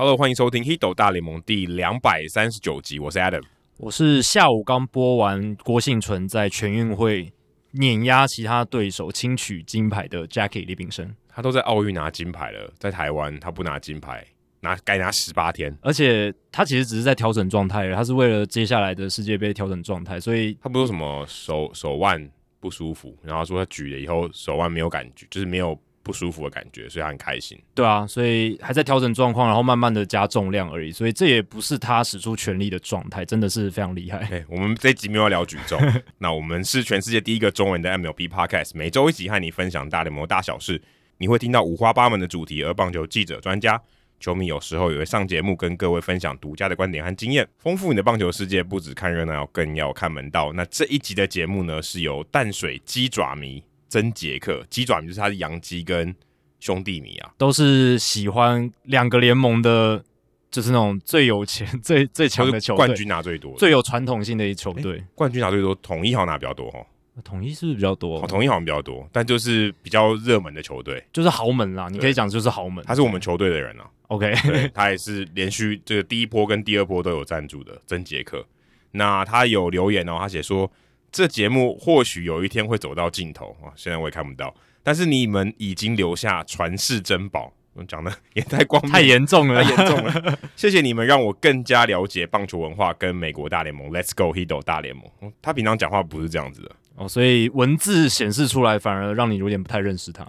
Hello，欢迎收听《Hito 大联盟》第两百三十九集，我是 Adam，我是下午刚播完郭婞淳在全运会碾压其他对手轻取金牌的 Jackie 李炳生，他都在奥运拿金牌了，在台湾他不拿金牌，拿该拿十八天，而且他其实只是在调整状态，他是为了接下来的世界杯调整状态，所以他不说什么手手腕不舒服，然后说他举了以后手腕没有感觉，就是没有。不舒服的感觉，所以他很开心。对啊，所以还在调整状况，然后慢慢的加重量而已。所以这也不是他使出全力的状态，真的是非常厉害。欸，我们这一集没有要聊举重，那我们是全世界第一个中文的 MLB Podcast，每周一集和你分享大联盟大小事。你会听到五花八门的主题，而棒球记者、专家、球迷有时候也会上节目，跟各位分享独家的观点和经验，丰富你的棒球世界。不只看热闹，更要看门道。那这一集的节目呢，是由淡水鸡爪迷。曾杰克鸡爪迷就是他的洋基跟兄弟迷啊，都是喜欢两个联盟的，就是那种最有钱、最最强的球队，冠军拿最多，最有传统性的一球队。冠军拿最多，统一好像拿比较多哦。统一是不是比较多？统一好像比较多，但就是比较热门的球队，就是豪门啦。你可以讲就是豪门，他是我们球队的人啊。OK，他也是连续这个第一波跟第二波都有赞助的曾杰克。那他有留言哦，他写说。这节目或许有一天会走到尽头啊，现在我也看不到。但是你们已经留下传世珍宝，讲的也太光，太严重了，太严重了。谢谢你们让我更加了解棒球文化跟美国大联盟。Let's go Hido 大联盟。他平常讲话不是这样子的哦，所以文字显示出来反而让你有点不太认识他。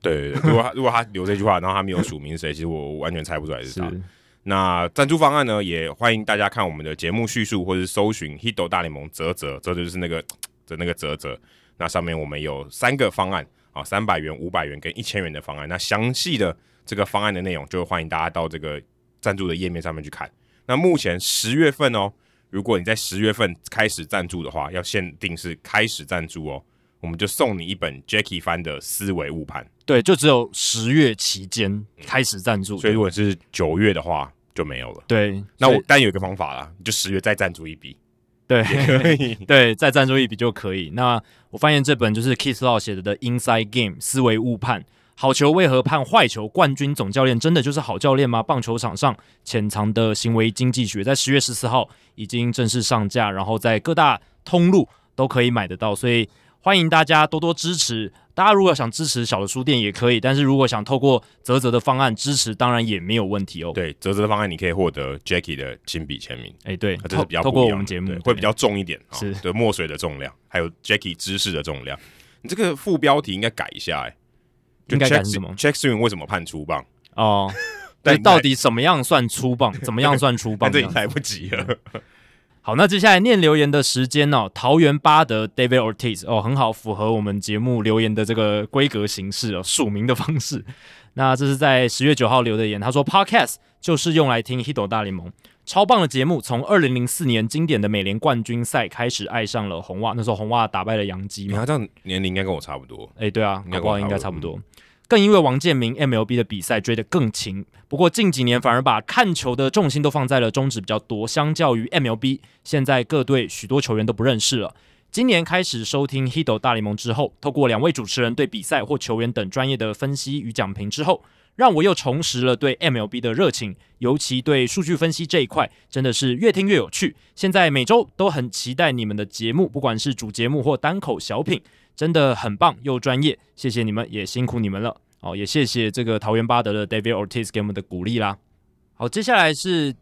对如果他如果他留这句话，然后他没有署名谁，其实我完全猜不出来是他。是那赞助方案呢？也欢迎大家看我们的节目叙述，或者是搜寻 Hito 大联盟啧啧啧，就是那个 的那个泽泽。那上面我们有三个方案啊，三百元、五百元跟一千元的方案。那详细的这个方案的内容，就欢迎大家到这个赞助的页面上面去看。那目前十月份哦，如果你在十月份开始赞助的话，要限定是开始赞助哦。我们就送你一本 Jackie 翻的思维误判，对，就只有十月期间开始赞助，所以如果是九月的话就没有了。对，那我但有一个方法啦，你就十月再赞助一笔，对，对，再赞助一笔就可以。那我发现这本就是 Kiss Law 写的的 Inside Game 思维误判，好球为何判坏球？冠军总教练真的就是好教练吗？棒球场上潜藏的行为经济学，在十月十四号已经正式上架，然后在各大通路都可以买得到，所以。欢迎大家多多支持。大家如果想支持小的书店也可以，但是如果想透过泽泽的方案支持，当然也没有问题哦。对，泽泽的方案你可以获得 Jackie 的亲笔签名。哎，对，这是比较透过我们节目会比较重一点，是对墨水的重量，还有 Jackie 知识的重量。你这个副标题应该改一下，哎，应该改什么？Check Swing 为什么判粗棒？哦，但到底什么样算粗棒？怎么样算粗棒？这已经来不及了。好，那接下来念留言的时间哦。桃园八德 David Ortiz 哦，很好，符合我们节目留言的这个规格形式哦，署名的方式。那这是在十月九号留的言，他说 Podcast 就是用来听 Hito 大联盟，超棒的节目。从二零零四年经典的美联冠军赛开始，爱上了红袜，那时候红袜打败了洋基嘛。你看这样年龄应该跟我差不多。哎，对啊，应该差不多。更因为王建民 MLB 的比赛追得更勤，不过近几年反而把看球的重心都放在了中职比较多。相较于 MLB，现在各队许多球员都不认识了。今年开始收听 h i d o 大联盟之后，透过两位主持人对比赛或球员等专业的分析与讲评之后，让我又重拾了对 MLB 的热情，尤其对数据分析这一块，真的是越听越有趣。现在每周都很期待你们的节目，不管是主节目或单口小品。真的很棒又专业，谢谢你们，也辛苦你们了。好，也谢谢这个桃园巴德的 David Ortiz 给我们的鼓励啦。好，接下来是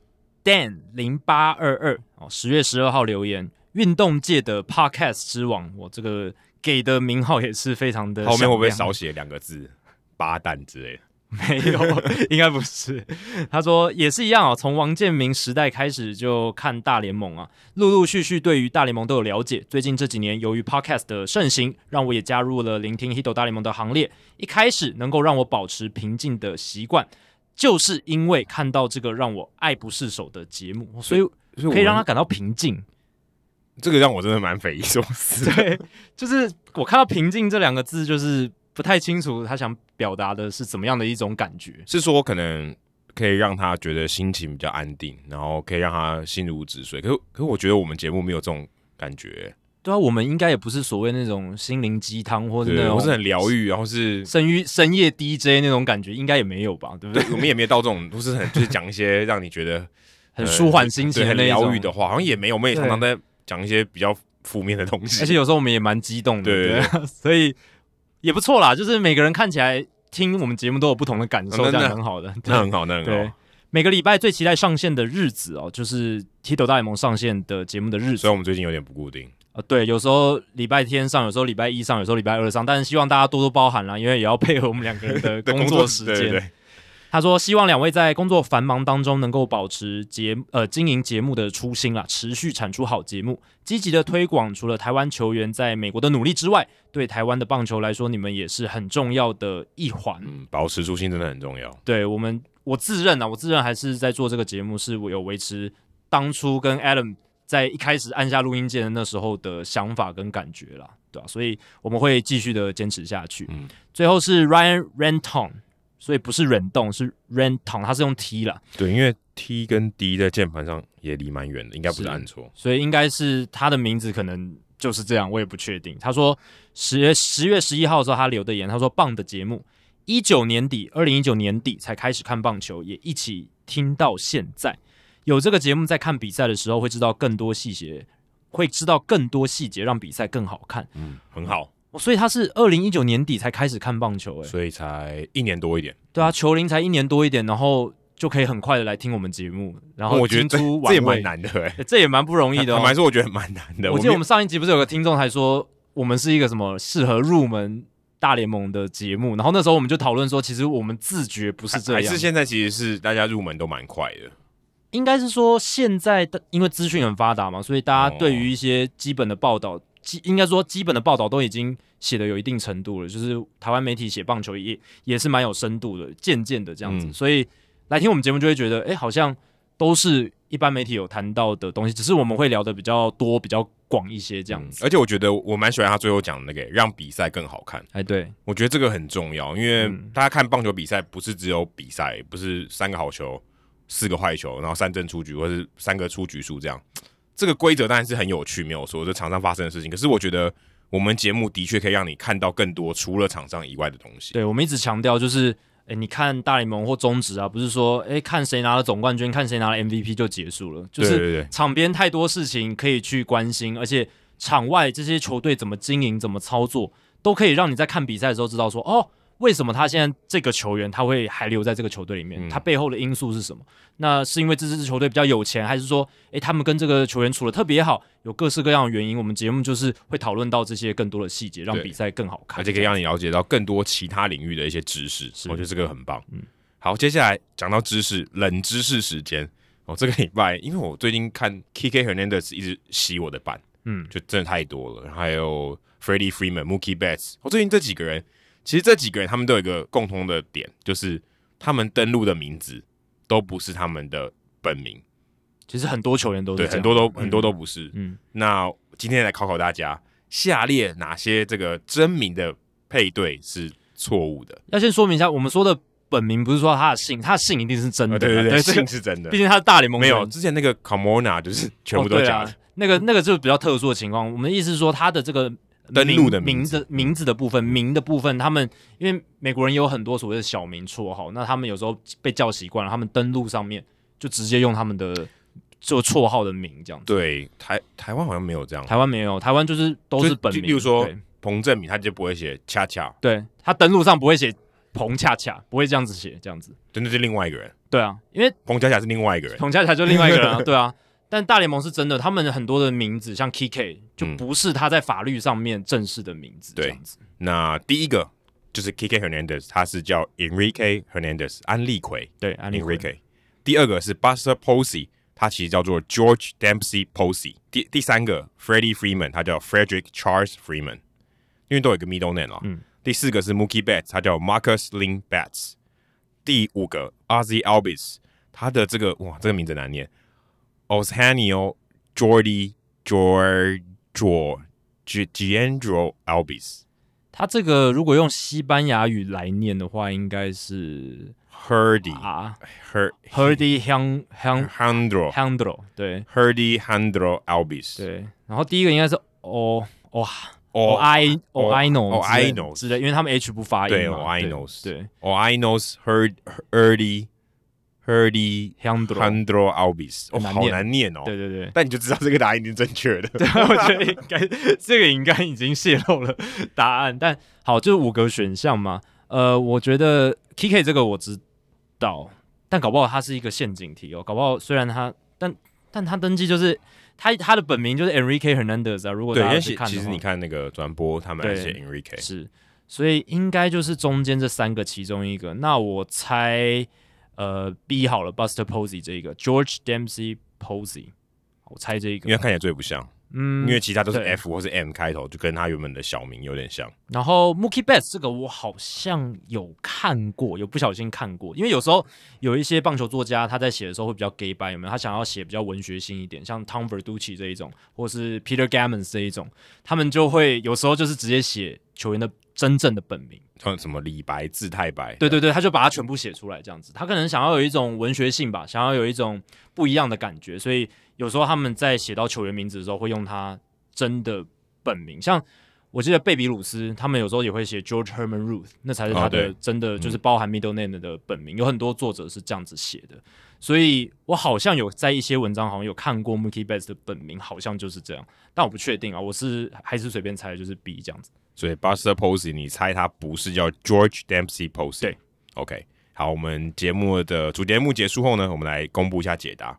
Dan 零八二二哦，十月十二号留言，运动界的 Podcast 之王，我这个给的名号也是非常的。后面会不会少写两个字“八蛋”之类的？没有，应该不是。他说也是一样啊，从王建民时代开始就看大联盟啊，陆陆续续对于大联盟都有了解。最近这几年，由于 Podcast 的盛行，让我也加入了聆听 Hito 大联盟的行列。一开始能够让我保持平静的习惯，就是因为看到这个让我爱不释手的节目，所以可以让他感到平静。这个让我真的蛮匪夷所思。对，就是我看到“平静”这两个字，就是。不太清楚他想表达的是怎么样的一种感觉，是说可能可以让他觉得心情比较安定，然后可以让他心如止水。可是可是我觉得我们节目没有这种感觉，对啊，我们应该也不是所谓那种心灵鸡汤，或者那种，或是很疗愈，然后是深夜深夜 DJ 那种感觉，应该也没有吧？对不对？对我们也没有到这种，不是很就是讲一些让你觉得很舒缓心情、很疗愈的话，好像也没有。我们也常常在讲一些比较负面的东西，而且有时候我们也蛮激动的，对，对，对，所以也不错啦。就是每个人看起来听我们节目都有不同的感受，这样很好的，那很好，那很好。每个礼拜最期待上线的日子哦，就是《踢斗大联盟》上线的节目的日子。虽然我们最近有点不固定。呃，对，有时候礼拜天上，有时候礼拜一上，有时候礼拜二上，但是希望大家多多包涵啦，因为也要配合我们两个人的 工作时间。对对对。他说，希望两位在工作繁忙当中能够保持节呃经营节目的初心啦，持续产出好节目，积极的推广。除了台湾球员在美国的努力之外，对台湾的棒球来说，你们也是很重要的一环。嗯，保持初心真的很重要。对我们，我自认啊，我自认还是在做这个节目是我有维持当初跟 Adam。在一开始按下录音键的那时候的想法跟感觉啦，对吧、啊？所以我们会继续的坚持下去。嗯，最后是 Ryan Renton，所以不是忍动，是 Renton，他是用 T 啦。对，因为 T 跟 D 在键盘上也离蛮远的，应该不是按错，所以应该是他的名字可能就是这样，我也不确定。他说十月十月十一号的时候他留的言，他说棒的节目，一九年底，二零一九年底才开始看棒球，也一起听到现在。有这个节目，在看比赛的时候会知道更多细节，会知道更多细节，让比赛更好看。嗯，很好。所以他是二零一九年底才开始看棒球，哎，所以才一年多一点。对啊，球龄才一年多一点，然后就可以很快的来听我们节目，然后我觉得这这也蛮难的，哎，这也蛮不容易的。坦白说，我觉得蛮难的。我记得我们上一集不是有个听众还说，我们是一个什么适合入门大联盟的节目，然后那时候我们就讨论说，其实我们自觉不是这样，还是现在其实是大家入门都蛮快的。应该是说，现在的因为资讯很发达嘛，所以大家对于一些基本的报道，应该说基本的报道都已经写的有一定程度了。就是台湾媒体写棒球也也是蛮有深度的，渐渐的这样子。嗯、所以来听我们节目就会觉得，哎、欸，好像都是一般媒体有谈到的东西，只是我们会聊的比较多、比较广一些这样子。嗯、而且我觉得我蛮喜欢他最后讲的那个，让比赛更好看。哎，对，我觉得这个很重要，因为大家看棒球比赛不是只有比赛，不是三个好球。四个坏球，然后三振出局，或是三个出局数这样，这个规则当然是很有趣，没有说这场上发生的事情。可是我觉得我们节目的确可以让你看到更多除了场上以外的东西。对，我们一直强调就是，诶，你看大联盟或中职啊，不是说，诶，看谁拿了总冠军，看谁拿了 MVP 就结束了，就是场边太多事情可以去关心，而且场外这些球队怎么经营、怎么操作，都可以让你在看比赛的时候知道说，哦。为什么他现在这个球员他会还留在这个球队里面？嗯、他背后的因素是什么？那是因为这支球队比较有钱，还是说，诶，他们跟这个球员处的特别好？有各式各样的原因。我们节目就是会讨论到这些更多的细节，让比赛更好看，而且可以让你了解到更多其他领域的一些知识。我觉得这个很棒。嗯，好，接下来讲到知识，冷知识时间哦。这个礼拜，因为我最近看 Kike Hernandez 一直洗我的版，嗯，就真的太多了。还有 Freddie Freeman、Mookie Betts，我最近这几个人。其实这几个人他们都有一个共同的点，就是他们登录的名字都不是他们的本名。其实很多球员都是对，很多都、嗯、很多都不是。嗯，那今天来考考大家，下列哪些这个真名的配对是错误的？要先说明一下，我们说的本名不是说他的姓，他的姓一定是真的。对对对，对姓是真的。毕竟他是大联盟。没有之前那个 Carmona 就是全部都假的。哦啊、那个那个就是比较特殊的情况。我们的意思是说他的这个。登录的名，名字名字的部分，名的部分，他们因为美国人有很多所谓的小名绰号，那他们有时候被叫习惯了，他们登录上面就直接用他们的就绰号的名这样子。对，台台湾好像没有这样，台湾没有，台湾就是都是本名。例如说彭正明，他就不会写恰恰，对他登录上不会写彭恰恰，不会这样子写，这样子。真的是另外一个人。对啊，因为彭恰恰是另外一个人，彭恰恰就另外一个人啊，对啊。但大联盟是真的，他们很多的名字像 Kike 就不是他在法律上面正式的名字。对，那第一个就是 Kike Hernandez，他是叫 Enrique Hernandez 安利奎。对，安利奎。Enrique。第二个是 Buster Posey，他其实叫做 George Dempsey Posey。第第三个 Freddie Freeman，他叫 Frederick Charles Freeman，因为都有一个 middle name 啊。嗯。第四个是 Mookie Betts，他叫 Marcus Lynn Betts。第五个 Ozzie Albies，他的这个哇，这个名字难念。Oshanio Jordi Giorgio Gianandro Albies，他这个如果用西班牙语来念的话，应该是 Herdy 啊，Herdy Handro Handro 对，Herdy Handro Albies 对，然后第一个应该是哦哦哦 I 哦 I know 哦 I know 之类，因为他们 H 不发音对，O I knows 对，O I knows heard early Herdy Handro Albis，哦，好难念哦。对对对，但你就知道这个答案一定正确的。对，我觉得应该这个应该已经泄露了答案。但好，就是五个选项嘛。呃，我觉得 Kike 这个我知道，但搞不好它是一个陷阱题哦。搞不好虽然他，但但他登记就是他他的本名就是 Enrique Hernandez 啊。如果大家去看，其实你看那个转播，他们还写 Enrique 是，所以应该就是中间这三个其中一个。那我猜。呃，B 好了，Buster Posey 这一个 George Dempsey Posey，我猜这一个，因为看起来最不像，嗯，因为其他都是 F 或是 M 开头，就跟他原本的小名有点像。然后 Mookie Betts 这个我好像有看过，有不小心看过，因为有时候有一些棒球作家他在写的时候会比较 gay by，有没有？他想要写比较文学性一点，像 Tom Verducci 这一种，或是 Peter Gammons 这一种，他们就会有时候就是直接写球员的真正的本名。像什么李白字太白，对对对，他就把它全部写出来，这样子。他可能想要有一种文学性吧，想要有一种不一样的感觉，所以有时候他们在写到球员名字的时候，会用他真的本名。像我记得贝比鲁斯，他们有时候也会写 George Herman Ruth，那才是他的真的就是包含 middle name 的本名。有很多作者是这样子写的，所以我好像有在一些文章好像有看过 Mookie Betts 的本名，好像就是这样，但我不确定啊，我是还是随便猜，就是 B 这样子。所以 Buster Posey，你猜他不是叫 George Dempsey Posey？对，OK，好，我们节目的主节目结束后呢，我们来公布一下解答。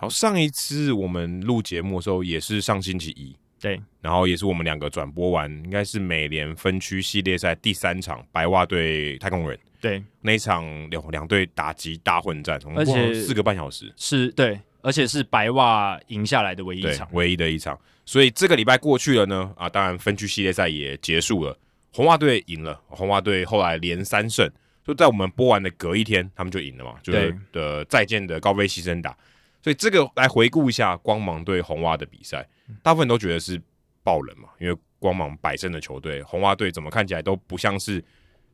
好，上一次我们录节目的时候也是上星期一，对，然后也是我们两个转播完，应该是美联分区系列赛第三场，白袜对太空人。对，那一场两两队打击大混战，而且四个半小时，是对，而且是白袜赢下来的唯一一场，唯一的一场。所以这个礼拜过去了呢，啊，当然分区系列赛也结束了，红袜队赢了，红袜队后来连三胜，就在我们播完的隔一天，他们就赢了嘛，就是的再见的高飞牺牲打。所以这个来回顾一下光芒对红袜的比赛，大部分都觉得是爆冷嘛，因为光芒百胜的球队，红袜队怎么看起来都不像是。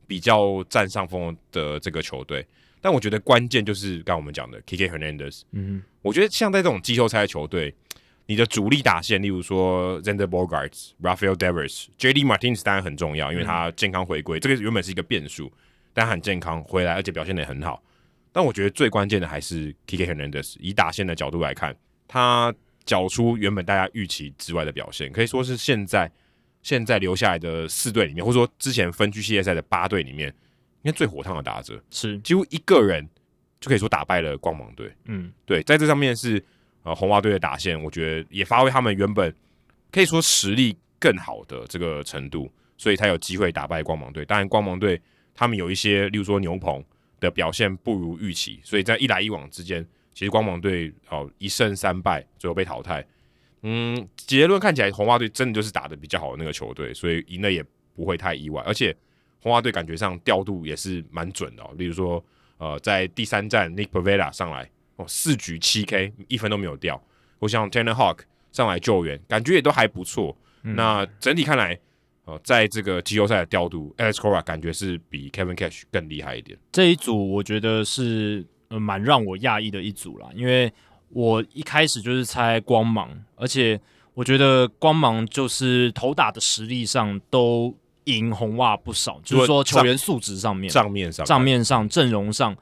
比较占上风的这个球队，但我觉得关键就是刚刚我们讲的 Kike Hernandez。嗯，我觉得像在这种季后赛球队，你的主力打线，例如说 Xander Bogaerts、Rafael Devers、JD Martinez 当然很重要，因为他健康回归，嗯、这个原本是一个变数，但他很健康回来，而且表现的也很好。但我觉得最关键的还是 Kike Hernandez。以打线的角度来看，他缴出原本大家预期之外的表现，可以说是现在。现在留下来的四队里面，或者说之前分区系列赛的八队里面，应该最火烫的打者是几乎一个人就可以说打败了光芒队。嗯，对，在这上面是呃红袜队的打线，我觉得也发挥他们原本可以说实力更好的这个程度，所以才有机会打败光芒队。当然，光芒队他们有一些，例如说牛棚的表现不如预期，所以在一来一往之间，其实光芒队哦一胜三败，最后被淘汰。嗯，结论看起来红袜队真的就是打的比较好的那个球队，所以赢了也不会太意外。而且红袜队感觉上调度也是蛮准的哦，例如说，呃，在第三站 Nick Pavetta 上来哦，四局七 K 一分都没有掉。我想 Tanner Hawk 上来救援，感觉也都还不错。嗯、那整体看来，呃，在这个季后赛的调度，Alex Cora 感觉是比 Kevin Cash 更厉害一点。这一组我觉得是呃蛮让我讶异的一组啦，因为。我一开始就是猜光芒，而且我觉得光芒就是投打的实力上都赢红袜不少，就是说球员素质上面、账面上、账面上、阵容上，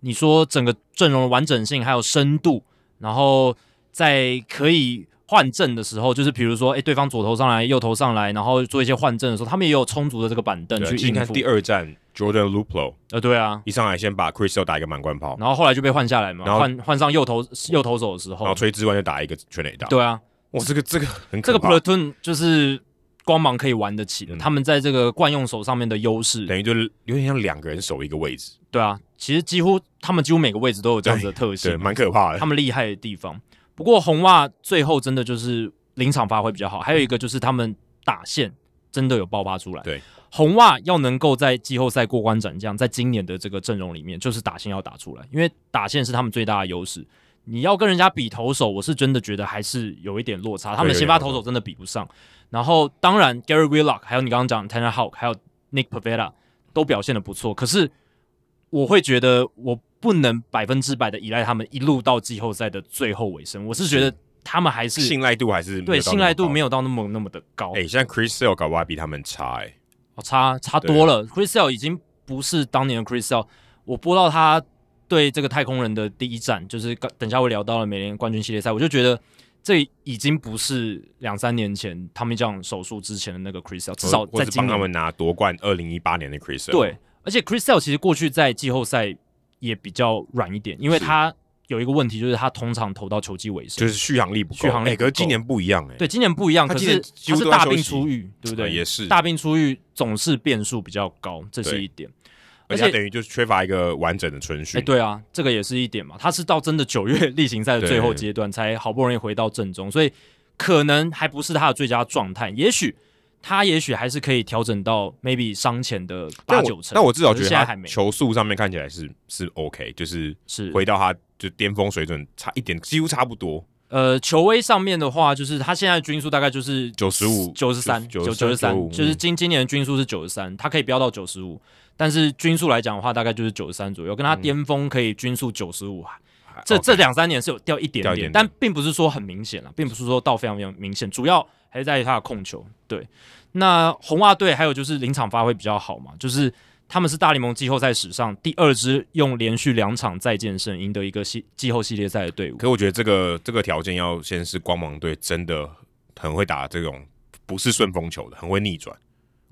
你说整个阵容的完整性还有深度，然后在可以换阵的时候，就是比如说，哎，对方左投上来、右投上来，然后做一些换阵的时候，他们也有充足的这个板凳去应付。你看第二战。Jordan Luplow，呃，对啊，一上来先把 Chris Sale 打一个满贯炮，然后后来就被换下来嘛，然后换换上右投右投手的时候，然后崔志万就打一个全垒打，对啊，哇，这个这个很这个 Platoon 就是光芒可以玩得起的，嗯、他们在这个惯用手上面的优势，等于就是有点像两个人守一个位置，对啊，其实几乎他们几乎每个位置都有这样子的特性，对，蛮可怕的，他们厉害的地方。不过红袜最后真的就是临场发挥比较好，还有一个就是他们打线真的有爆发出来，对。红袜要能够在季后赛过关斩将，在今年的这个阵容里面，就是打线要打出来，因为打线是他们最大的优势。你要跟人家比投手，我是真的觉得还是有一点落差，他们先发投手真的比不上。然后，当然 Garrett Whitlock，还有你刚刚讲 Tanner Houck，还有 Nick Pavetta 都表现的不错。可是我会觉得我不能百分之百的依赖他们一路到季后赛的最后尾声。我是觉得他们还是信赖度还是对信赖度没有到那么那么的高。哎、欸，现在 Chris Sale 搞不好比他们差哎、欸，哦，差差多了。Chris Sale 已经不是当年的 Chris Sale。我播到他对这个太空人的第一战，就是等下我聊到了美联冠军系列赛，我就觉得。这已经不是两三年前他们这样手术之前的那个 Chris Sale，至少在帮他们拿夺冠二零一八年的 Chris Sale。对，而且 Chris Sale 其实过去在季后赛也比较软一点，因为他有一个问题，就是他通常投到球季尾声，就是续航力不够。续航力、欸，可是今年不一样哎、欸。对，今年不一样，可是他是大病初愈，对不对？也是大病初愈，总是变数比较高，这是一点。而且等于就是缺乏一个完整的春训。哎、欸，对啊，这个也是一点嘛。他是到真的九月 例行赛的最后阶段，才好不容易回到正中，所以可能还不是他的最佳状态。也许他也许还是可以调整到 maybe 伤前的八九成。那我至少觉得他球速上面看起来是是 OK，就是是回到他就巅峰水准差一点，几乎差不多。呃，球威上面的话，就是他现在的均速大概就是九十五、九十三、九九十三，就是今今年的均速是九十三，他可以飙到九十五。但是均速来讲的话，大概就是九十三左右，跟他巅峰可以均速九十五，这这两三年是有掉一点点，点点但并不是说很明显了，并不是说到非常非常明显，主要还是在于他的控球。对，那红袜队还有就是临场发挥比较好嘛，就是他们是大联盟季后赛史上第二支用连续两场再见胜赢得一个系季后系列赛的队伍。可我觉得这个这个条件要先是光芒队真的很会打这种不是顺风球的，很会逆转。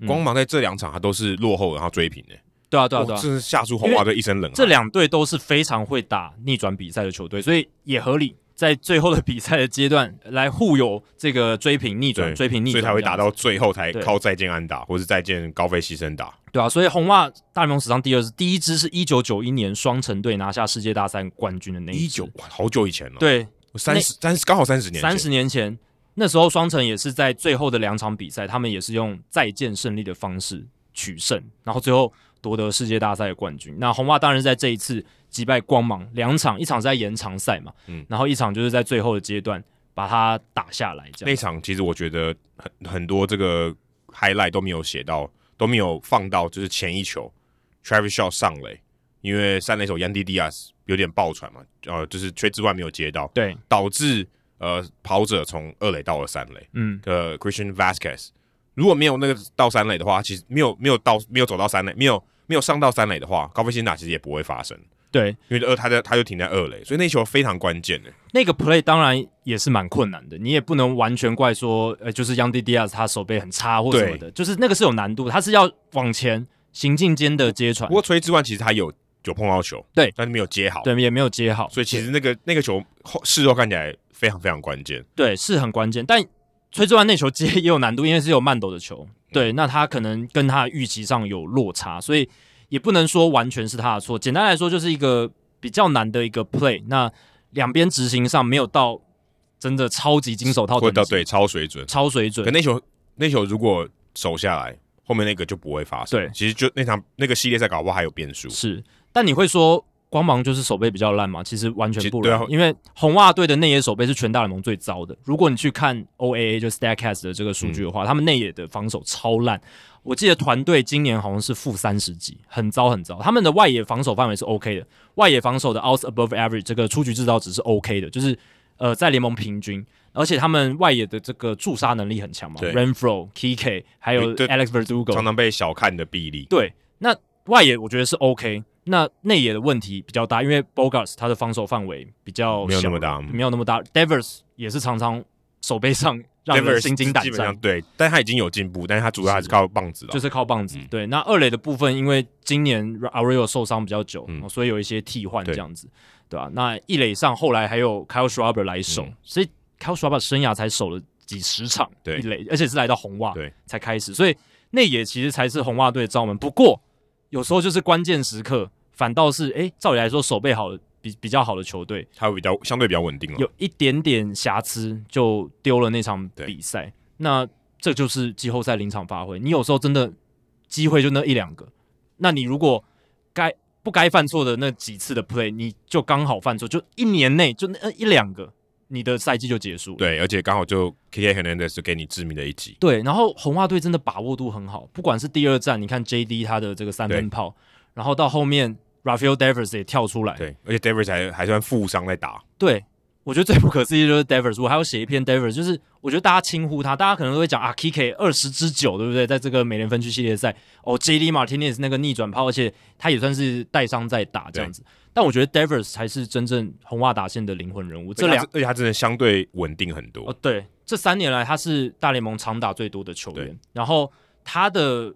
光芒在这两场他都是落后然后追平的，对啊对啊对啊，这是吓出红袜队一身冷汗。这两队都是非常会打逆转比赛的球队，所以也合理在最后的比赛的阶段来互有这个追平逆转追平逆转，所以才会打到最后才靠再见安打或是再见高飞牺牲打。对啊，所以红袜大联盟史上第二支，第一支是一九九一年双城队拿下世界大赛冠军的那一九，好久以前了。对，三十三十刚好三十年，三十年前。那时候双城也是在最后的两场比赛，他们也是用再见胜利的方式取胜，然后最后夺得世界大赛的冠军。那红袜当然是在这一次击败光芒，两场，一场是在延长赛嘛，嗯，然后一场就是在最后的阶段把它打下来。这样，那场其实我觉得很很多这个 highlight 都没有写到，都没有放到，就是前一球 Travis Shaw 上垒，因为三垒手 Yandy Diaz 有点爆传嘛，呃，就是崔之外没有接到，对，导致。呃，跑者从二垒到了三垒，嗯，呃，Christian Vasquez 如果没有那个到三垒的话，其实没有没有到没有走到三垒，没有没有上到三垒的话，高飞先打其实也不会发生，对，因为二他在他就停在二垒，所以那球非常关键的。那个 play 当然也是蛮困难的，你也不能完全怪说，呃，就是 Yandy Diaz 他手背很差或什么的，就是那个是有难度，他是要往前行进间的接传。不过崔之万其实他有有碰到球，对，但是没有接好，对，也没有接好，所以其实那个那个球后事后看起来。非常非常关键，对，是很关键。但崔之万那球接也有难度，因为是有慢抖的球，对，那他可能跟他预期上有落差，所以也不能说完全是他的错。简单来说，就是一个比较难的一个 play。那两边执行上没有到真的超级金手套，会到对超水准，超水准。可那球那球如果守下来，后面那个就不会发生。对，其实就那场那个系列赛搞不好还有变数。是，但你会说。光芒就是守备比较烂嘛，其实完全不然，啊、因为红袜队的内野守备是全大联盟最糟的。如果你去看 OAA 就 Statcast 的这个数据的话，嗯、他们内野的防守超烂。我记得团队今年好像是负三十几，很糟很糟。他们的外野防守范围是 OK 的，外野防守的 outs above average 这个出局制造值是 OK 的，就是呃在联盟平均。而且他们外野的这个驻杀能力很强嘛对，Renfroe、Kike 还有 Alex Verdugo 常常被小看的比例。对，那外野我觉得是 OK。那内野的问题比较大，因为 Bogaerts 他的防守范围比较小，没有那么大，没有那么大。Devers 也是常常手背上让人心惊胆战，基本上对，但他已经有进步，但是他主要还是靠棒子了，就是靠棒子。嗯、对，那二垒的部分，因为今年 Arroyo 受伤比较久，嗯、所以有一些替换这样子，对吧、啊？那一垒上后来还有 Kyle Schwarber 来守，嗯、所以 Kyle Schwarber 生涯才守了几十场一垒，而且是来到红袜对才开始，所以内野其实才是红袜队的罩门。不过有时候就是关键时刻。反倒是，哎、欸，照理来说，守备好的比比较好的球队，他有比较相对比较稳定了。有一点点瑕疵就丢了那场比赛。那这就是季后赛临场发挥。你有时候真的机会就那一两个，那你如果该不该犯错的那几次的 play，你就刚好犯错，就一年内就那一两个，你的赛季就结束了。对，而且刚好就 KK Hernandez 就给你致命的一击。对，然后红袜队真的把握度很好，不管是第二战，你看 JD 他的这个三分炮，然后到后面 Rafael Devers 也跳出来，对，而且 Devers 还还算负伤在打。对。我觉得最不可思议就是 Devers，我还要写一篇 Devers，就是我觉得大家轻呼他，大家可能都会讲啊，Kike 二十之九，对不对？在这个美联分区系列赛，哦，JD Martinez 那个逆转炮，而且他也算是带伤在打这样子。但我觉得 Devers 才是真正红袜打线的灵魂人物。这两，而且他真的相对稳定很多。哦，对，这三年来他是大联盟长打最多的球员，然后他的。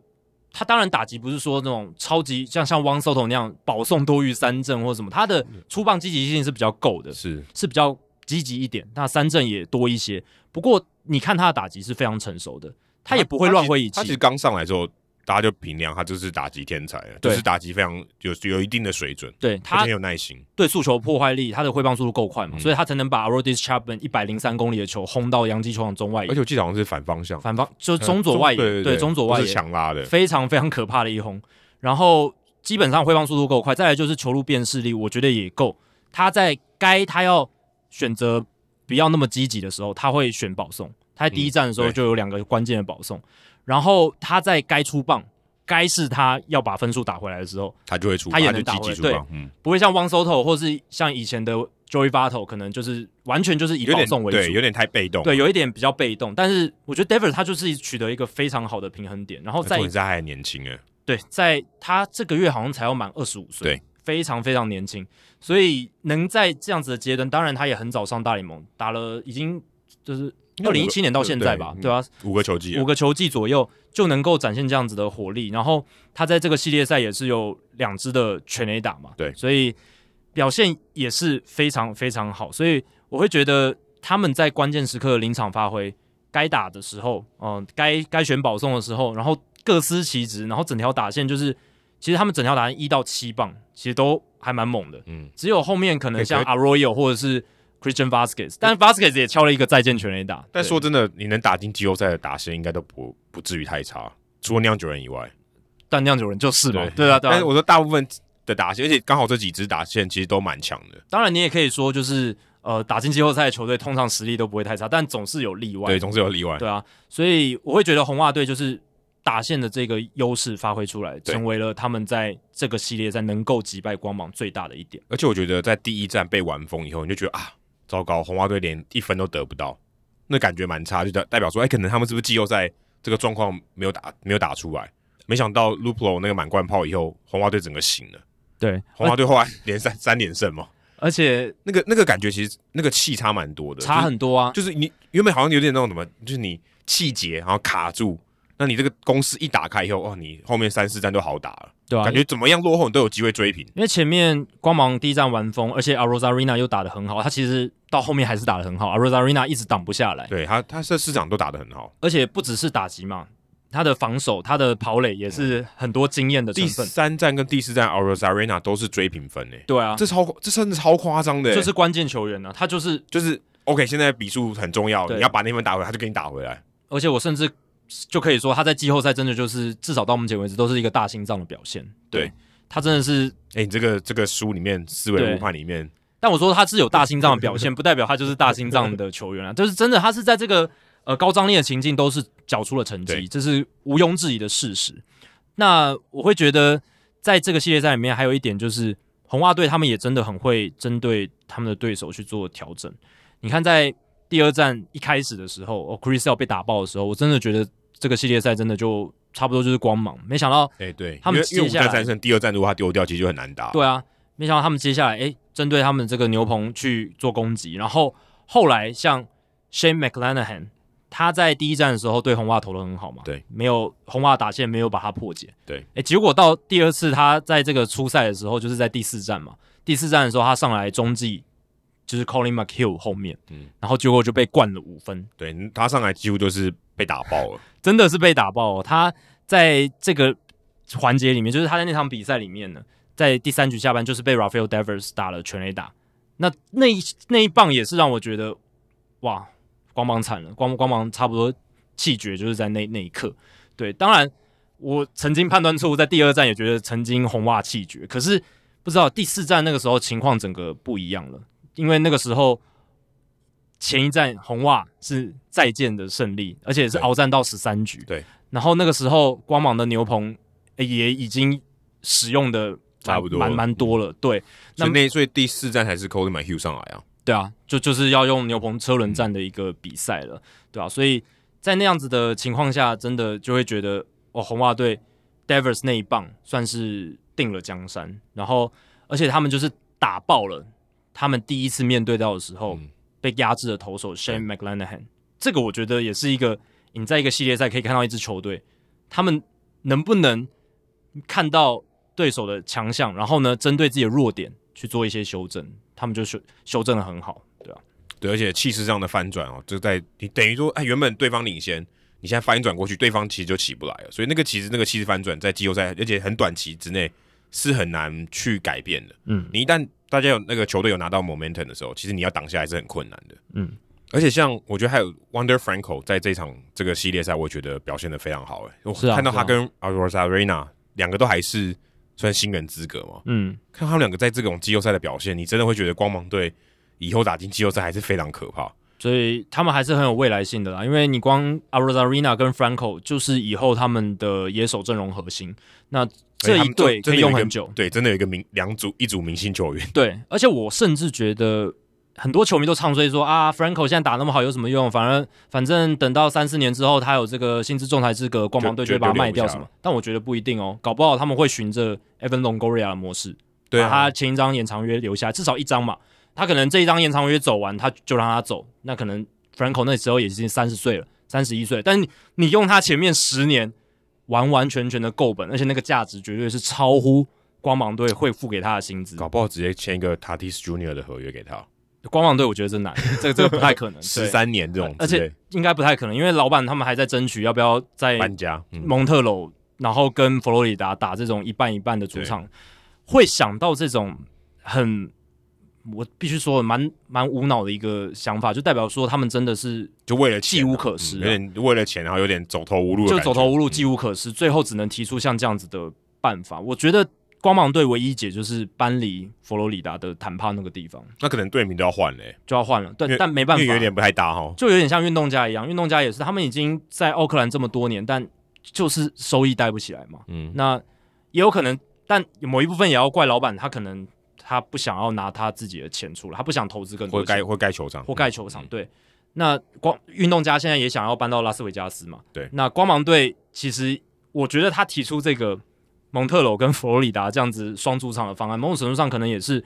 他当然打击不是说那种超级像像 Juan Soto 那样保送多于三振或什么，他的出棒积极性是比较够的，是是比较积极一点，那三振也多一些。不过你看他的打击是非常成熟的，他也不会乱挥一气。他其实刚上来之后。大家就评量他就是打击天才，就是打击非常有有一定的水准，对他很有耐心，对速球破坏力，他的挥棒速度够快嘛，嗯、所以他才能把 Aroldis Chapman 一百零三公里的球轰到洋基球场中外野，而且我记得好像是反方向，反方就是中左外野，嗯、对，中左外野。强拉的，非常非常可怕的一轰。然后基本上挥棒速度够快，再来就是球路辨识力，我觉得也够。他在该他要选择不要那么积极的时候，他会选保送。他在第一站的时候就有两个关键的保送，嗯、然后他在该出棒。该是他要把分数打回来的时候，他就会出，他也能打回来。对，嗯，不会像 Juan Soto 或是像以前的 Joey Votto，可能就是完全就是以保送为主，对，有点太被动，对，有一点比较被动。但是我觉得 Devers 他就是取得一个非常好的平衡点，然后在他还年轻哎，对，在他这个月好像才要满二十五岁，对，非常非常年轻，所以能在这样子的阶段，当然他也很早上大联盟打了，已经就是。二零一七年到现在吧，对，吧，啊，五个球季，五个球季左右就能够展现这样子的火力。然后他在这个系列赛也是有两支的全垒打嘛，对，所以表现也是非常非常好。所以我会觉得他们在关键时刻临场发挥，该打的时候，嗯、呃，该该选保送的时候，然后各司其职，然后整条打线就是，其实他们整条打线一到七棒其实都还蛮猛的，嗯，只有后面可能像 Arroyo 或者是。Christian Vasquez，但 Vasquez 也敲了一个再见全垒打。但说真的，你能打进季后赛的打线，应该都不不至于太差，除了酿酒人以外。但酿酒人就是嘛，对，对啊，对啊。但是我说大部分的打线，而且刚好这几支打线其实都蛮强的。当然，你也可以说，就是呃，打进季后赛的球队通常实力都不会太差，但总是有例外。对，总是有例外。对啊，所以我会觉得红袜队就是打线的这个优势发挥出来，成为了他们在这个系列赛能够击败光芒最大的一点。而且我觉得在第一站被完封以后，你就觉得啊。糟糕，红袜队连一分都得不到，那感觉蛮差，就代代表说，哎、欸，可能他们是不是季后赛这个状况没有打，没有打出来？没想到 Luplow 那个满贯炮以后，红袜队整个醒了。对，红袜队后来连三 三连胜嘛，而且那个那个感觉其实那个气差蛮多的，差很多啊。就是、就是你原本好像有点那种什么，就是你气节然后卡住。那你这个公式一打开以后，哦，你后面三四战都好打了，对啊，感觉怎么样落后你都有机会追平。因为前面光芒第一战完封，而且 Arozarena 又打得很好，他其实到后面还是打得很好，Arozarena 一直挡不下来。对他，他这市场都打得很好，而且不只是打击嘛，他的防守、他的跑垒也是很多经验的成分。第三战跟第四战 Arozarena 都是追平分诶。对啊，这超这真的超夸张的，就是关键球员呢、啊，他就是就是 OK，现在比数很重要，你要把那分打回来，他就给你打回来。而且我甚至。就可以说他在季后赛真的就是至少到目前为止都是一个大心脏的表现。对，对他真的是，哎、欸，你这个这个书里面思维误判里面，但我说他是有大心脏的表现，不代表他就是大心脏的球员啊，就是真的他是在这个呃高张力的情境都是缴出了成绩，这是毋庸置疑的事实。那我会觉得在这个系列赛里面还有一点就是红袜队他们也真的很会针对他们的对手去做调整。你看在第二战一开始的时候，哦，Chris Sale 被打爆的时候，我真的觉得。这个系列赛真的就差不多就是光芒，没想到，哎，对，他们接下来战胜第二战，如果他丢掉，其实就很难打。对啊，没想到他们接下来，哎，针对他们这个牛棚去做攻击，然后后来像 Shane McClanahan，他在第一战的时候对红袜投的很好嘛，对，没有红袜打线没有把他破解，对，哎，结果到第二次他在这个初赛的时候，就是在第四战嘛，第四战的时候他上来中继，就是 Collin McHugh 后面，嗯，然后结果就被灌了五分，对，他上来几乎就是被打爆了。真的是被打爆哦！他在这个环节里面，就是他在那场比赛里面呢，在第三局下半就是被 Rafael Devers 打了全垒打。那那一那一棒也是让我觉得，哇，光芒惨了，光光芒差不多气绝，就是在那那一刻。对，当然我曾经判断错误，在第二站也觉得曾经红袜气绝，可是不知道第四站那个时候情况整个不一样了，因为那个时候前一站红袜是再见的胜利，而且是鏖战到十三局。对，然后那个时候光芒的牛棚也已经使用的差不多蛮蛮多了。对，那那所以第四站才是 Coleman Hughes 上来啊。对啊，就就是要用牛棚车轮战的一个比赛了，对啊，所以在那样子的情况下，真的就会觉得哦，红袜队 Devers 那一棒算是定了江山。然后，而且他们就是打爆了他们第一次面对到的时候、嗯、被压制的投手 Shane McClanahan。这个我觉得也是一个你在一个系列赛可以看到一支球队，他们能不能看到对手的强项，然后呢，针对自己的弱点去做一些修正。他们就修修正的很好，对啊，对，而且气势上的翻转哦，就在你等于说，哎，原本对方领先，你现在翻转过去，对方其实就起不来了。所以那个其实那个气势翻转在季后赛，而且很短期之内是很难去改变的。嗯，你一旦大家有那个球队有拿到 momentum 的时候，其实你要挡下来是很困难的。嗯，而且像我觉得还有 Wonder Franco 在这场这个系列赛，我觉得表现的非常好。哎，我看到他跟 Arozarena 两个都还是。算新人资格嘛？嗯，看他们两个在这种季后赛的表现，你真的会觉得光芒队以后打进季后赛还是非常可怕。所以他们还是很有未来性的啦。因为你光 Arozarena 跟 Franco 就是以后他们的野手阵容核心，那这一队可以用很久。对，真的有一个明两组一组明星球员。对，而且我甚至觉得。很多球迷都唱衰说啊，Franco 现在打那么好有什么用？反而反正等到三四年之后，他有这个薪资仲裁资格，光芒队就会把他卖掉什么？但我觉得不一定哦，搞不好他们会循着 Evan Longoria 的模式，对、啊、把他前一张延长约留下，至少一张嘛。他可能这一张延长约走完，他就让他走。那可能 Franco 那时候也已经三十岁了，三十一岁。但是你，你用他前面十年完完全全的够本，而且那个价值绝对是超乎光芒队会付给他的薪资。搞不好直接签一个 Tatis Junior 的合约给他。光芒队我觉得真难，这个这个不太可能，十三年这种，而且应该不太可能，因为老板他们还在争取要不要在搬家蒙特娄，嗯、然后跟佛罗里达打这种一半一半的主场，会想到这种很，我必须说蛮蛮无脑的一个想法，就代表说他们真的是就为了计无可施，啊，有点为了钱，然后有点走投无路，就走投无路，计无可施，最后只能提出像这样子的办法，我觉得。光芒队唯一解就是搬离佛罗里达的坦帕那个地方，那可能队名都要换嘞，就要换了。对，但没办法，因为有点不太搭哈，就有点像运动家一样，运动家也是，他们已经在奥克兰这么多年，但就是收益带不起来嘛。嗯，那也有可能，但某一部分也要怪老板，他可能他不想要拿他自己的钱出来，他不想投资更多，或盖或盖球场，或盖球场。对，那光运动家现在也想要搬到拉斯维加斯嘛？对，那光芒队其实我觉得他提出这个。蒙特娄跟佛罗里达这样子双主场的方案，某种程度上可能也是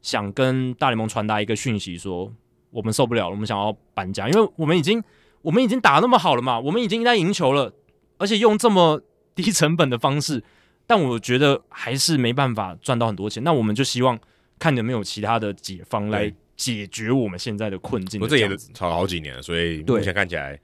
想跟大联盟传达一个讯息，说我们受不了了，我们想要搬家，因为我们已经我们已经打那么好了嘛，我们已经在赢球了，而且用这么低成本的方式，但我觉得还是没办法赚到很多钱，那我们就希望看有没有其他的解方来解决我们现在的困境。我，这也吵了好几年了，所以目前看起来。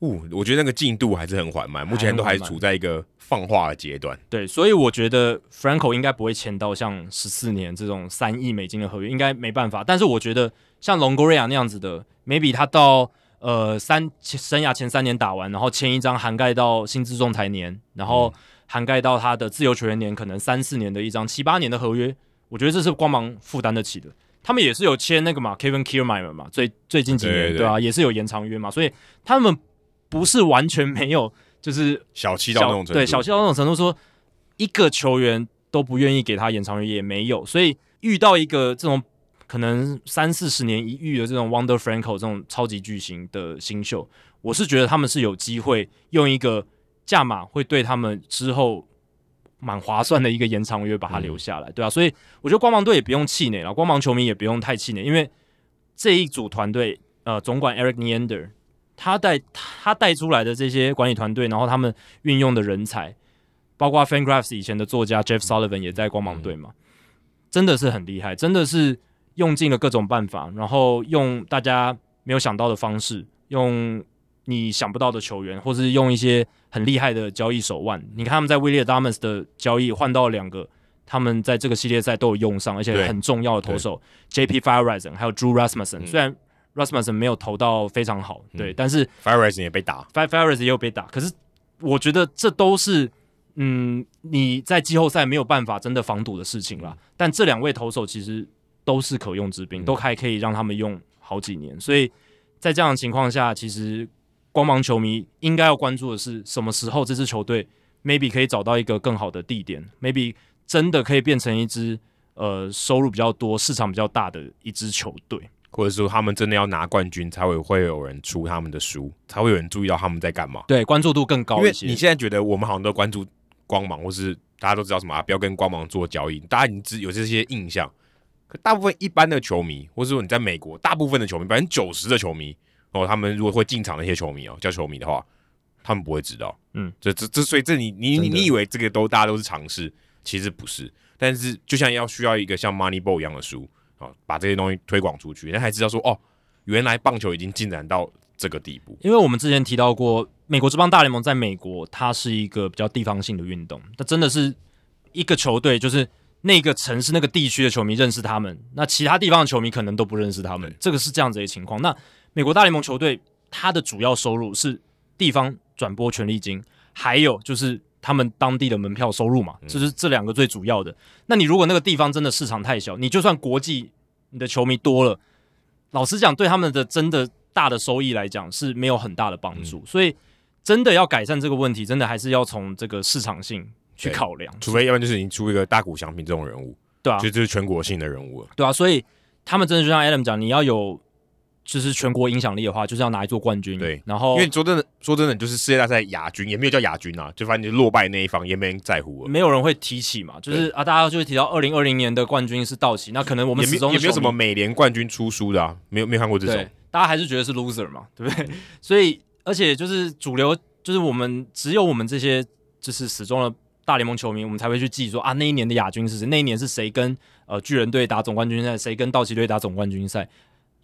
哦，我觉得那个进度还是很缓慢，目前都还处在一个放话的阶段。对，所以我觉得 Franco 应该不会签到像十四年这种三亿美金的合约，应该没办法。但是我觉得像 Longoria 那样子的，maybe 他到呃三生涯前三年打完，然后签一张涵盖到薪资仲裁年，然后涵盖到他的自由球员年，可能三四年的一张七八年的合约，我觉得这是光芒负担得起的。他们也是有签那个嘛，Kevin Kiermaier 嘛，最最近几年对，啊，也是有延长约嘛，所以他们。不是完全没有，就是小气到那种程度。对，小气到那种程度，说一个球员都不愿意给他延长约也没有。所以遇到一个这种可能三四十年一遇的这种 Wonder Franco 这种超级巨星的新秀，我是觉得他们是有机会用一个价码会对他们之后蛮划算的一个延长约把他留下来，嗯、对啊，所以我觉得光芒队也不用气馁了，光芒球迷也不用太气馁，因为这一组团队，呃，总管 Eric Neander。他带他带出来的这些管理团队，然后他们运用的人才，包括 FanGraphs 以前的作家 Jeff Sullivan 也在光芒队嘛，真的是很厉害，真的是用尽了各种办法，然后用大家没有想到的方式，用你想不到的球员，或是用一些很厉害的交易手腕。你看他们在 Willy Adames 的交易换到两个，他们在这个系列赛都有用上，而且很重要的投手 JP Feyereisen 还有 Drew Rasmussen，虽然。Rasmussen 没有投到非常好，对，嗯、但是 Feyereisen 也被打，Feyereisen 也有被打。可是我觉得这都是，嗯，你在季后赛没有办法真的防堵的事情啦。嗯、但这两位投手其实都是可用之兵，嗯、都还可以让他们用好几年。所以在这样的情况下，其实光芒球迷应该要关注的是什么时候这支球队 maybe 可以找到一个更好的地点，maybe 真的可以变成一支呃收入比较多、市场比较大的一支球队，或者说他们真的要拿冠军才会会有人出他们的书，才会有人注意到他们在干嘛。对，关注度更高一些。因为你现在觉得我们好像都关注光芒，或是大家都知道什么啊，不要跟光芒做交易，大家已经有这些印象。可大部分一般的球迷，或者说你在美国，大部分的球迷，百分之九十的球迷，哦，他们如果会进场那些球迷哦，叫球迷的话，他们不会知道。嗯，这这这，所以这你你你你以为这个都大家都是尝试，其实不是。但是就像要需要一个像 Moneyball 一样的书啊、哦，把这些东西推广出去，人才知道说哦，原来棒球已经进展到这个地步。因为我们之前提到过，美国职棒大联盟在美国，它是一个比较地方性的运动，它真的是一个球队就是。那个城市、那个地区的球迷认识他们，那其他地方的球迷可能都不认识他们。这个是这样子的情况。那美国大联盟球队，它的主要收入是地方转播权利金，还有就是他们当地的门票收入嘛，这是这两个最主要的。那你如果那个地方真的市场太小，你就算国际你的球迷多了，老实讲，对他们的真的大的收益来讲是没有很大的帮助。所以，真的要改善这个问题，真的还是要从这个市场性。去考量，除非要不然就是你出一个大谷翔平这种人物，对啊，就这是全国性的人物了，对啊，所以他们真的就像 Adam 讲，你要有就是全国影响力的话，就是要拿一座冠军，对，然后因为说真的，说真的，就是世界大赛亚军也没有叫亚军啊，就反正就落败那一方也没人在乎了，没有人会提起嘛，就是啊，大家就会提到二零二零年的冠军是道奇，那可能我们始终也没有什么美联冠军出书的啊，没有没有看过这种，大家还是觉得是 loser 嘛，对不对？所以而且就是主流，就是我们只有我们这些就是始终的。大联盟球迷，我们才会去记说啊，那一年的亚军是谁？那一年是谁跟呃巨人队打总冠军赛？谁跟道奇队打总冠军赛？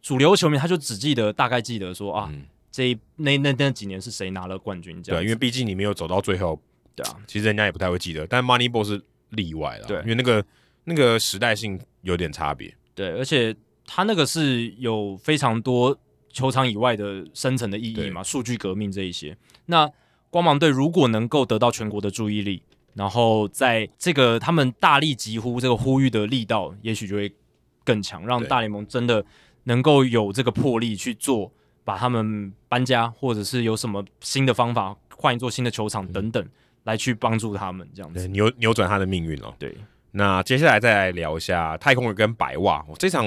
主流球迷他就只记得大概记得说啊，嗯、这一那那那几年是谁拿了冠军？这样对，因为毕竟你没有走到最后，对啊，其实人家也不太会记得。但 Moneyball 是例外了，对，因为那个那个时代性有点差别。对，而且他那个是有非常多球场以外的深层的意义嘛，数据革命这一些。那光芒队如果能够得到全国的注意力。然后在这个他们大力疾呼这个呼吁的力道，也许就会更强，让大联盟真的能够有这个魄力去做，把他们搬家，或者是有什么新的方法换一座新的球场等等，来去帮助他们这样子扭扭转他的命运哦。对，那接下来再来聊一下太空人跟白袜这场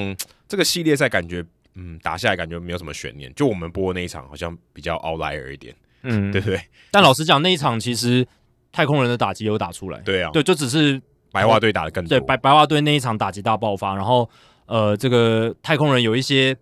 这个系列赛，感觉嗯打下来感觉没有什么悬念，就我们播的那一场好像比较 outlier 一点，嗯，对不对？但老实讲，那一场其实。太空人的打击有打出来，对啊，对，就只是白袜队打的更多，对白白袜队那一场打击大爆发，然后呃，这个太空人有一些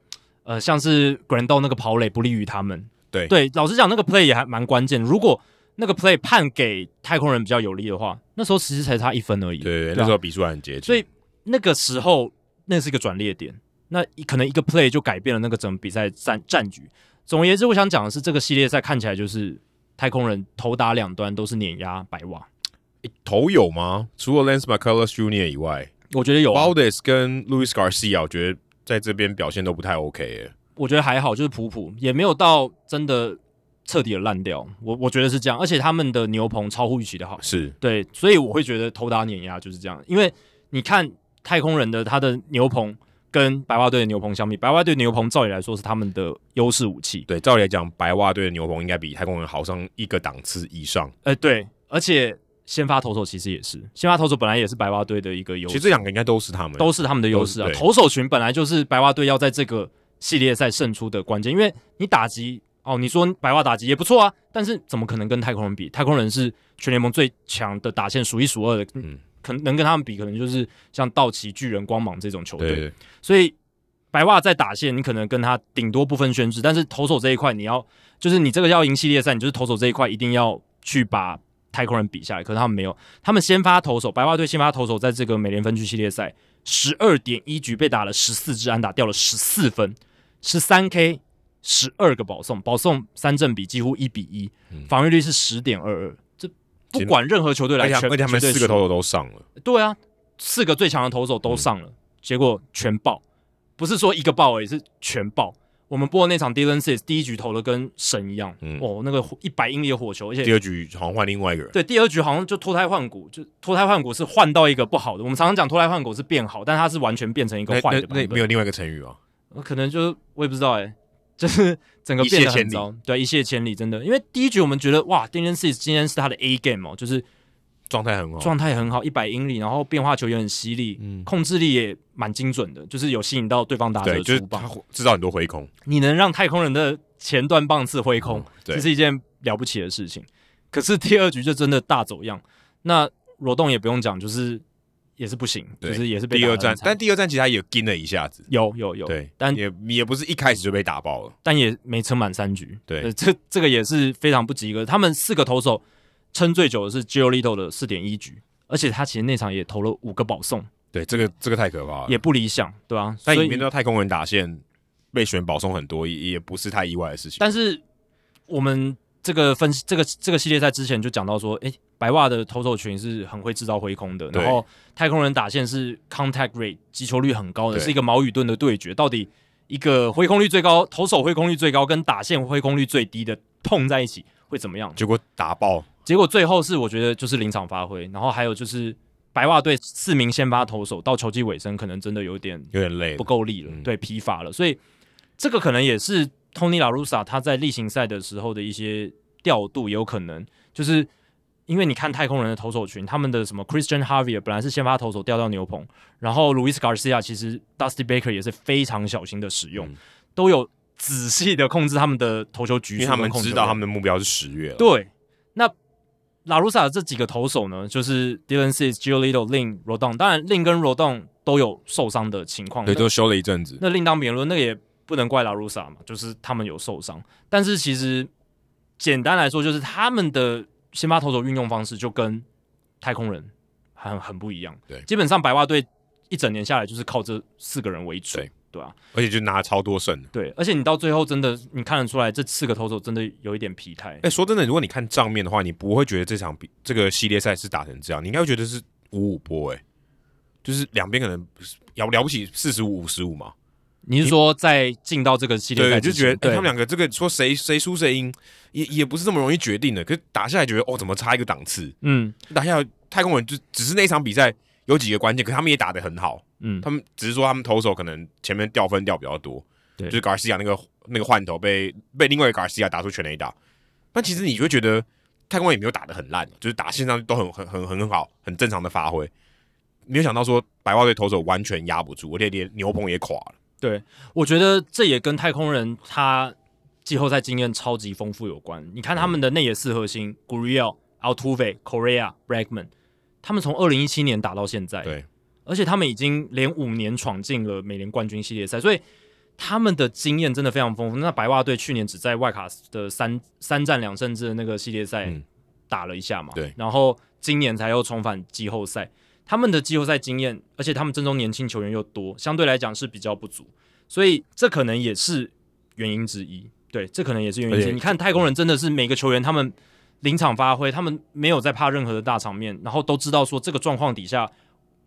呃，像是 Grandal 那个跑垒不利于他们，对对，老实讲那个 play 也还蛮关键，如果那个 play 判给太空人比较有利的话，那时候其实才差一分而已，对，对，那时候比数还很接近，所以那个时候那是一个转捩点，那可能一个 play 就改变了那个整个比赛战战局。总而言之，我想讲的是，这个系列赛看起来就是。太空人头打两端都是碾压白袜，头有吗？除了 Lance McCullers Jr. 以外，我觉得有、啊。Valdez 跟 Luis Garcia，我觉得在这边表现都不太 OK 耶。我觉得还好，就是普普，也没有到真的彻底的烂掉。我我觉得是这样，而且他们的牛棚超乎预期的好，是对，所以我会觉得投打碾压就是这样。因为你看太空人的他的牛棚。跟白袜队的牛棚相比，白袜队牛棚照理来说是他们的优势武器。对，照理来讲，白袜队的牛棚应该比太空人好上一个档次以上。哎、欸，对，而且先发投手其实也是，先发投手本来也是白袜队的一个优势。其实这两个应该都是他们，都是他们的优势啊。投手群本来就是白袜队要在这个系列赛胜出的关键，因为你打击哦，你说白袜打击也不错啊，但是怎么可能跟太空人比？太空人是全联盟最强的打线，数一数二的。嗯。可能能跟他们比，可能就是像道奇、巨人、光芒这种球队。对，所以白袜在打线，你可能跟他顶多不分轩制。但是投手这一块，你要就是你这个要赢系列赛，你就是投手这一块一定要去把太空人比下来。可是他们没有，他们先发投手，白袜队先发投手在这个美联分区系列赛十二点一局被打了十四支安打，掉了十四分，十三 K，十二个保送，保送三振比几乎一比一，防御率是十点二二。这不管任何球队来，而且他们四个投手都上了。对啊，四个最强的投手都上了，嗯、结果全爆，不是说一个爆而已，是全爆。我们播的那场 Dylan Cease 第一局投的跟神一样，嗯、哦，那个一百英里的火球，而且第二局好像换另外一个人。对，第二局好像就脱胎换骨，就脱胎换骨是换到一个不好的。我们常常讲脱胎换骨是变好，但它是完全变成一个坏的。那，那，那没有另外一个成语吗？可能就是我也不知道哎、欸。就是整个变得很糟，对，一泻千里，真的。因为第一局我们觉得哇，Dylan Cease 今天是他的 A game 哦，就是状态很好，状态很好，一百英里，然后变化球也很犀利，嗯，控制力也蛮精准的，就是有吸引到对方打者的出棒，就是制造很多挥空。你能让太空人的前段棒次挥空，这、嗯、是一件了不起的事情。可是第二局就真的大走样，那罗栋也不用讲，就是。也是不行，就是也是被第二战，但第二战其实他也跟了一下子，有有有，对，但也也不是一开始就被打爆了，但也没撑满三局，对，这这个也是非常不及格。他们四个投手撑最久的是 Giolito 的四点一局，而且他其实那场也投了五个保送，对，这个这个太可怕了，也不理想，对啊，但里面的太空人打线被选保送很多，也也不是太意外的事情。但是我们。这个分析，这个这个系列赛之前就讲到说，诶，白袜的投手群是很会制造挥空的，然后太空人打线是 contact rate 击球率很高的，是一个矛与盾的对决。到底一个挥空率最高，投手挥空率最高，跟打线挥空率最低的碰在一起会怎么样？结果打爆，结果最后是我觉得就是临场发挥，然后还有就是白袜队四名先发投手到球季尾声可能真的有点有点累，不够力了，嗯、对，疲乏了，所以这个可能也是。Tony La Russa 他在例行赛的时候的一些调度，也有可能就是因为你看太空人的投手群，他们的什么 Christian Javier 本来是先发投手调到牛棚，然后 Luis Garcia 其实 Dusty Baker 也是非常小心的使用，嗯、都有仔细的控制他们的投球局数，因为他们知道他们的目标是十月了。对，那 La Russa 这几个投手呢，就是 Dylan Cease、Giolito、Lin、Rodon，当然 Lin 跟 Rodon 都有受伤的情况，对，都休了一阵子，那另当别论，那个也。不能怪拉鲁萨嘛，就是他们有受伤，但是其实简单来说，就是他们的先发投手运用方式就跟太空人很很不一样。对，基本上白袜队一整年下来就是靠这四个人为主，对，对啊，而且就拿了超多胜。对，而且你到最后真的你看得出来，这四个投手真的有一点疲态。哎、欸，说真的，如果你看账面的话，你不会觉得这场比这个系列赛是打成这样，你应该会觉得是五五波，哎，就是两边可能了了不起四十五五十五嘛。你是说在进到这个系列赛，就觉得他们两个这个说谁谁输谁赢，也也不是这么容易决定的。可是打下来觉得哦，怎么差一个档次？嗯，打下来太空人就只是那一场比赛有几个关键，可是他们也打得很好。嗯，他们只是说他们投手可能前面掉分掉比较多，对，就是 Garcia 那个那个换头被被另外一个 Garcia 打出全垒打。但其实你就会觉得太空人也没有打得很烂，就是打线上都很很很很好，很正常的发挥。没有想到说白袜队投手完全压不住，而且连牛棚也垮了。对，我觉得这也跟太空人他季后赛经验超级丰富有关。你看他们的内野四核心 Gurriel、Altuve、Correa、Bregman，他们从二零一七年打到现在，对，而且他们已经连五年闯进了美联冠军系列赛，所以他们的经验真的非常丰富。那白袜队去年只在外卡的三三战两胜制的那个系列赛打了一下嘛，对，然后今年才又重返季后赛。他们的季后赛经验，而且他们阵中年轻球员又多，相对来讲是比较不足，所以这可能也是原因之一。对，这可能也是原因之一。你看太空人真的是每个球员他们临场发挥，他们没有在怕任何的大场面，然后都知道说这个状况底下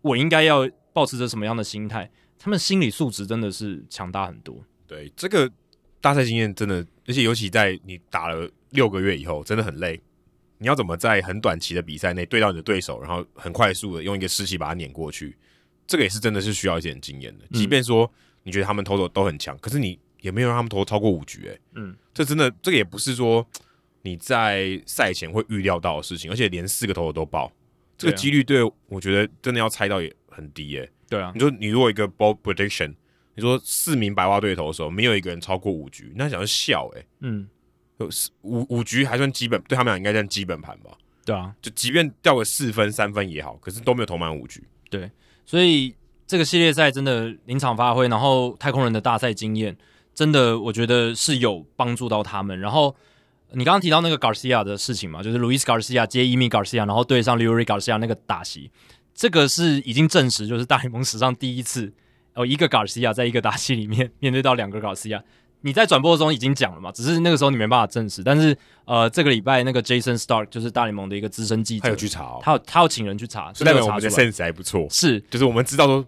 我应该要保持着什么样的心态，他们心理素质真的是强大很多。对，这个大赛经验真的，而且尤其在你打了六个月以后，真的很累。你要怎么在很短期的比赛内对到你的对手，然后很快速的用一个士气把它碾过去？这个也是真的是需要一点经验的。即便说你觉得他们投手都很强，可是你也没有让他们投超过五局，诶，嗯，这真的这个也不是说你在赛前会预料到的事情，而且连四个投手都爆，这个几率对我觉得真的要猜到也很低，诶。对啊，你说你如果一个 ball prediction，你说四名白袜队投手没有一个人超过五局，那想要笑，诶，嗯。五五局还算基本，对他们俩应该算基本盘吧？对啊，就即便掉个四分三分也好，可是都没有投满五局。对，所以这个系列赛真的临场发挥，然后太空人的大赛经验，真的我觉得是有帮助到他们。然后你刚刚提到那个 Garcia 的事情嘛，就是 Luis Garcia 接 Yimi Garcia，然后对上 Leury Garcia 那个打席，这个是已经证实，就是大联盟史上第一次哦，一个 Garcia 在一个打席里面 面对到两个 Garcia。你在转播中已经讲了嘛？只是那个时候你没办法证实。但是呃，这个礼拜那个 Jason Stark 就是大联盟的一个资深记者，他有去查、哦，他有他要请人去查，所以代表我们的 sense 还不错。是，就是我们知道说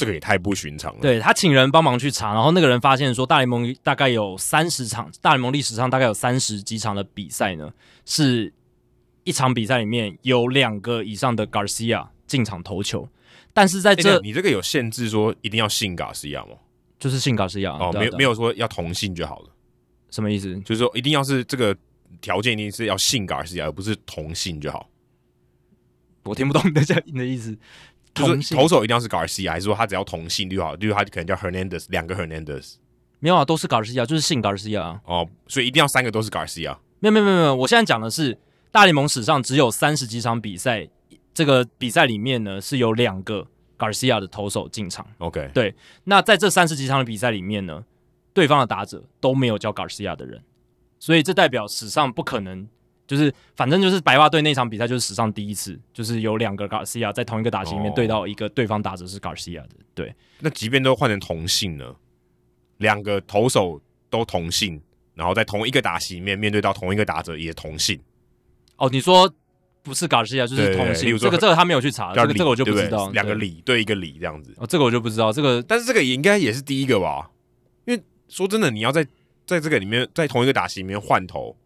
这个也太不寻常了。对，他请人帮忙去查，然后那个人发现说，大联盟大概有三十场，大联盟历史上大概有三十几场的比赛呢，是一场比赛里面有两个以上的 Garcia 进场投球，但是在这、欸、你这个有限制说一定要姓 Garcia 吗？就是姓 Garcia 哦，没有没有说要同性就好了。什么意思？就是说一定要是这个条件，一定是要姓 Garcia，而不是同性就好。我听不懂你的你的意思。就是投手一定要是 Garcia，还是说他只要同性就好？就是他可能叫 Hernandez，两个 Hernandez。没有啊，都是 Garcia，就是姓 Garcia。哦，所以一定要三个都是 Garcia。没有没有没有，我现在讲的是大联盟史上只有三十几场比赛，这个比赛里面呢是有两个 Garcia 的投手进场。OK，对。那在这三十几场的比赛里面呢，对方的打者都没有叫 Garcia 的人，所以这代表史上不可能。就是反正就是白袜队那场比赛就是史上第一次，就是有两个 Garcia 在同一个打席里面对到一个对方打者是 Garcia 的。对，那即便都换成同性呢，两个投手都同性，然后在同一个打席里面面对到同一个打者也同性。哦，你说不是 Garcia 就是同姓，这个这个他没有去查，这个这个我就不知道。两个李对一个李这样子，哦，这个我就不知道。这个但是这个也应该也是第一个吧？因为说真的，你要在在这个里面在同一个打席里面换头。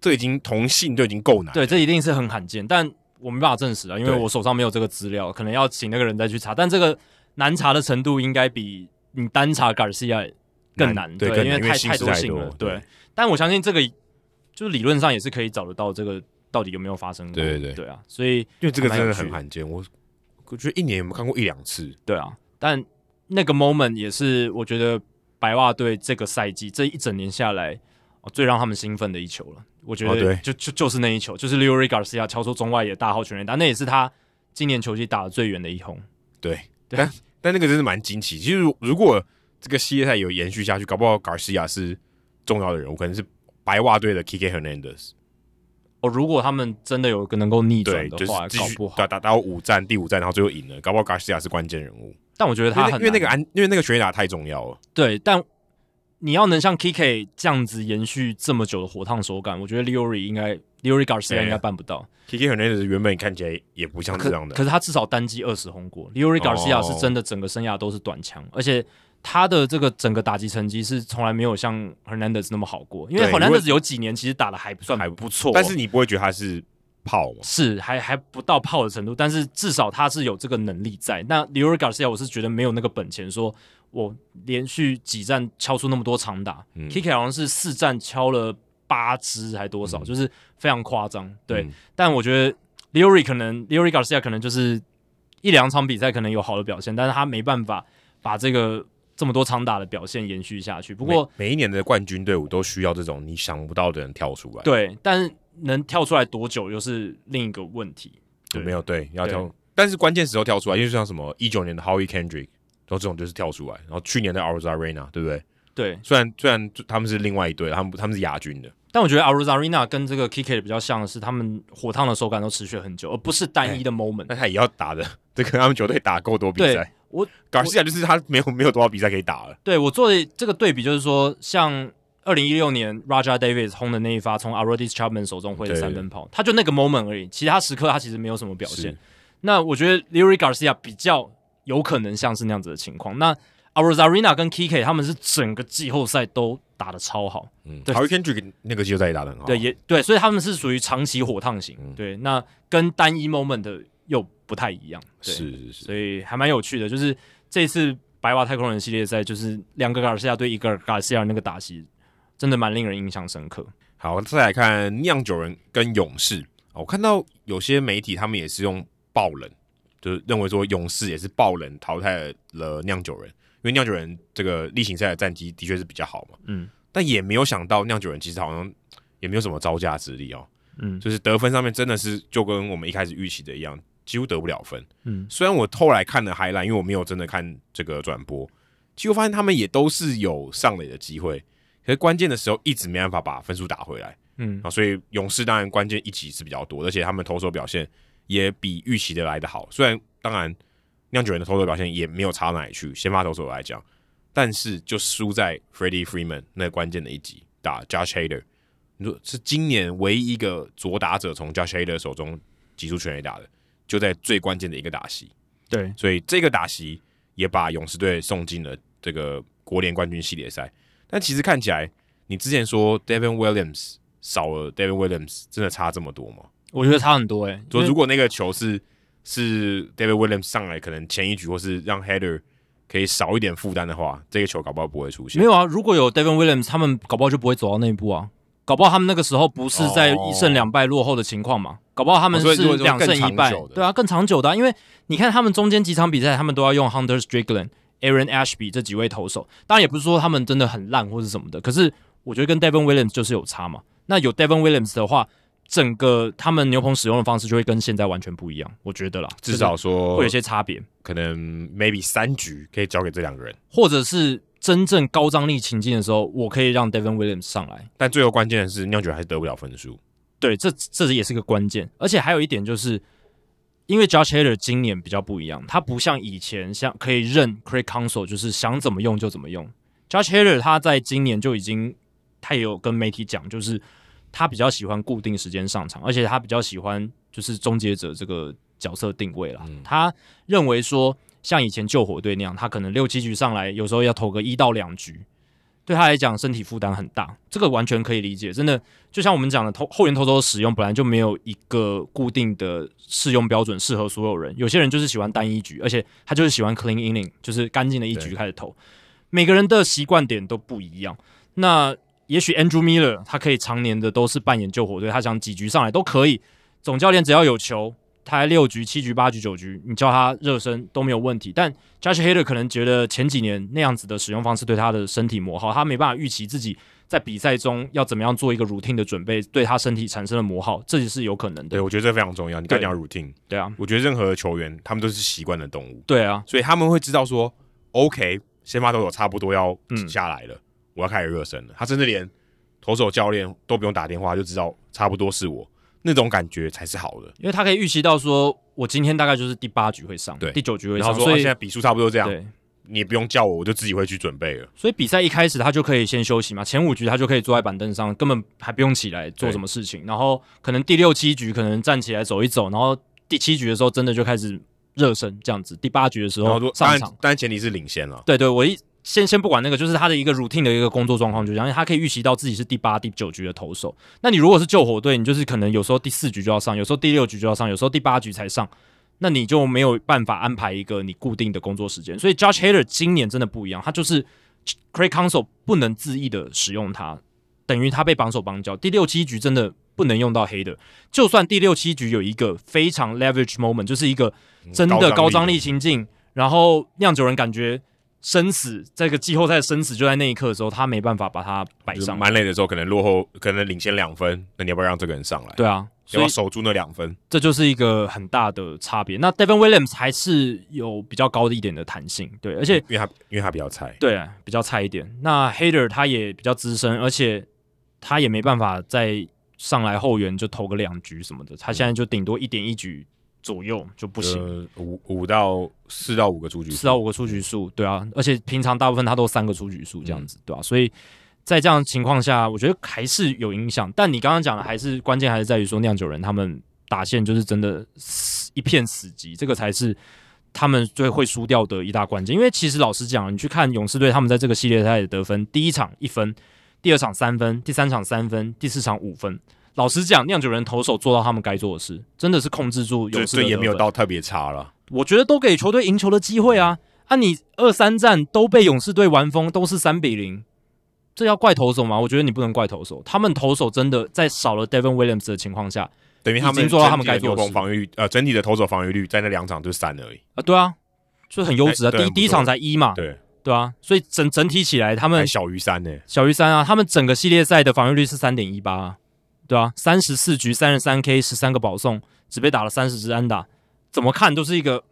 这已经同性就已经够难，对，这一定是很罕见，但我没办法证实啊，因为我手上没有这个资料，可能要请那个人再去查。但这个难查的程度应该比你单查 Garcia 更难，对，对，因为太太多性了，对，对。但我相信这个就是理论上也是可以找得到这个到底有没有发生过，对对对，对啊，所以因为这个真的很罕见，我我觉得一年有没有看过一两次，对啊，但那个 moment 也是我觉得白袜队这个赛季这一整年下来。最让他们兴奋的一球了，我觉得就就就是那一球，就是 Leury Garcia 敲出中外野大号全垒打，那也是他今年球季打的最远的一轰。对，对但但那个真是蛮惊奇。其实如果这个系列赛有延续下去，搞不好 Garcia 是重要的人物，可能是白袜队的 Kike Hernandez。哦，如果他们真的有个能够逆转的话，就是、搞不好打打到五战，第五战然后最后赢了，搞不好 Garcia 是关键人物。但我觉得他因为那个安，因为那个全垒打太重要了。对，但。你要能像 Kike 这样子延续这么久的火烫手感，我觉得 Leury 应该 Leury Garcia 应该办不到。Kike 可能是原本看起来也不像这样的，可，可是他至少单击二十轰过。Leury Garcia 是真的整个生涯都是短枪，而且他的这个整个打击成绩是从来没有像 Hernandez 那么好过。因为 Hernandez 有几年其实打的还不算还不错，但是你不会觉得他是炮吗？是还还不到炮的程度，但是至少他是有这个能力在。那 Leury Garcia 我是觉得没有那个本钱说。我连续几战敲出那么多长打，嗯，Kiki 好像是四战敲了八支还多少，嗯，就是非常夸张。对，嗯，但我觉得 Leury 可能 Leury Garcia 可能就是一两场比赛可能有好的表现，但是他没办法把这个这么多长打的表现延续下去。不过每，每一年的冠军队伍都需要这种你想不到的人跳出来。对，但是能跳出来多久又是另一个问题。对，没有对要跳，但是关键时候跳出来，因为像什么一九年的 Howie Kendrick。然后这种就是跳出来，然后去年的 Arozarena 对不对？对，虽然虽然他们是另外一队，他们他们是亚军的，但我觉得 Arozarena 跟这个 Kike 比较像的是，他们火烫的手感都持续很久，而不是单一的 moment。那他也要打的，这跟他们球队打够多比赛。我 Garcia 就是他没有没有多少比赛可以打了。对，我做的这个对比就是说，像二零一六年 Raja Davis 轰的那一发从 Aroldis Chapman 手中挥的三分炮，他就那个 moment 而已，其他时刻他其实没有什么表现。那我觉得 Leury Garcia 比较有可能像是那样子的情况。那 Arozarena 跟 Kike 他们是整个季后赛都打的超好，嗯，对，Howie Kendrick 那个季后赛也打的很好，对，也对，所以他们是属于长期火烫型，嗯，对，那跟单一 moment 的又不太一样，是是是，所以还蛮有趣的，就是这次白袜太空人系列赛，就是两个 Garcia 对一个 Garcia 那个打戏，真的蛮令人印象深刻。好，再来看酿酒人跟勇士，我看到有些媒体他们也是用爆冷，就是认为说勇士也是爆冷淘汰了酿酒人。因为酿酒人这个例行赛的战绩的确是比较好嘛，嗯，但也没有想到酿酒人其实好像也没有什么招架之力哦，嗯，就是得分上面真的是就跟我们一开始预期的一样，几乎得不了分，嗯，虽然我后来看了 highlight，因为我没有真的看这个转播，结果发现他们也都是有上垒的机会，可是关键的时候一直没办法把分数打回来，嗯，啊，所以勇士当然关键一集是比较多，而且他们投手表现也比预期的来的好，虽然当然。酿酒人的投手表现也没有差哪里去，先发投手来讲，但是就输在 Freddie Freeman 那关键的一集打 Josh Hader，你说是今年唯一一个左打者从 Josh Hader 手中挤出全垒打的，就在最关键的一个打席。对，所以这个打席也把勇士队送进了这个国联冠军系列赛。但其实看起来，你之前说 Devin Williams 少了 Devin Williams，真的差这么多吗？我觉得差很多哎、欸。说如果那个球是是 David Williams 上来，可能前一局或是让 Header 可以少一点负担的话，这个球搞不好不会出现。没有啊，如果有 David Williams，他们搞不好就不会走到那一步啊。搞不好他们那个时候不是在一胜两败落后的情况嘛？哦、搞不好他们是两胜一败，对啊，更长久的、啊。因为你看他们中间几场比赛，他们都要用 Hunter Strickland、Aaron Ashby 这几位投手。当然也不是说他们真的很烂或是什么的，可是我觉得跟 Devin Williams 就是有差嘛。那有 Devin Williams 的话，整个他们牛棚使用的方式就会跟现在完全不一样。我觉得啦，至少说会有些差别。可能 maybe 三局可以交给这两个人，或者是。真正高张力情境的时候，我可以让 Devin Williams 上来，但最后关键的是酿酒还是得不了分数。对，这这也是个关键。而且还有一点就是，因为 Josh Hader 今年比较不一样，他不像以前像可以任 Craig Counsell，就是想怎么用就怎么用。Josh Hader 他在今年就已经，他也有跟媒体讲，就是他比较喜欢固定时间上场，而且他比较喜欢就是终结者这个角色定位了。嗯、他认为说。像以前救火队那样，他可能六七局上来，有时候要投个一到两局，对他来讲身体负担很大，这个完全可以理解。真的，就像我们讲的，投后援投手使用本来就没有一个固定的适用标准，适合所有人。有些人就是喜欢单一局，而且他就是喜欢 clean inning，就是干净的一局开始投。每个人的习惯点都不一样。那也许 Andrew Miller 他可以常年的都是扮演救火队，他想几局上来都可以。总教练只要有球。他六局、七局、八局、九局，你叫他热身都没有问题。但 Josh Hader 可能觉得前几年那样子的使用方式对他的身体磨耗，他没办法预期自己在比赛中要怎么样做一个 routine 的准备，对他身体产生了磨耗，这也是有可能的。对，我觉得这非常重要。你刚讲 routine，对啊，我觉得任何的球员他们都是习惯的动物，对啊，所以他们会知道说，OK，先发投手差不多要下来了，嗯、我要开始热身了。他甚至连投手教练都不用打电话就知道差不多是我。那种感觉才是好的，因为他可以预期到说，我今天大概就是第八局会上，对，第九局会上，然后说所以、啊、现在比数差不多这样，对，你也不用叫我，我就自己会去准备了。所以比赛一开始他就可以先休息嘛，前五局他就可以坐在板凳上，根本还不用起来做什么事情。然后可能第六七局可能站起来走一走，然后第七局的时候真的就开始热身这样子。第八局的时候上场，但前提是领先了。对对，我一。先先不管那个，就是他的一个 routine 的一个工作状况，就这样，他可以预习到自己是第八、第九局的投手。那你如果是救火队，你就是可能有时候第四局就要上，有时候第六局就要上，有时候第八局才上，那你就没有办法安排一个你固定的工作时间。所以 Josh Hader 今年真的不一样，他就是 Craig Counsell 不能恣意的使用他，等于他被绑手绑脚。第六七局真的不能用到 Hader，就算第六七局有一个非常 leverage moment，就是一个真的高张力情境，然后酿酒人感觉。生死，这个季后赛的生死就在那一刻的时候，他没办法把它摆上。蛮累的时候，可能落后，可能领先两分，那你要不要让这个人上来？对啊，要守住那两分，这就是一个很大的差别。那 Devin Williams 还是有比较高的一点的弹性，对，而且因为他因为他比较菜，对，啊比较菜一点。那 Hater 他也比较资深，而且他也没办法再上来后援就投个两局什么的，他现在就顶多一点一局。左右就不行，五五到四到五个出局，四到五个出局数，对啊，而且平常大部分他都三个出局数这样子，嗯、对吧、啊？所以在这样的情况下，我觉得还是有影响。但你刚刚讲的还是关键，还是在于说酿酒人他们打线就是真的死一片死寂，这个才是他们最会输掉的一大关键。因为其实老实讲，你去看勇士队他们在这个系列赛的得分，第一场一分，第二场三分，第三场三分，第四场五分。老实讲，酿酒人投手做到他们该做的事，真的是控制住勇士的得分，也没有到特别差了。我觉得都给球队赢球的机会啊！啊，你二三战都被勇士队玩疯，都是三比零，这要怪投手吗？我觉得你不能怪投手，他们投手真的在少了 Devon Williams 的情况下，等于他们做到他们该做的防御率，呃，整体的投手防御率在那两场就是三而已啊。对啊，就很优质啊。第一第一场才一嘛，对对啊，所以整整体起来他们小于三呢，小于三啊。他们整个系列赛的防御率是三点一八。对啊，三十四局三十三 K 十三个保送，只被打了三十支安打，怎么看都是一个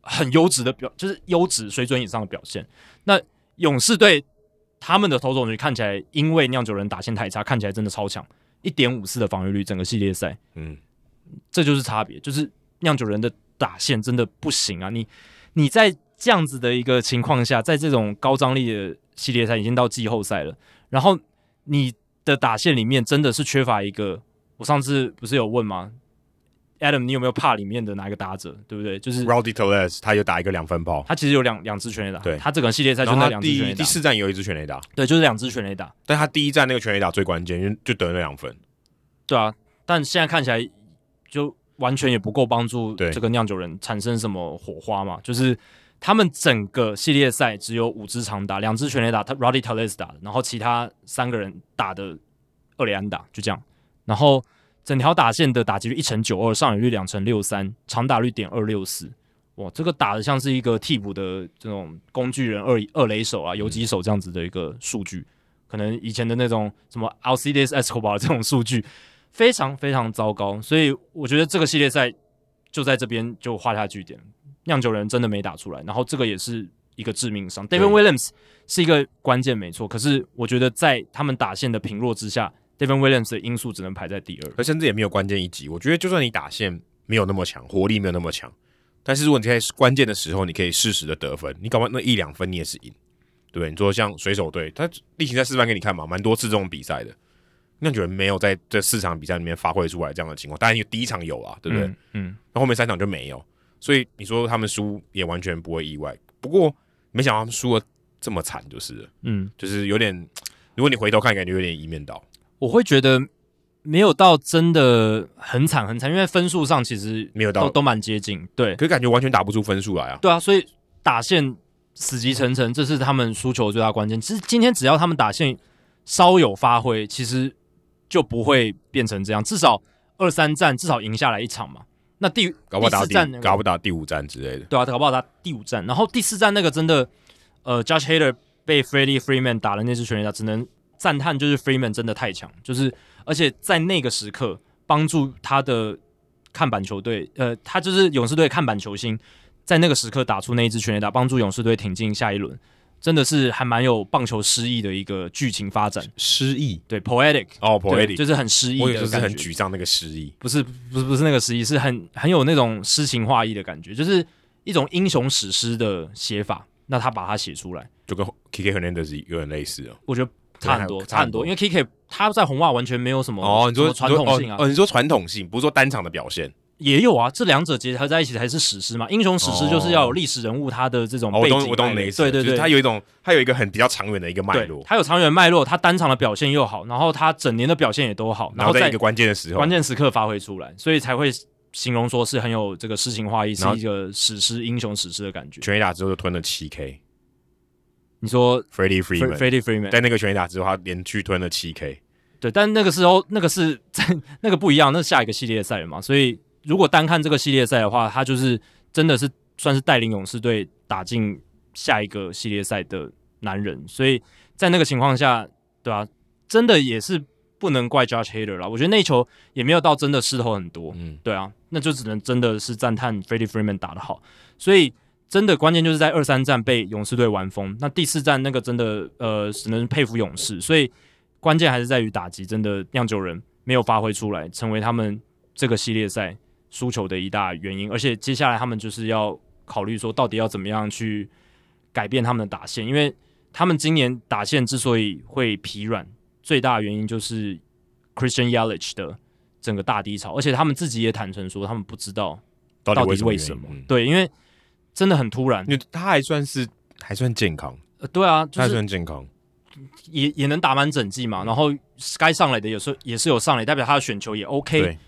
很优质的表，就是优质水准以上的表现。那勇士队他们的投手局看起来，因为酿酒人打线太差，看起来真的超强，一点五四的防御率，整个系列赛，嗯，这就是差别，就是酿酒人的打线真的不行啊！你你在这样子的一个情况下，在这种高张力的系列赛已经到季后赛了，然后你。的打线里面真的是缺乏一个，我上次不是有问吗？Adam，你有没有怕里面的哪一个打者？对不对？就是 Rowdy t o l e s 他有打一个两分炮，他其实有两两支全垒打，对，他整个系列赛就那两支全垒打。第四站也有一支全垒打，对，就是两支全垒打。但他第一站那个全垒打最关键，因为就得了两分。对啊，但现在看起来就完全也不够帮助这个酿酒人产生什么火花嘛？就是他们整个系列赛只有五支长打，两支全垒打，他 Rowdy Tellez 打的，然后其他三个人打的二垒安打，就这样。然后整条打线的打击率一成九二，上垒率两成六三，长打率点二六四。哇，这个打的像是一个替补的这种工具人二二垒手啊，游击手这样子的一个数据，可能以前的那种什么 Alcides Escobar 这种数据非常非常糟糕，所以我觉得这个系列赛就在这边就画下句点。酿酒人真的没打出来，然后这个也是一个致命伤。David Williams 是一个关键没错，可是我觉得在他们打线的平弱之下，David Williams 的因素只能排在第二，而甚至也没有关键一击。我觉得就算你打线没有那么强，火力没有那么强。但是如果你在关键的时候，你可以适时的得分，你搞完那一两分你也是赢，对不对？你说像水手队，他例行赛示范给你看嘛，蛮多次这种比赛的，酿酒人没有在这四场比赛里面发挥出来这样的情况。当然，第一场有啊，对不对？嗯，嗯，那后面三场就没有，所以你说他们输也完全不会意外。不过没想到他们输的这么惨，就是了，嗯，就是有点，如果你回头看，感觉有点一面倒。我会觉得。没有到真的很惨很惨，因为分数上其实没有到都蛮接近，对，可是感觉完全打不出分数来啊。对啊，所以打线死气沉沉，这是他们输球最大关键。其实今天只要他们打线稍有发挥，其实就不会变成这样。至少二三战至少赢下来一场嘛。那第搞不好打第四战、那个，搞不好打第五战之类的。对啊，搞不好打第五战。然后第四战那个真的，呃，Judge Hader 被 Freddie Freeman 打了那支全垒打，只能赞叹就是 Freeman 真的太强，就是。而且在那个时刻，帮助他的看板球队，呃，他就是勇士队看板球星，在那个时刻打出那一支全垒打，帮助勇士队挺进下一轮，真的是还蛮有棒球诗意的一个剧情发展。诗意，对，poetic，哦，poetic，就是很诗意的，就是很沮丧那个诗意，不是，不是，不是那个诗意，是很很有那种诗情画意的感觉，就是一种英雄史诗的写法。那他把它写出来，就跟 Kike Hernandez 有点类似哦，我觉得。差很多，差很多，因为 Kike 他在红袜完全没有什么哦，你说传统性啊？哦，你说传统性，不是说单场的表现也有啊。这两者结合在一起才是史诗嘛。英雄史诗就是要有历史人物他的这种背景，我懂你意思。对对对，他有一种，他有一个很比较长远的一个脉络，他有长远脉络，他单场的表现又好，然后他整年的表现也都好，然后在一个关键的时候，关键时刻发挥出来，所以才会形容说是很有这个诗情画意，是一个史诗英雄史诗的感觉。全垒打之后就吞了七 K。你说 Freddie Freeman，Freddie Freeman 在那个全垒打之后，他连续吞了七 K。对，但那个时候那个是在 那个不一样，那是下一个系列赛了嘛。所以如果单看这个系列赛的话，他就是真的是算是带领勇士队打进下一个系列赛的男人。所以在那个情况下，对啊，真的也是不能怪 Josh Hader 啦。我觉得那球也没有到真的势头很多，嗯，对啊，那就只能真的是赞叹 Freddie Freeman 打得好。所以。真的关键就是在二三战被勇士队玩疯，那第四战那个真的呃只能佩服勇士，所以关键还是在于打击，真的酿酒人没有发挥出来，成为他们这个系列赛输球的一大原因。而且接下来他们就是要考虑说，到底要怎么样去改变他们的打线，因为他们今年打线之所以会疲软，最大的原因就是 Christian Yelich 的整个大低潮，而且他们自己也坦诚说，他们不知道到底为什么，对，因为。真的很突然，因为他还算是还算健康，呃，对啊，就是、还算健康，也也能打满整季嘛。然后该上来的有时候也是有上来，代表他的选球也 OK。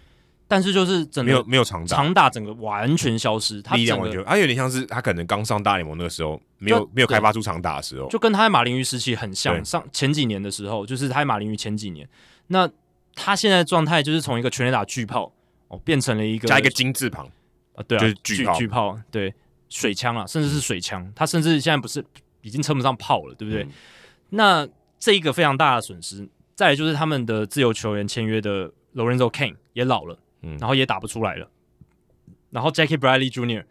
对，但是就是整个没有没有长打，长打整个完全消失，他力量完全，他有点像是他可能刚上大联盟那个时候，没有没有开发出长打的时候，就跟他在马林鱼时期很像。上前几年的时候，就是他在马林鱼前几年，那他现在状态就是从一个全垒打巨炮哦，变成了一个加一个金字旁啊，对啊，就是巨炮，巨炮对。水枪啊，甚至是水枪，他甚至现在不是已经称不上炮了，对不对？嗯、那这一个非常大的损失。再来就是他们的自由球员签约的 Lorenzo Cain 也老了，嗯，然后也打不出来了。然后 Jackie Bradley Jr.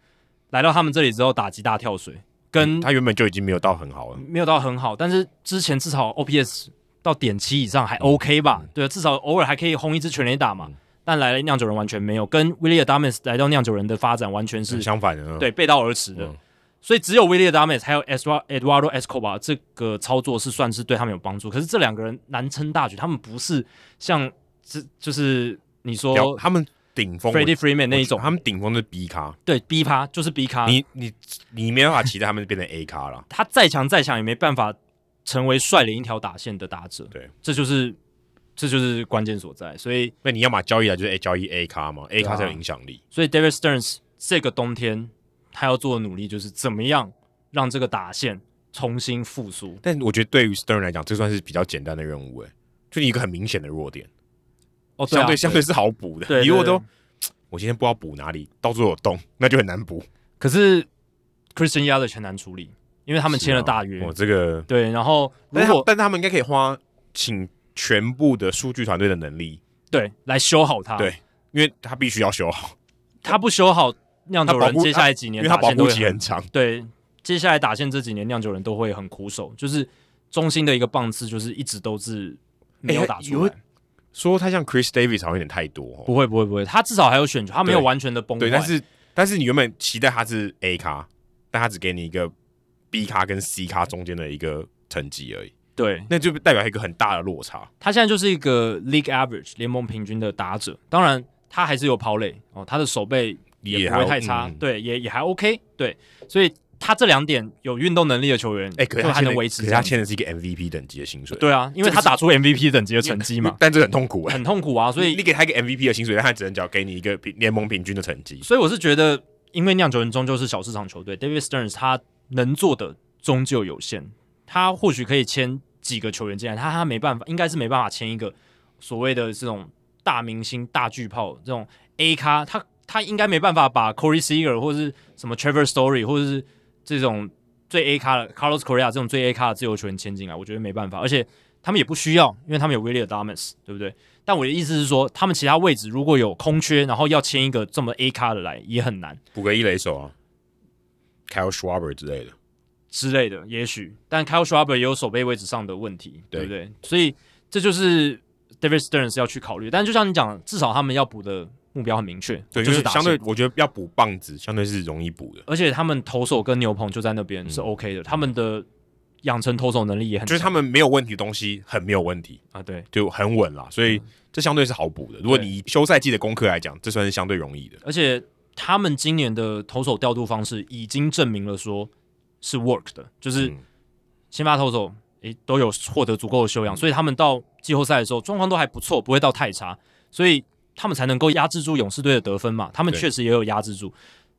来到他们这里之后，打击大跳水，跟、嗯、他原本就已经没有到很好了，没有到很好，但是之前至少 OPS 到点七以上还 OK 吧？嗯、对啊，至少偶尔还可以轰一支全垒打嘛。嗯但来了酿酒人完全没有，跟 Willy Adames 来到酿酒人的发展完全是相反的，对，背道而驰的。嗯、所以只有 Willy Adames 还有 Eduardo Escobar 这个操作是算是对他们有帮助。可是这两个人难撑大局，他们不是像这就是你说他们顶峰 Freddie Freeman 那一种，他们顶峰是 B 咖，对 B 咖就是 B 咖，你你你没办法期待他们变成 A 咖了。他再强再强也没办法成为率领一条打线的打者。对，这就是。这就是关键所在，所以那你要把交易来就是 A 交易 A 咖嘛，A 咖才有影响力。所以 David Stearns 这个冬天他要做的努力就是怎么样让这个打线重新复苏。但我觉得对于 Stern 来讲，这算是比较简单的任务，哎，就一个很明显的弱点。哦，对啊、相对相对是好补的。对，你如果都我今天不知道补哪里，到处有洞，那就很难补。可是 Christian Yelich 很难处理，因为他们签了大约。我、哦、这个对，然后如果但是他们应该可以花请全部的数据团队的能力，对，来修好它。对，因为他必须要修好，他不修好，酿酒人接下来几年，因为他保护期很长。对，接下来打线这几年，酿酒人都会很苦手，就是中心的一个棒次，就是一直都是没有打出来。欸说他像 Chris Davis 好像有点太多，不会不会不会，他至少还有选球，他没有完全的崩坏。对，但是但是你原本期待他是 A 卡，但他只给你一个 B 卡跟 C 卡中间的一个成绩而已。对，那就代表一个很大的落差。他现在就是一个 League Average 联盟平均的打者，当然他还是有跑垒哦，他的手背也不会太差，对，也也还 OK，对，所以。他这两点有运动能力的球员，哎、欸，可是他还能维持。可是他签的是一个 MVP 等级的薪水。对啊，因为他打出 MVP 等级的成绩嘛。但这很痛苦、欸，很痛苦啊！所以你，你给他一个 MVP 的薪水，但他只能缴给你一个联盟平均的成绩。所以我是觉得，因为酿酒人终究是小市场球队，David Stearns 他能做的终究有限。他或许可以签几个球员进来，他他没办法，应该是没办法签一个所谓的这种大明星、大巨炮这种 A 咖。他他应该没办法把 Corey Seager 或者是什么 Trevor Story 或者是这种。最 A 咖的 Carlos Correa 这种最 A 咖的自由球员签进来，我觉得没办法，而且他们也不需要，因为他们有 Willy Adames，对不对？但我的意思是说，他们其他位置如果有空缺，然后要签一个这么 A 咖的来，也很难。补个一垒手啊，Kyle Schwarber 之类的，之类的，也许。但 Kyle Schwarber 也有守备位置上的问题，对不对？所以这就是 David Stearns 要去考虑。但就像你讲，至少他们要补的。目标很明确，对，就是相对，我觉得要补棒子，相对是容易补的。而且他们投手跟牛棚就在那边是 OK 的，嗯、他们的养成投手能力也很，就是他们没有问题的东西很没有问题啊，对，就很稳啦。所以这相对是好补的。如果你休赛季的功课来讲，这算是相对容易的。而且他们今年的投手调度方式已经证明了说是 work 的，就是先发投手诶都有获得足够的修养，所以他们到季后赛的时候状况都还不错，不会到太差，所以。他们才能够压制住勇士队的得分嘛？他们确实也有压制住，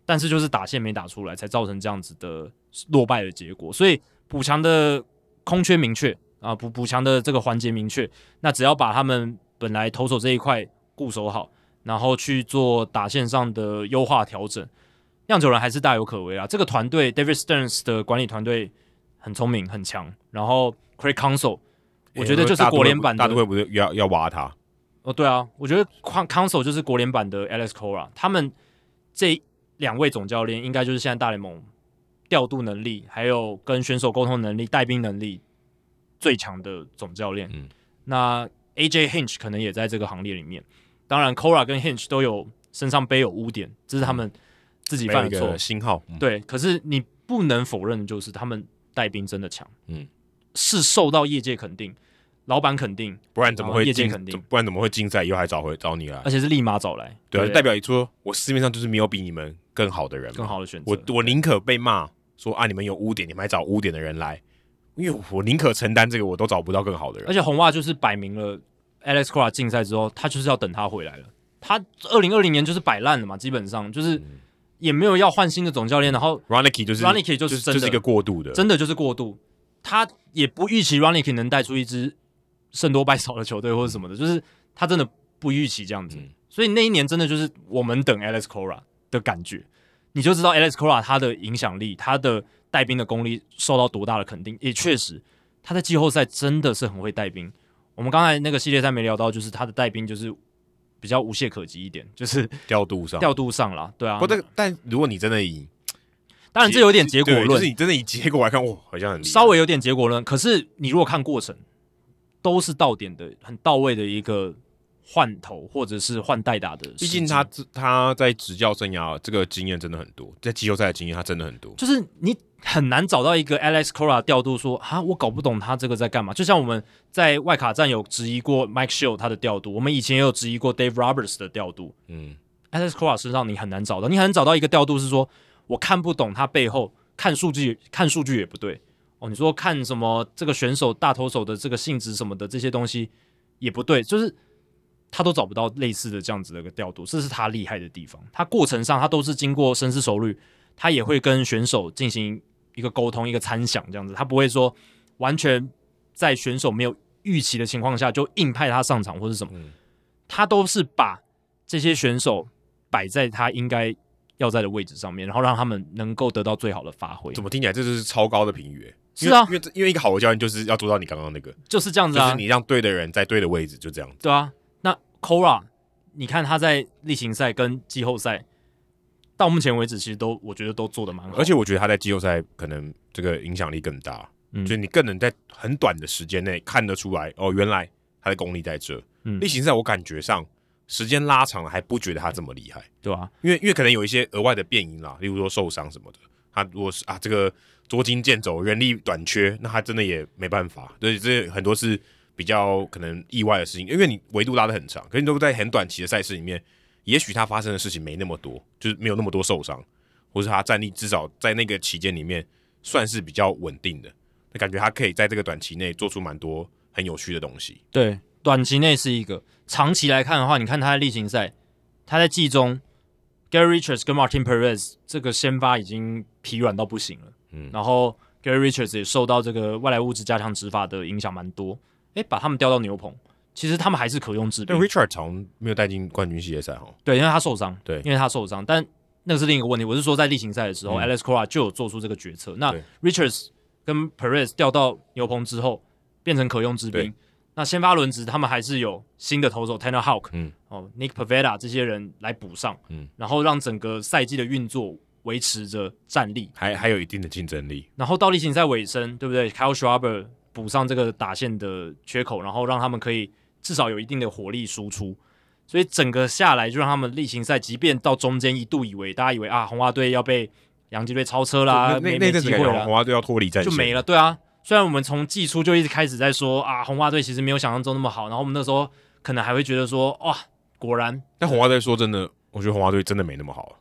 但是就是打线没打出来，才造成这样子的落败的结果。所以补强的空缺明确啊，补补强的这个环节明确，那只要把他们本来投手这一块固守好，然后去做打线上的优化调整，酿酒人还是大有可为啊。这个团队 David Stearns 的管理团队很聪明很强，然后 Craig Council，、欸我觉得就是国联版的，大都会不是要要挖他。哦，对啊，我觉得 Counsell 就是国联版的 Alex Cora，他们这两位总教练应该就是现在大联盟调度能力，还有跟选手沟通能力、带兵能力最强的总教练。嗯，那 AJ Hinch 可能也在这个行列里面。当然，Cora 跟 Hinch 都有身上背有污点，这是他们自己犯的错。星号、嗯、对，可是你不能否认的就是他们带兵真的强，嗯，是受到业界肯定。老板肯定，不然怎么会业界肯定？不然怎么会竞赛以后还找回找你来？而且是立马找来，对，对对代表说，我市面上就是没有比你们更好的人，更好的选择。我我宁可被骂说啊，你们有污点，你们还找污点的人来，因为我宁可承担这个，我都找不到更好的人。而且红袜就是摆明了，Alex Cora 竞赛之后，他就是要等他回来了。他二零二零年就是摆烂了嘛，基本上就是也没有要换新的总教练。然后 Roenicke 就是 Roenicke 就是真的、就是、就是一个过渡的，真的就是过渡。他也不预期 Roenicke 能带出一支。胜多败少的球队或者什么的，就是他真的不预期这样子，嗯、所以那一年真的就是我们等 Alex Cora 的感觉，你就知道 Alex Cora 他的影响力、他的带兵的功力受到多大的肯定。也确实，他在季后赛真的是很会带兵。我们刚才那个系列赛没聊到，就是他的带兵就是比较无懈可击一点，就是调度上调度上了，对啊。不，但但如果你真的以，当然这有点结果论，就是你真的以结果来看，哇，好像很稍微有点结果论。可是你如果看过程。都是到点的，很到位的一个换头或者是换代打的。毕竟他他在执教生涯这个经验真的很多，在季后赛的经验他真的很多。就是你很难找到一个 Alex Cora 调度说啊，我搞不懂他这个在干嘛。就像我们在外卡站有质疑过 Mike Shildt 他的调度，我们以前也有质疑过 Dave Roberts 的调度。嗯，Alex Cora 身上你很难找到，你很难找到一个调度是说我看不懂他背后看数据看数据也不对。哦，你说看什么这个选手大投手的这个性质什么的这些东西也不对，就是他都找不到类似的这样子的一个调度，这是他厉害的地方。他过程上他都是经过深思熟虑，他也会跟选手进行一个沟通、一个参详这样子，他不会说完全在选手没有预期的情况下就硬派他上场或是什么，嗯、他都是把这些选手摆在他应该要在的位置上面，然后让他们能够得到最好的发挥。怎么听起来这就是超高的评语？是啊，因为因为一个好的教练就是要做到你刚刚那个，就是这样子啊，就是你让对的人在对的位置，就这样子。对啊，那 Cora，你看他在例行赛跟季后赛到目前为止，其实都我觉得都做的蛮好，而且我觉得他在季后赛可能这个影响力更大，嗯，就是你更能在很短的时间内看得出来，哦，原来他的功力在这。嗯，例行赛我感觉上时间拉长了还不觉得他这么厉害，对啊，因为因为可能有一些额外的变因啦，例如说受伤什么的，他如果是啊这个。捉襟见肘，人力短缺，那他真的也没办法。所以这很多是比较可能意外的事情，因为你维度拉得很长，可是你都在很短期的赛事里面，也许他发生的事情没那么多，就是没有那么多受伤，或是他战力至少在那个期间里面算是比较稳定的。那感觉他可以在这个短期内做出蛮多很有趣的东西。对，短期内是一个，长期来看的话，你看他在例行赛，他在季中，Gary Richards 跟 Martin Perez 这个先发已经疲软到不行了。嗯，然后 Gary Richards 也受到这个外来物质加强执法的影响蛮多，诶，把他们调到牛棚，其实他们还是可用之兵。但 Richards 好像没有带进冠军系列赛哈。对，因为他受伤。对，因为他受伤。但那个是另一个问题。我是说，在例行赛的时候、嗯、Alex Cora 就有做出这个决策。那 Richards 跟 Perez 调到牛棚之后，变成可用之兵。那先发轮值他们还是有新的投手 Tanner Houck，嗯，哦，Nick Pavetta 这些人来补上，嗯，然后让整个赛季的运作。维持着战力，还还有一定的竞争力。然后到例行赛尾声，对不对？Kyle Schwarber 补上这个打线的缺口，然后让他们可以至少有一定的火力输出。所以整个下来，就让他们例行赛，即便到中间一度以为大家以为啊，红袜队要被洋基队超车啦，没没机会了，红袜队要脱离战线就没了。对啊，虽然我们从季初就一直开始在说啊，红袜队其实没有想象中那么好，然后我们那时候可能还会觉得说哇，果然。但红袜队说真的，我觉得红袜队真的没那么好。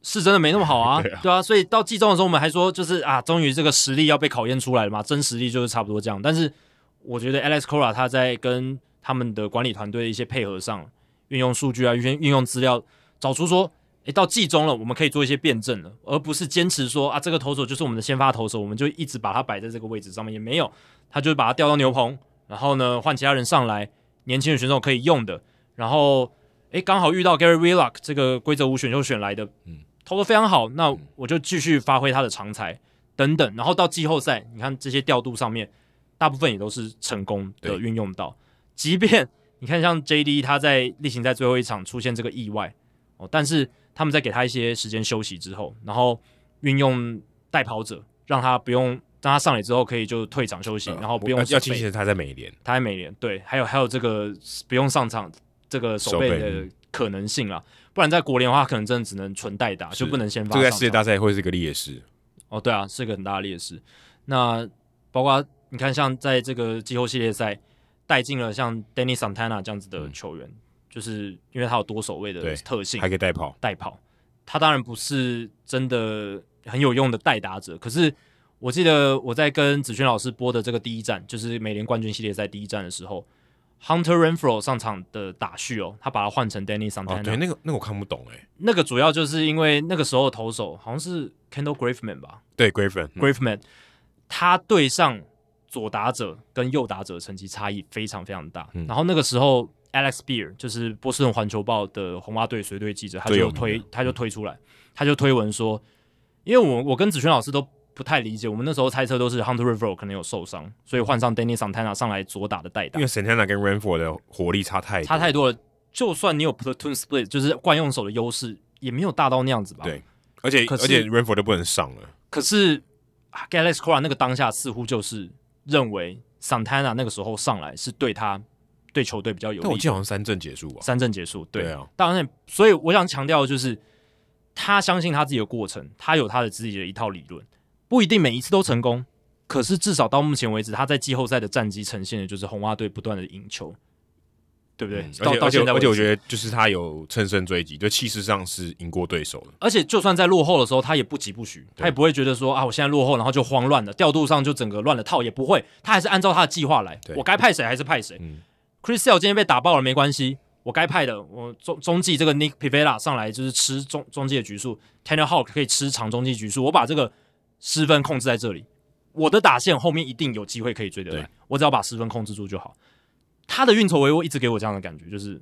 是真的没那么好啊，对啊，对啊，所以到季中的时候，我们还说就是啊，终于这个实力要被考验出来了嘛，真实力就是差不多这样。但是我觉得 Alex Cora 他在跟他们的管理团队一些配合上，运用数据啊，运运用资料，找出说，诶，到季中了，我们可以做一些辩证了，而不是坚持说啊，这个投手就是我们的先发投手，我们就一直把它摆在这个位置上面，也没有，他就把它调到牛棚，然后呢换其他人上来，年轻的选手可以用的，然后诶，刚好遇到 Gary Wheelock 这个规则五选秀选来的，嗯。投的非常好，那我就继续发挥他的长才等等，然后到季后赛，你看这些调度上面，大部分也都是成功的运用到。即便你看像 JD 他在例行赛最后一场出现这个意外哦，但是他们在给他一些时间休息之后，然后运用代跑者，让他不用让他上来之后可以就退场休息，呃、然后不用要提醒他在美联，他在美联对，还有还有这个不用上场这个守备的可能性啊。不然在国联的话，可能真的只能纯代打，就不能先发。这个在世界大赛会是一个劣势。哦，对啊，是一个很大的劣势。那包括你看，像在这个季后系列赛带进了像 Danny Santana 这样子的球员，嗯、就是因为他有多守卫的特性，还可以带跑。带跑，他当然不是真的很有用的代打者。可是我记得我在跟子轩老师播的这个第一站，就是美联冠军系列赛第一站的时候。Hunter Renfroe 上场的打序哦，他把它换成 Danny Santana。哦，对，那个那个我看不懂哎。那个主要就是因为那个时候的投手好像是 Kendall Graveman 吧？对，Graveman，Graveman，他对上左打者跟右打者成绩差异非常非常大。嗯、然后那个时候 Alex Beer 就是波士顿环球报的红袜队随队记者，他就推他就推出来，他就推文说，因为我我跟子轩老师都。不太理解，我们那时候猜测都是 Hunter Renfroe 可能有受伤，所以换上 Danny Santana 上来左打的代打。因为 Santana 跟 Renfroe 的火力差太差太多了，就算你有 Platoon Split，就是惯用手的优势，也没有大到那样子吧？对，而且而且 Renfroe 都不能上了。可是 Alex Cora 那个当下似乎就是认为 Santana 那个时候上来是对他对球队比较有利。但我记得好像三阵结束吧，三阵结束，对，对啊。当然，所以我想强调的就是，他相信他自己的过程，他有他的自己的一套理论。不一定每一次都成功，可是至少到目前为止，他在季后赛的战绩呈现的就是红袜队不断的赢球，对不对？嗯、而且而且而且我觉得就是他有乘胜追击，就气势上是赢过对手的。而且就算在落后的时候，他也不急不徐，他也不会觉得说啊，我现在落后，然后就慌乱了，调度上就整个乱了套，也不会，他还是按照他的计划来。我该派谁还是派谁。嗯、Chris Sale 今天被打爆了没关系，我该派的，我中中继这个 Nick Pivetta 上来就是吃中中继的局数，Tanner Houck 可以吃长中继局数，我把这个失分控制在这里，我的打线后面一定有机会可以追得来，我只要把失分控制住就好。他的运筹帷幄一直给我这样的感觉，就是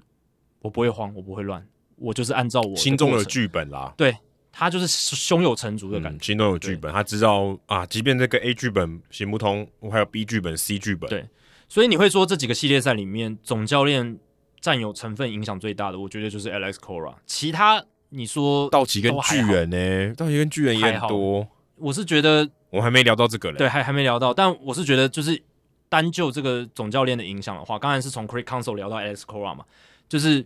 我不会慌，我不会乱，我就是按照我心中的剧本啦。对，他就是胸有成竹的感觉，嗯、心中有剧本，他知道啊，即便这个 A 剧本行不通，我还有 B 剧本、C 剧本。对，所以你会说这几个系列赛里面总教练。占有成分影响最大的，我觉得就是 Alex Cora。其他你说道奇跟巨人呢、欸？道奇跟巨人也很多。我是觉得我还没聊到这个嘞。对，还还没聊到。但我是觉得，就是单就这个总教练的影响的话，刚才是从 Craig Council 聊到 Alex Cora 嘛，就是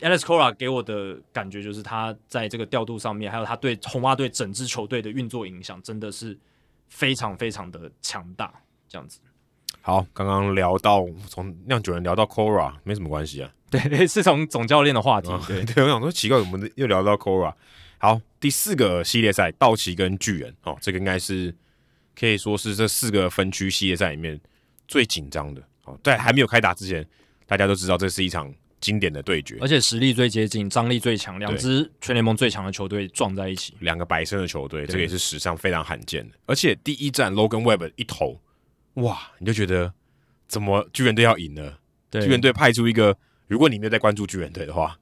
Alex Cora 给我的感觉就是他在这个调度上面，还有他对红袜队整支球队的运作影响，真的是非常非常的强大，这样子。好，刚刚聊到从酿酒人聊到 Cora，没什么关系啊。对，是从总教练的话题。哦、对，对，我想说奇怪，我们又聊到 Cora？好，第四个系列赛，道奇跟巨人，哦，这个应该是可以说是这四个分区系列赛里面最紧张的。哦，在还没有开打之前，大家都知道这是一场经典的对决，而且实力最接近，张力最强，两支全联盟最强的球队撞在一起，两个白胜的球队，这个也是史上非常罕见的。而且第一站 Logan Webb 一投。哇，你就觉得怎么巨人队要赢了？对，巨人队派出一个，如果你没有在关注巨人队的话，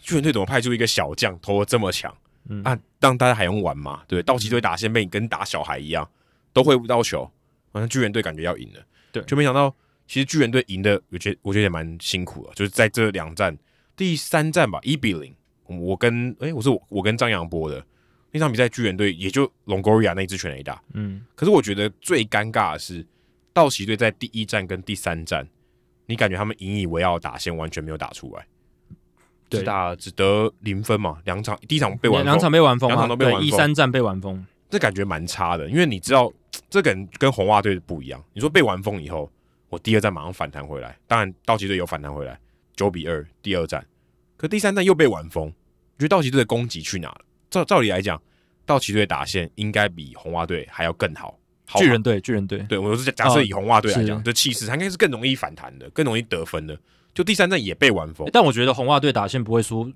巨人队怎么派出一个小将投的这么强？嗯啊，让大家还用玩吗？对，道奇队打先被你跟打小孩一样，都挥不到球，好像巨人队感觉要赢了。对，就没想到其实巨人队赢的，我觉得我觉得也蛮辛苦的，就是在这两战，第三战吧，一比零，我跟哎、欸，我是我我跟张扬波的那场比赛，巨人队也就 Longoria 那一支全垒打，嗯，可是我觉得最尴尬的是。道奇队在第一站跟第三站，你感觉他们引以为傲的打线完全没有打出来，对，只打只得零分嘛，两场第一场被完，两场被完封，两场都被完封，一三战被完封，这感觉蛮差的，因为你知道 这个人跟红袜队不一样。你说被完封以后，我第二站马上反弹回来，当然道奇队有反弹回来，九比二第二站，可第三站又被完封，你觉得道奇队的攻击去哪了？照照理来讲，道奇队打线应该比红袜队还要更好。巨人队，巨人队，对我是假设以红袜队来讲，的气势他应该是更容易反弹的，更容易得分的。就第三站也被完封，但我觉得红袜队打线不会输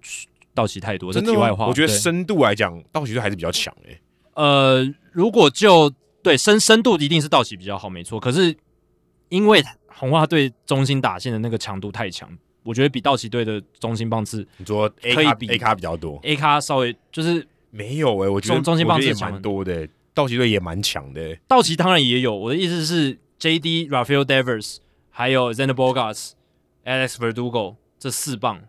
道奇太多。这题外话，我觉得深度来讲，道奇队还是比较强诶。呃，如果就对深深度一定是道奇比较好，没错。可是因为红袜队中心打线的那个强度太强，我觉得比道奇队的中心棒次，你说 A 卡比 A 卡比较多，A 卡稍微就是没有诶，我觉得中心棒次也蛮多的。道奇队也蛮强的、欸，道奇当然也有。我的意思是，J.D. Rafael Devers 还有 Xander Bogaerts、Alex Verdugo 这四棒，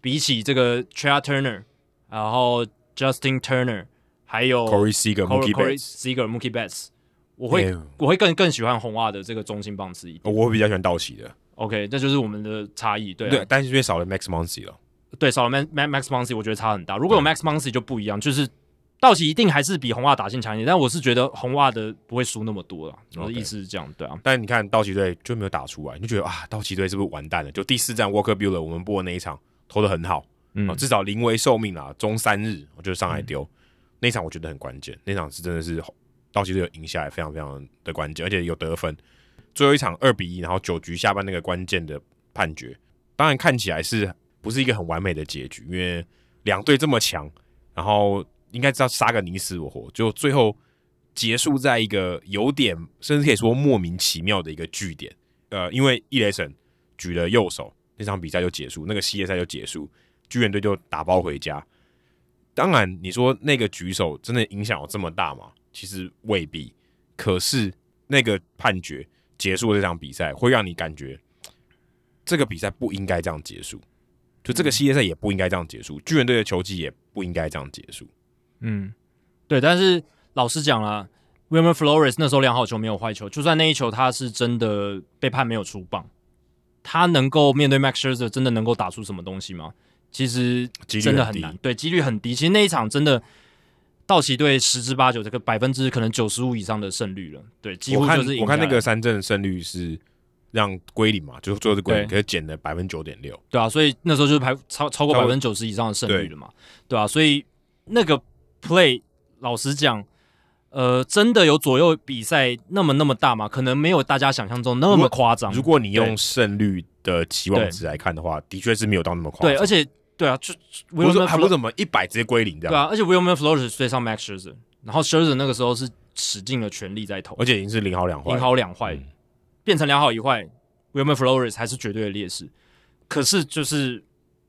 比起这个 Trea Turner，然后 Justin Turner，还有 Corey Seager、Mookie Betts、Mookie Betts，我会、欸、我会更更喜欢红袜的这个中心棒之一点。我会比较喜欢道奇的。OK，这就是我们的差异。对、啊、对，但是因为少了 Max Muncy 了。对，少了 Max Max Muncy，我觉得差很大。如果有 Max Muncy 就不一样，就是。道奇一定还是比红袜打线强一点，但我是觉得红袜的不会输那么多了。我的意思是这样对啊。但你看道奇队就没有打出来，你就觉得啊，道奇队是不是完蛋了？就第四战 Walker Bueller 我们播的那一场投的很好，嗯，至少临危受命啊，中三日我就上来丢、嗯、那场，我觉得很关键。那场是真的是道奇队有赢下来，非常非常的关键，而且有得分。最后一场二比一，然后九局下半那个关键的判决，当然看起来是不是一个很完美的结局？因为两队这么强，然后。应该知道杀个你死我活，就最后结束在一个有点，甚至可以说莫名其妙的一个据点。呃，因为伊雷神举了右手，那场比赛就结束，那个系列赛就结束，巨人队就打包回家。当然，你说那个举手真的影响有这么大吗？其实未必。可是那个判决结束这场比赛，会让你感觉这个比赛不应该这样结束，就这个系列赛也不应该这样结束，巨人队的球技也不应该这样结束。嗯，对，但是老实讲啦，Wilmer Flores 那时候两好球没有坏球，就算那一球他是真的被判没有出棒，他能够面对 Max Scherzer 真的能够打出什么东西吗？其实真的很难，对，几率很低。其实那一场真的道奇队十之八九，这个百分之可能九十五以上的胜率了，对，几乎就是我看，我看那个三振胜率是让归零嘛，就最后是归零，可是减了百分之九点六，对啊，所以那时候就是排超超过百分之九十以上的胜率了嘛，对，对啊，所以那个。Play，老实讲，呃，真的有左右比赛那么那么大吗？可能没有大家想象中那么夸张。如果你用胜率的期望值来看的话，的确是没有到那么夸张。对，而且对啊，就不是还不怎么一百直接归零这样。对啊，而且 William Flores 对上 Max Scherzer，然后 Scherzer 那个时候是使尽了全力在投，而且已经是零好两坏，零好两坏、嗯、变成两好一坏，William Flores 还是绝对的劣势。可是就是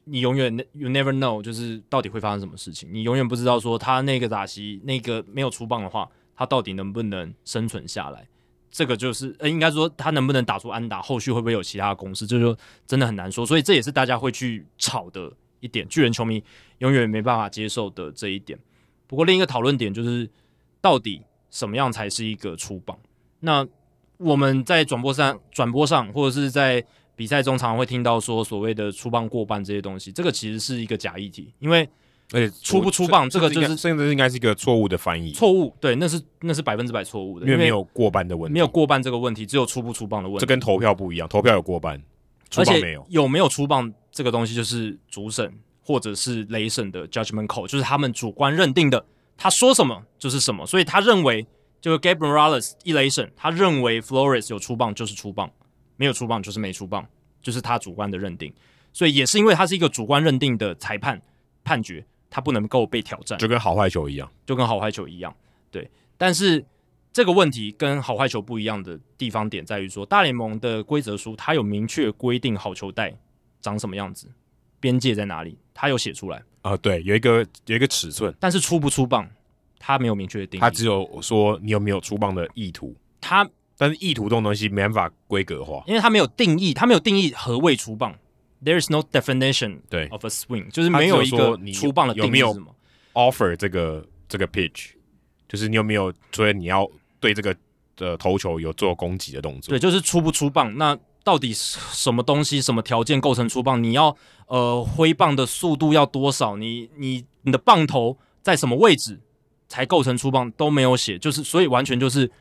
你永远 You never know，就是到底会发生什么事情，你永远不知道说他那个打席那个没有出棒的话，他到底能不能生存下来。这个就是呃，应该说他能不能打出安打，后续会不会有其他的公司，这就真的很难说。所以这也是大家会去吵的一点，巨人球迷永远没办法接受的这一点。不过另一个讨论点就是，到底什么样才是一个出棒？那我们在转播上、转播上，或者是在比赛中，常常会听到说所谓的出棒过半这些东西，这个其实是一个假议题，因为。而且出不出棒，这个就是甚至应该是一个错误的翻译，错误，对，那是那是百分之百错误的，因为没有过半的问题，没有过半这个问题，只有出不出棒的问题。这跟投票不一样，投票有过半，出棒没有。有没有出棒这个东西，就是主审或者是雷审的 judgment call，就是他们主观认定的，他说什么就是什么。所以他认为，就是 Gabe Morales 一雷审，他认为 Flores 有出棒就是出棒，没有出棒就是没出棒，就是他主观的认定。所以也是因为他是一个主观认定的裁判判决。他不能够被挑战，就跟好坏球一样，就跟好坏球一样，对。但是这个问题跟好坏球不一样的地方点在于说，大联盟的规则书它有明确规定好球带长什么样子，边界在哪里，它有写出来啊、呃。对，有一个有一个尺寸，但是出不出棒，它没有明确的定义，它只有说你有没有出棒的意图。它，但是意图这种东西没办法规格化，因为它没有定义，它没有定义何谓出棒。There is no definition 对 of a swing，就是没有一个出棒的定义 offer 这个这个 pitch，就是你有没有所以你要对这个的投球有做攻击的动作？对，就是出不出棒？那到底什么东西、什么条件构成出棒？你要呃挥棒的速度要多少？你你你的棒头在什么位置才构成出棒？都没有写，就是所以完全就是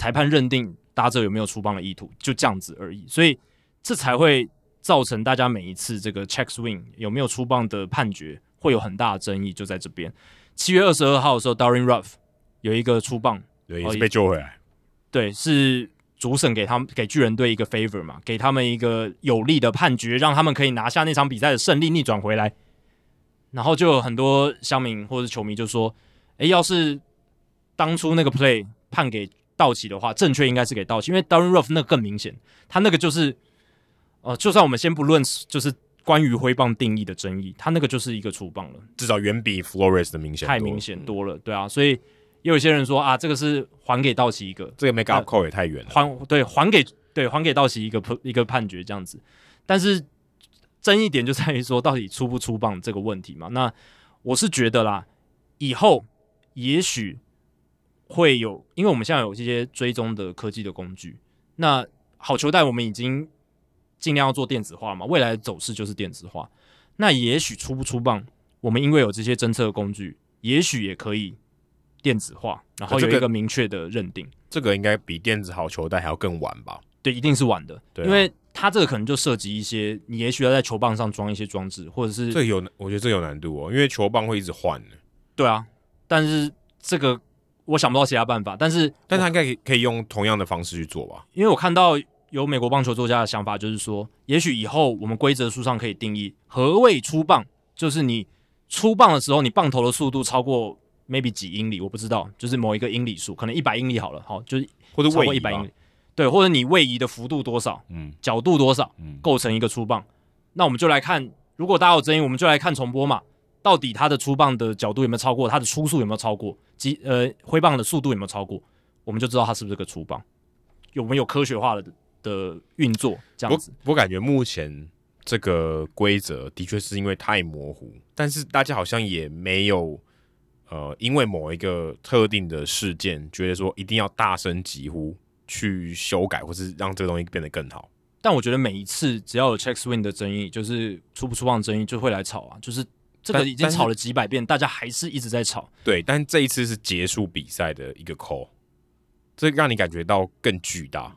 裁判认定打者有没有出棒的意图，就这样子而已。所以这才会。造成大家每一次这个 check swing 有没有出棒的判决会有很大的争议，就在这边。七月二十二号的时候，Darin Ruf 有一个出棒，对，也是被救回来。对，是主审给他们给巨人队一个 favor 嘛，给他们一个有利的判决，让他们可以拿下那场比赛的胜利，逆转回来。然后就有很多乡民或者球迷就说：“哎，要是当初那个 play 判给道奇的话，正确应该是给道奇，因为 Darren Ruff 那个更明显，他那个就是。”哦、呃，就算我们先不论，就是关于挥棒定义的争议，他那个就是一个出棒了，至少远比 Flores 的明显，太明显多了，对啊，所以也有些人说啊，这个是还给道奇一个，这个 make up call 也太远了，还对还给对还给道奇一个一个判决这样子，但是争议点就在于说到底出不出棒这个问题嘛，那我是觉得啦，以后也许会有，因为我们现在有这些追踪的科技的工具，那好球带我们已经。尽量要做电子化嘛，未来的走势就是电子化。那也许出不出棒，我们因为有这些侦测工具，也许也可以电子化，然后有一个明确的认定。这个应该比电子好球带还要更晚吧？对，一定是晚的。对啊，因为它这个可能就涉及一些，你也许要在球棒上装一些装置，或者是这有，我觉得这有难度哦，因为球棒会一直换的。对啊，但是这个我想不到其他办法，但是但他应该可以可以用同样的方式去做吧？因为我看到。有美国棒球作家的想法，就是说，也许以后我们规则书上可以定义何谓出棒，就是你出棒的时候，你棒头的速度超过 maybe 几英里，我不知道，就是某一个英里数，可能一百英里好了，好，就是或者超过一百英里，对，或者你位移的幅度多少，嗯，角度多少，嗯，构成一个出棒。那我们就来看，如果大家有争议，我们就来看重播嘛，到底它的出棒的角度有没有超过，它的出速有没有超过，及呃挥棒的速度有没有超过，我们就知道它是不是个出棒，有没有科学化的。的运作这样子，我，我感觉目前这个规则的确是因为太模糊，但是大家好像也没有呃，因为某一个特定的事件，觉得说一定要大声疾呼去修改，或是让这个东西变得更好。但我觉得每一次只要有 check swing 的争议，就是出不出棒争议，就会来吵啊。就是这个已经吵了几百遍，大家还是一直在吵。对，但这一次是结束比赛的一个 call，这让你感觉到更巨大。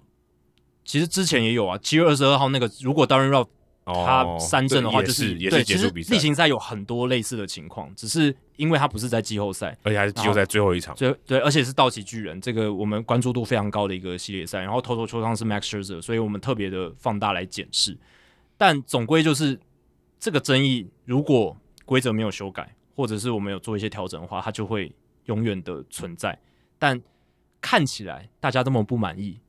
其实之前也有啊，七月二十二号那个，如果 Darin Ruf 他三振的话，就是也是结束比赛。例行赛有很多类似的情况，只是因为他不是在季后赛，而且还是季后赛最后一场，对对，而且是道奇巨人，这个我们关注度非常高的一个系列赛。然后头头球上是 Max Scherzer，所以我们特别的放大来检视。但总归就是这个争议，如果规则没有修改，或者是我们有做一些调整的话，它就会永远的存在。但看起来大家这么不满意，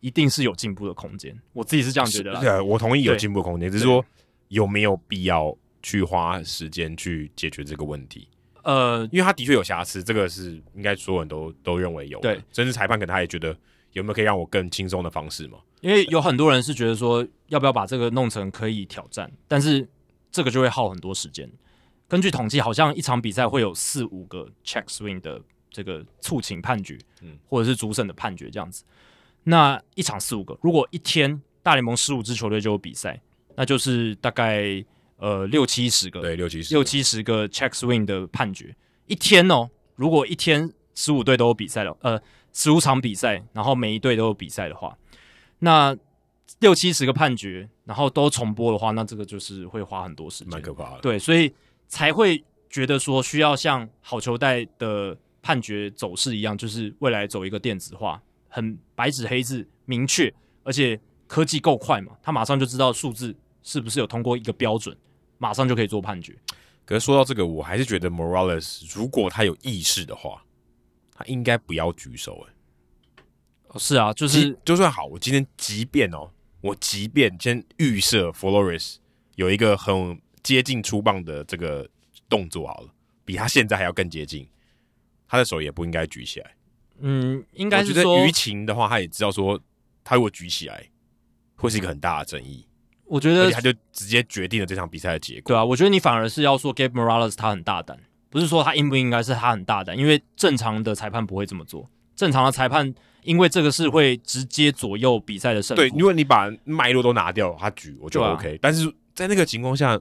一定是有进步的空间。我自己是这样觉得啦。对，我同意有进步空间，只是说有没有必要去花时间去解决这个问题？呃，因为他的确有瑕疵，这个是应该所有人都都认为有。对，甚至裁判可能他也觉得有没有可以让我更轻松的方式嘛？因为有很多人是觉得说，要不要把这个弄成可以挑战，但是这个就会耗很多时间。根据统计，好像一场比赛会有四五个 check swing 的这个促请判决，嗯，或者是主审的判决这样子。那一场四五个，如果一天大联盟十五支球队就有比赛，那就是大概。呃，六七十个，对，六七十，六七十个 check swing 的判决，一天哦。如果一天十五队都有比赛了，呃，十五场比赛，然后每一队都有比赛的话，那六七十个判决，然后都重播的话，那这个就是会花很多时间，蛮可怕的。对，所以才会觉得说需要像好球带的判决走势一样，就是未来走一个电子化，很白纸黑字明确，而且科技够快嘛，他马上就知道数字是不是有通过一个标准。马上就可以做判决。可是说到这个，我还是觉得 Morales 如果他有意识的话，他应该不要举手。哎，哦，是啊，就是就算好，我今天即便哦，我即便先预设 Flores 有一个很接近出棒的这个动作好了，比他现在还要更接近，他的手也不应该举起来。嗯，应该是说舆情的话，他也知道说，他如果举起来，会是一个很大的争议。我觉得他就直接决定了这场比赛的结果。对啊，我觉得你反而是要说 Gabe Morales 他很大胆，不是说他应不应该，是他很大胆，因为正常的裁判不会这么做。正常的裁判，因为这个是会直接左右比赛的胜负。对，因为你把脉络都拿掉，他举我就 OK，啊。但是在那个情况下。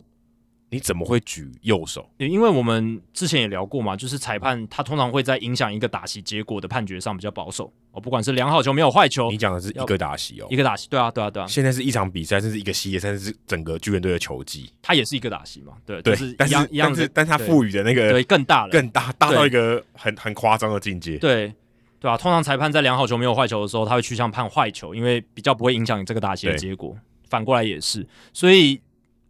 你怎么会举右手？因为我们之前也聊过嘛，就是裁判他通常会在影响一个打席结果的判决上比较保守哦，不管是良好球没有坏球。你讲的是一个打席哦，一个打席，对啊，对啊，对啊。现在是一场比赛，甚至一个系列赛，甚至是整个巨人队的球季，他也是一个打席嘛，对，对，就是一样但是一样是，但他赋予的那个对更大了，更大，大到一个很很夸张的境界，对对啊，通常裁判在良好球没有坏球的时候，他会趋向判坏球，因为比较不会影响你这个打席的结果。反过来也是，所以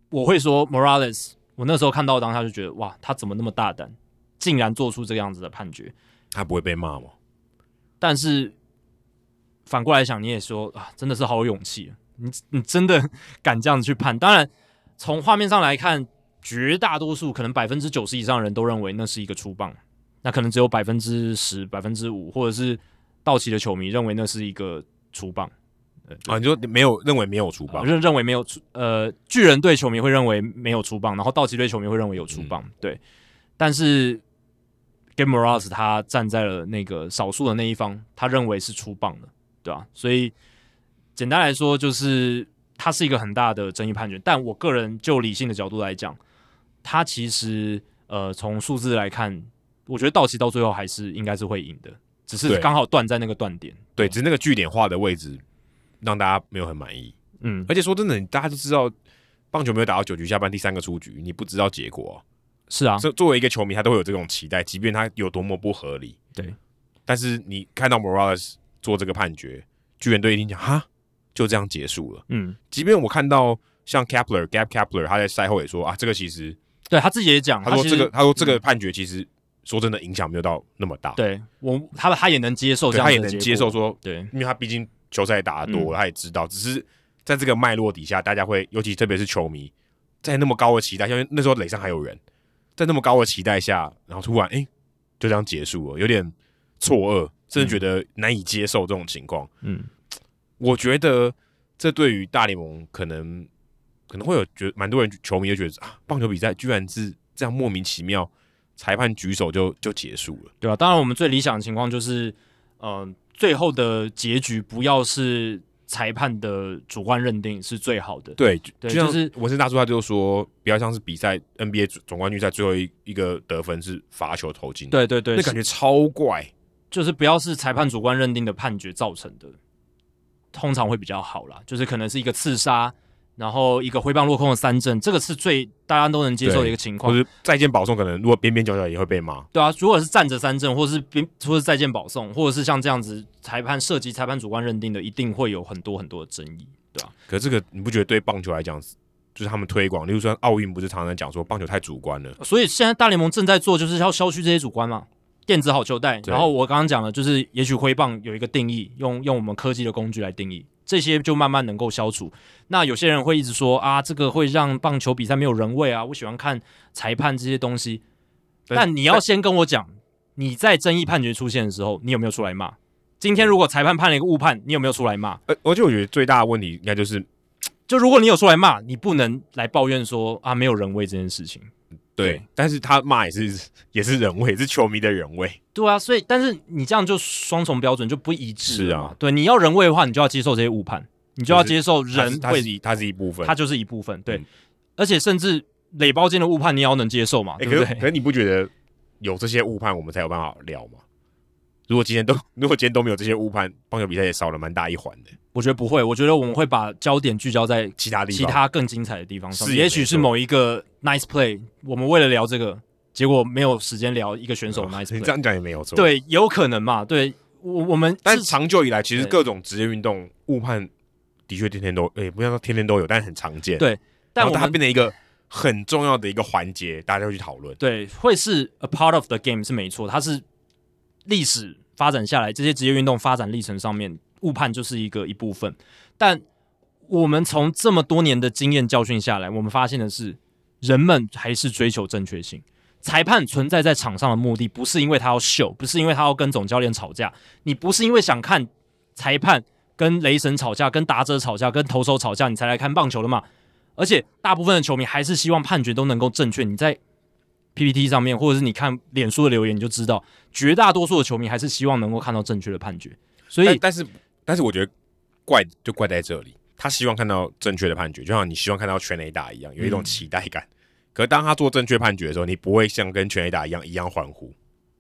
我会说 Morales。我那时候看到当下就觉得哇，他怎么那么大胆，竟然做出这个样子的判决？他不会被骂吗？但是反过来想，你也说啊，真的是好有勇气，你你真的 敢这样子去判？当然，从画面上来看，绝大多数可能百分之九十以上的人都认为那是一个粗棒，那可能只有百分之十、百分之五，或者是道奇的球迷认为那是一个粗棒。啊，你就没有认为没有出棒，认认为没有出，呃，巨人队球迷会认为没有出棒，然后道奇队球迷会认为有出棒，嗯、对。但是 Game Morales 他站在了那个少数的那一方，他认为是出棒的，对吧、啊？所以简单来说，就是他是一个很大的争议判决。但我个人就理性的角度来讲，他其实呃从数字来看，我觉得道奇到最后还是应该是会赢的，只是刚好断在那个断点，对，对，只是那个据点画的位置。让大家没有很满意，嗯，而且说真的，大家都知道棒球没有打到九局下半第三个出局，你不知道结果，是啊。作作为一个球迷，他都会有这种期待，即便他有多么不合理，对。但是你看到 Morales 做这个判决，巨人队一定讲哈，就这样结束了，嗯。即便我看到像 Kepler Gap Kepler，他在赛后也说啊，这个其实对他自己也讲，他说这个他，他说这个判决其实说真的影响没有到那么大，对我他他也能接受这样，他也能接受说，对，因为他毕竟。球赛打得多了，他也知道，只是在这个脉络底下，大家会，尤其特别是球迷，在那么高的期待，因为那时候垒上还有人，在那么高的期待下，然后突然哎、欸，就这样结束了，有点错愕，甚至觉得难以接受这种情况。嗯，我觉得这对于大联盟可能可能会有觉得蛮多人球迷就觉得啊，棒球比赛居然是这样莫名其妙，裁判举手就就结束了，对吧、啊？当然，我们最理想的情况就是，嗯、呃。最后的结局不要是裁判的主观认定是最好的。对，对，就像是文森大叔他就说，不要像是比赛 NBA 总冠军赛最后一一个得分是罚球投进。对对对，那感觉超怪。就是不要是裁判主观认定的判决造成的，通常会比较好啦。就是可能是一个刺杀。然后一个挥棒落空的三振，这个是最大家都能接受的一个情况。就是再见保送，可能如果边边角角也会被骂。对啊，如果是站着三振，或者是边，或者是再见保送，或者是像这样子裁判涉及裁判主观认定的，一定会有很多很多的争议，对吧、啊？可是这个你不觉得对棒球来讲就是他们推广，例如说奥运不是常常讲说棒球太主观了，所以现在大联盟正在做就是要消去这些主观嘛，电子好球带，然后我刚刚讲了就是也许挥棒有一个定义，用用我们科技的工具来定义，这些就慢慢能够消除。那有些人会一直说啊，这个会让棒球比赛没有人味啊，我喜欢看裁判这些东西，但你要先跟我讲，你在争议判决出现的时候，你有没有出来骂？今天如果裁判判了一个误判，你有没有出来骂？呃，而且我觉得最大的问题应该就是，就如果你有出来骂，你不能来抱怨说啊没有人为这件事情。对，但是他骂也是 也是人味，是球迷的人味。对啊，所以但是你这样就双重标准就不一致。是啊，对，你要人味的话，你就要接受这些误判，你就要接受人会，它是一，它是一部分，它就是一部分。对，嗯、而且甚至垒包间的误判，你也要能接受嘛？欸、对不对？可是，可是你不觉得有这些误判，我们才有办法聊吗？如果今天都 如果今天都没有这些误判，棒球比赛也少了蛮大一环的。我觉得不会，我觉得我们会把焦点聚焦在其他地方，其他更精彩的地方上。是也许是某一个 nice play，我们为了聊这个，结果没有时间聊一个选手 nice play。你这样讲也没有错。对，有可能嘛？对，我我们但是长久以来，其实各种职业运动误判的确天天都，诶，不要说天天都有，但是很常见。对，但它变成一个很重要的一个环节，大家会去讨论。对，会是 a part of the game 是没错，它是历史。发展下来，这些职业运动发展历程上面，误判就是一个一部分。但我们从这么多年的经验教训下来，我们发现的是，人们还是追求正确性。裁判存在在场上的目的，不是因为他要秀，不是因为他要跟总教练吵架。你不是因为想看裁判跟雷神吵架、跟打者吵架、跟投手吵架，你才来看棒球的嘛？而且，大部分的球迷还是希望判决都能够正确。你在 PPT 上面，或者是你看脸书的留言，你就知道，绝大多数的球迷还是希望能够看到正确的判决。所以，但，但是，但是我觉得怪就怪在这里，他希望看到正确的判决，就像你希望看到全垒打一样，有一种期待感。嗯、可是当他做正确判决的时候，你不会像跟全垒打一样一样欢呼。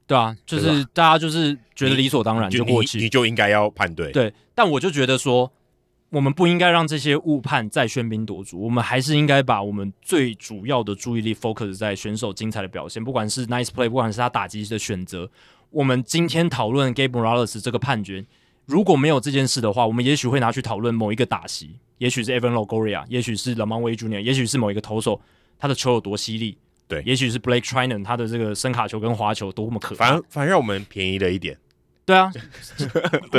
对啊，就是大家就是觉得理所当然就过去，你就应该要判对。对，但我就觉得说。我们不应该让这些误判再喧宾夺主，我们还是应该把我们最主要的注意力 focus 在选手精彩的表现，不管是 nice play，不管是他打击的选择。我们今天讨论 Gabe Morales 这个判决，如果没有这件事的话，我们也许会拿去讨论某一个打席，也许是 Evan Logoria，也许是 LaMonte Wade Jr.，也许是某一个投手他的球有多犀利，对，也许是 Blake Trinan 他的这个伸卡球跟滑球多么可怕，反反而让我们便宜了一点。对啊，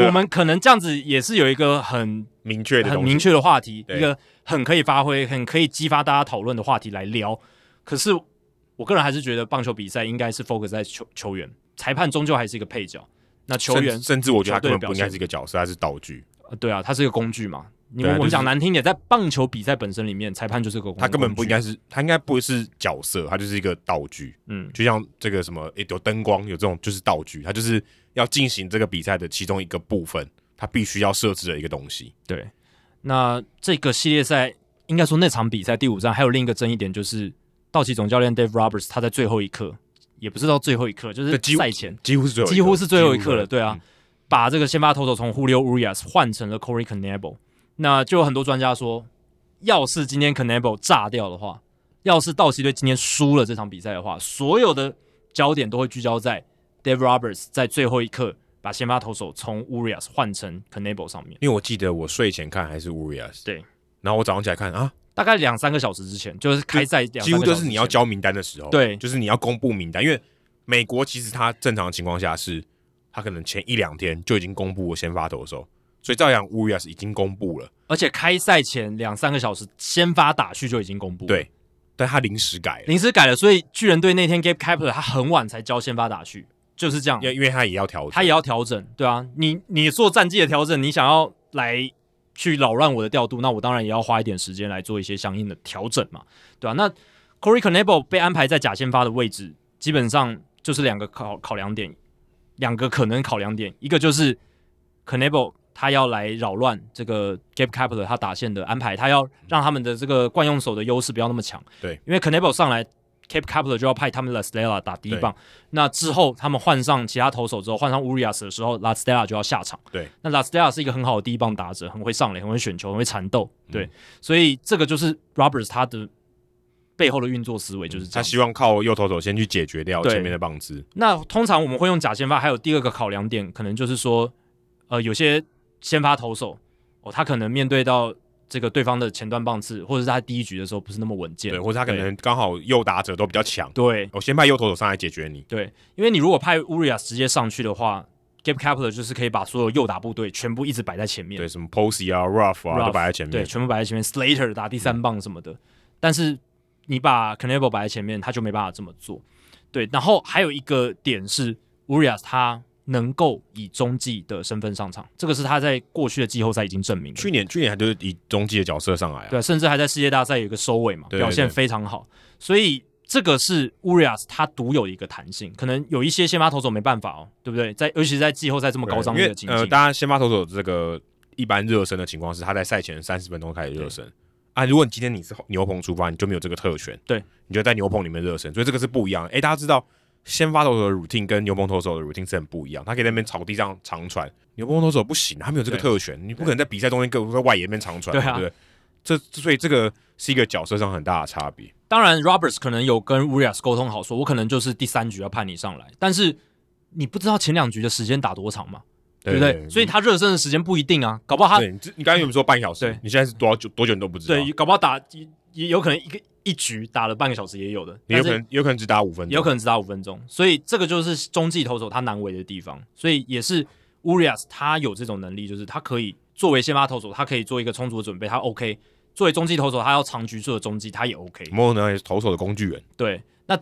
我们可能这样子也是有一个很明确的、很明确的话题，一个很可以发挥、很可以激发大家讨论的话题来聊。可是，我个人还是觉得棒球比赛应该是 focus 在球球员，裁判终究还是一个配角。那球员甚，甚至我觉得他根本不应该是一个角色，他是道具。对啊，他是一个工具嘛。你们我们讲难听点，在棒球比赛本身里面，裁判就是个工具。他根本不应该是，他应该不是角色，他就是一个道具。嗯，就像这个什么，诶，有灯光，有这种就是道具，他就是。要进行这个比赛的其中一个部分，他必须要设置的一个东西。对，那这个系列赛应该说那场比赛第五战还有另一个争议点，就是道奇总教练 Dave Roberts 他在最后一刻，也不是到最后一刻，就是赛前几乎是最后几乎是最后一刻了。对啊，嗯、把这个先发投手从 Julio Urias 换成了 Corey Knebel。那就有很多专家说，要是今天 Knebel 炸掉的话，要是道奇队今天输了这场比赛的话，所有的焦点都会聚焦在。Dave Roberts 在最后一刻把先发投手从 Urias 换成 Canable 上面，因为我记得我睡前看还是 Urias，对，然后我早上起来看啊，大概两三个小时之前，就是开赛几乎就是你要交名单的时候，对，就是你要公布名单，因为美国其实它正常的情况下是，它可能前一两天就已经公布了先发投手，所以照样 Urias 已经公布了，而且开赛前两三个小时先发打序就已经公布了，对，但他临时改了，临时改了，所以巨人队那天 Gabe Kapler 他很晚才交先发打序。就是这样，因因为他也要调整，他也要调整，对啊，你你做战绩的调整，你想要来去扰乱我的调度，那我当然也要花一点时间来做一些相应的调整嘛，对啊，那 Corey Knebel 被安排在假先发的位置，基本上就是两个考考量点，两个可能考量点，一个就是 Knebel 他要来扰乱这个 Gabe Kapler 他打线的安排，他要让他们的这个惯用手的优势不要那么强，对，因为 Knebel 上来。Gabe Kapler 就要派他们 La Stella 打第一棒，那之后他们换上其他投手之后，换上 Urias 的时候，La Stella 就要下场。对，那 La Stella 是一个很好的第一棒打者，很会上垒，很会选球，很会缠斗。对，嗯、所以这个就是 Roberts 他的背后的运作思维就是这样、嗯，他希望靠右投手先去解决掉前面的棒子。那通常我们会用假先发，还有第二个考量点，可能就是说，呃，有些先发投手哦，他可能面对到这个对方的前段棒次，或者是他第一局的时候不是那么稳健，对，或者他可能刚好右打者都比较强，对，我先派右投手上来解决你，对，因为你如果派 Urias 直接上去的话，Gabe Kapler 就是可以把所有右打部队全部一直摆在前面，对，什么 Posey 啊、Ruff 啊 Ruff, 都摆在前面，对，全部摆在前面，Slater 打第三棒什么的，嗯、但是你把 Knebel 摆在前面，他就没办法这么做，对，然后还有一个点是 Urias 他。能够以中继的身份上场，这个是他在过去的季后赛已经证明了。去年去年还就是以中继的角色上来啊，对，甚至还在世界大赛有一个收尾嘛，对对对，表现非常好。所以这个是 Urias 他独有的一个弹性，可能有一些先发投手没办法哦，对不对？在尤其是在季后赛这么高张力的情况，呃，当然先发投手这个一般热身的情况是他在赛前三十分钟开始热身啊。如果你今天你是牛棚出发，你就没有这个特权，对，你就在牛棚里面热身，所以这个是不一样的。哎，大家知道。先发投手的 routine 跟牛棚投手的 routine 是很不一样，他可以在那边草地上长传，牛棚投手不行，他没有这个特权，你不可能在比赛中间跟在外野那边长传，对不对？这所以这个是一个角色上很大的差别。当然，Roberts 可能有跟 Urias 沟通好，说我可能就是第三局要派你上来，但是你不知道前两局的时间打多长嘛，对不对？所以他热身的时间不一定啊，搞不好他你你刚才有没有说半小时？对，你现在是多久多久你都不知道？对，搞不好打也有可能一个。一局打了半个小时也有的，有可能有可能只打五分钟，有可能只打五分钟，所以这个就是中继投手他难为的地方，所以也是 Urias 他有这种能力，就是他可以作为先发投手，他可以做一个充足的准备，他 OK；作为中继投手，他要长局数的中继，他也 OK。莫呢也是投手的工具人，对。那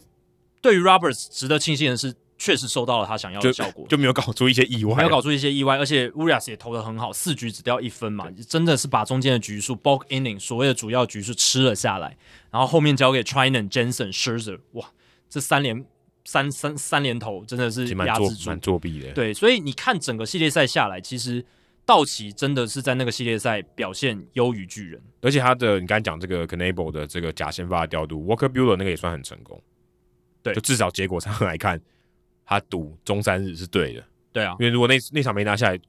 对于 Roberts 值得庆幸的是。确实收到了他想要的效果，就，就没有搞出一些意外，没有搞出一些意外，而且 Urias 也投的很好，四局只掉一分嘛，真的是把中间的局数 bulk inning 所谓的主要局数吃了下来，然后后面交给 Treinen、Jensen、Scherzer，哇，这三连三三三连投真的是压制住，蛮作弊的。对，所以你看整个系列赛下来，其实道奇真的是在那个系列赛表现优于巨人，而且他的你刚才讲这个 Knebel 的这个假先发的调度，Walker Bueller 那个也算很成功，对，就至少结果上来看。他赌中山日是对的，对啊，因为如果那那场没拿下来，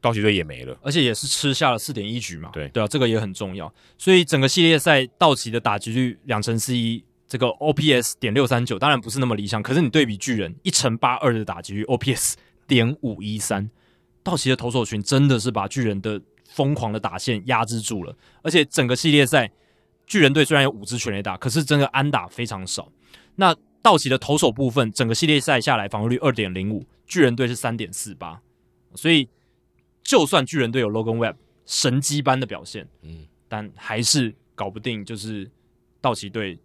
道奇队也没了，而且也是吃下了四点一局嘛，对对啊，这个也很重要。所以整个系列赛道奇的打击率两成四一，这个 OPS 点六三九，当然不是那么理想。可是你对比巨人一乘八二的打击率，OPS 点五一三，道奇的投手群真的是把巨人的疯狂的打线压制住了。而且整个系列赛巨人队虽然有五支全垒打，可是真的安打非常少。那道奇的投手部分，整个系列赛下来防御率二点零五，巨人队是三点四八，所以就算巨人队有 Logan Webb 神机般的表现，嗯，但还是搞不定，就是道奇队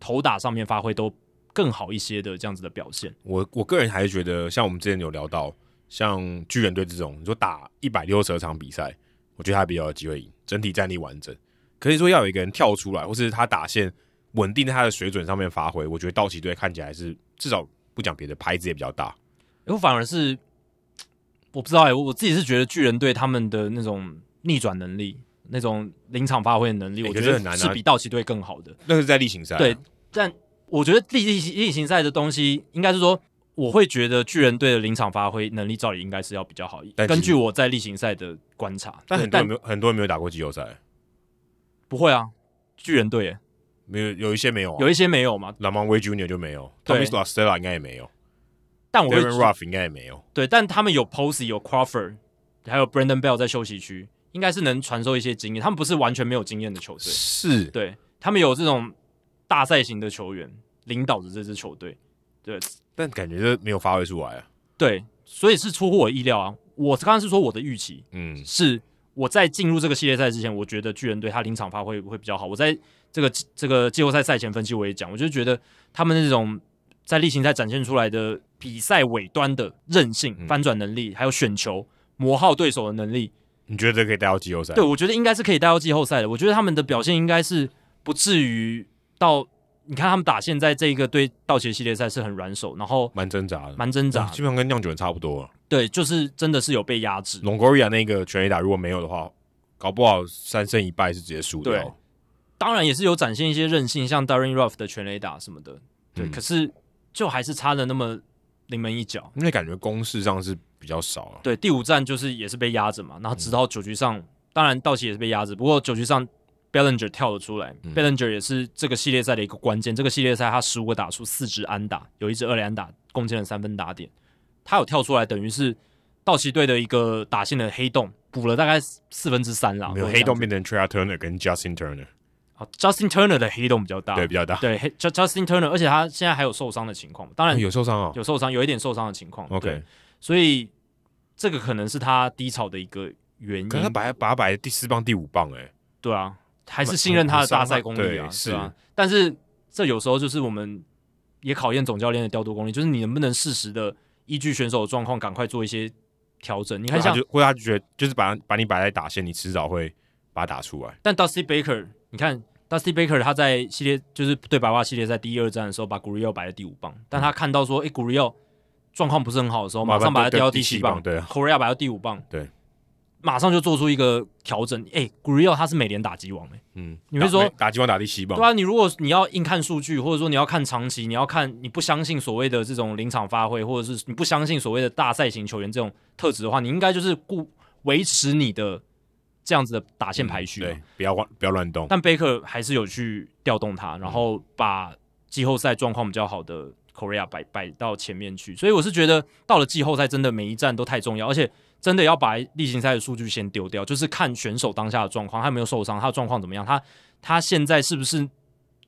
投打上面发挥都更好一些的这样子的表现。我我个人还是觉得，像我们之前有聊到，像巨人队这种，你说打一百六十二场比赛，我觉得他比较有机会赢，整体战力完整。可以说要有一个人跳出来，或是他打线。稳定在他的水准上面发挥，我觉得道奇队看起来是至少不讲别的，牌子也比较大。我反而是我不知道哎、欸，我自己是觉得巨人队他们的那种逆转能力、那种临场发挥的能力，欸、我觉得是比道奇队更好的。那是在例行赛、啊，对，但我觉得例例例行赛的东西，应该是说，我会觉得巨人队的临场发挥能力照理应该是要比较好。根据我在例行赛的观察，但很多人没有很多人没有打过季后赛，不会啊，巨人队、欸。没有，有一些没有、啊，有一些没有嘛。LaMonte Wade Jr. 就没有，Tommy La Stella 应该也没有，但我 Darin Ruf 应该也没有。对，但他们有 Posey，有 Crawford，还有 Brandon Bell 在休息区，应该是能传授一些经验。他们不是完全没有经验的球队，是对他们有这种大赛型的球员领导着这支球队。对，但感觉就没有发挥出来啊。对，所以是出乎我意料啊。我刚刚是说我的预期，嗯，是我在进入这个系列赛之前，我觉得巨人队他临场发挥会比较好。我在这个这个季后赛赛前分析我也讲，我就觉得他们那种在例行赛展现出来的比赛尾端的韧性、翻转能力，还有选球磨耗对手的能力，你觉得这可以带到季后赛？对，我觉得应该是可以带到季后赛的。我觉得他们的表现应该是不至于到你看他们打现在这一个对道奇系列赛是很软手，然后蛮挣扎的，蛮挣扎，基本上跟酿酒人差不多。对，就是真的是有被压制。隆戈瑞亚那个全垒打如果没有的话，搞不好三胜一败是直接输掉。当然也是有展现一些韧性，像 Darin Ruf 的全垒打什么的，对，嗯、可是就还是差了那么临门一脚，因为感觉攻势上是比较少了。对，第五战就是也是被压着嘛，然后直到九局上，嗯、当然道奇也是被压着，不过九局上 Bellinger 跳了出来、嗯、，Bellinger 也是这个系列赛的一个关键。这个系列赛他十五个打出四支安打，有一支二连安打，贡献了三分打点，他有跳出来，等于是道奇队的一个打线的黑洞补了大概四分之三啦。没有黑洞变成 Trea Turner 跟 Justin Turner。好，Justin Turner 的黑洞比较大，对，比较大。对，Justin Turner，而且他现在还有受伤的情况，当然、哦、有受伤哦，有受伤，有一点受伤的情况。OK，所以这个可能是他低潮的一个原因。可是他把他把他摆第四棒、第五棒，哎，对啊，还是信任他的大赛功力啊，是啊。但是这有时候就是我们也考验总教练的调度功力，就是你能不能适时的依据选手的状况，赶快做一些调整。你看像，或者他就觉得就是把把你摆在打线，你迟早会把它打出来。但 Dusty Baker，你看 Dusty Baker 他在系列就是对白袜系列赛第一二战的时候，把 Gurriel 摆在第五棒，但他看到说，哎、嗯、，Gurriel 状况不是很好的时候，马上把他调到第七棒，对，Correa 摆到第五棒，对。马上就做出一个调整，哎、欸、Gurriel 他是美联打击王哎、欸，嗯，你会说打击王打第七棒，对啊，你如果你要硬看数据，或者说你要看长期，你要看你不相信所谓的这种临场发挥，或者是你不相信所谓的大赛型球员这种特质的话，你应该就是顾维持你的这样子的打线排序、嗯，对，不要乱不要乱动。但贝克还是有去调动他，然后把季后赛状况比较好的 Correa 摆摆到前面去，所以我是觉得到了季后赛，真的每一站都太重要，而且。真的要把例行赛的数据先丢掉，就是看选手当下的状况，他有没有受伤，他的状况怎么样，他他现在是不是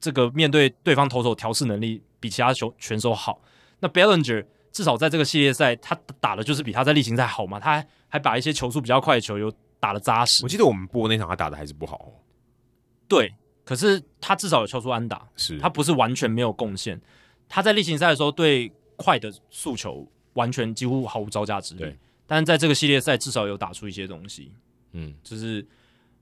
这个面对对方投手调试能力比其他球选手好？那 Bellinger 至少在这个系列赛，他打的就是比他在例行赛好嘛？他还还把一些球速比较快的球又打的扎实。我记得我们播那场他打的还是不好，哦对，可是他至少有敲出安打，是他不是完全没有贡献。他在例行赛的时候对快的诉求完全几乎毫无招架之力。但是在这个系列赛至少有打出一些东西，嗯，就是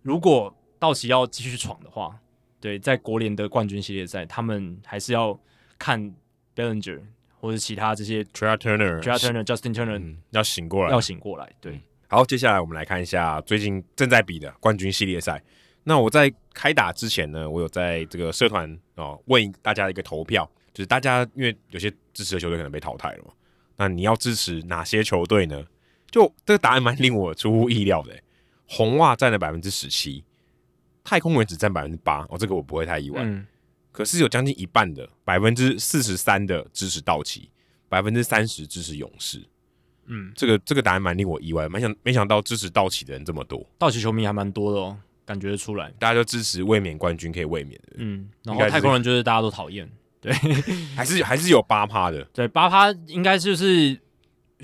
如果道奇要继续闯的话，对，在国联的冠军系列赛，他们还是要看 Bellinger 或者其他这些 Trea Turner、Trea Turner、Justin Turner、嗯、要醒过来，要醒过来。对、嗯，好，接下来我们来看一下最近正在比的冠军系列赛。那我在开打之前呢，我有在这个社团哦问大家一个投票，就是大家因为有些支持的球队可能被淘汰了嘛，那你要支持哪些球队呢？就这个答案蛮令我出乎意料的，红袜占了百分之十七，太空人只占百分之八，哦，这个我不会太意外。嗯，可是有将近一半的百分之四十三的支持道奇，百分之三十支持勇士。嗯，这个这个答案蛮令我意外，没想没想到支持道奇的人这么多，道奇球迷还蛮多的哦，感觉得出来，大家就支持卫冕冠军可以卫冕的。嗯，然后太空人就是大家都讨厌，对，还是还是有八趴的，对，八趴应该就是。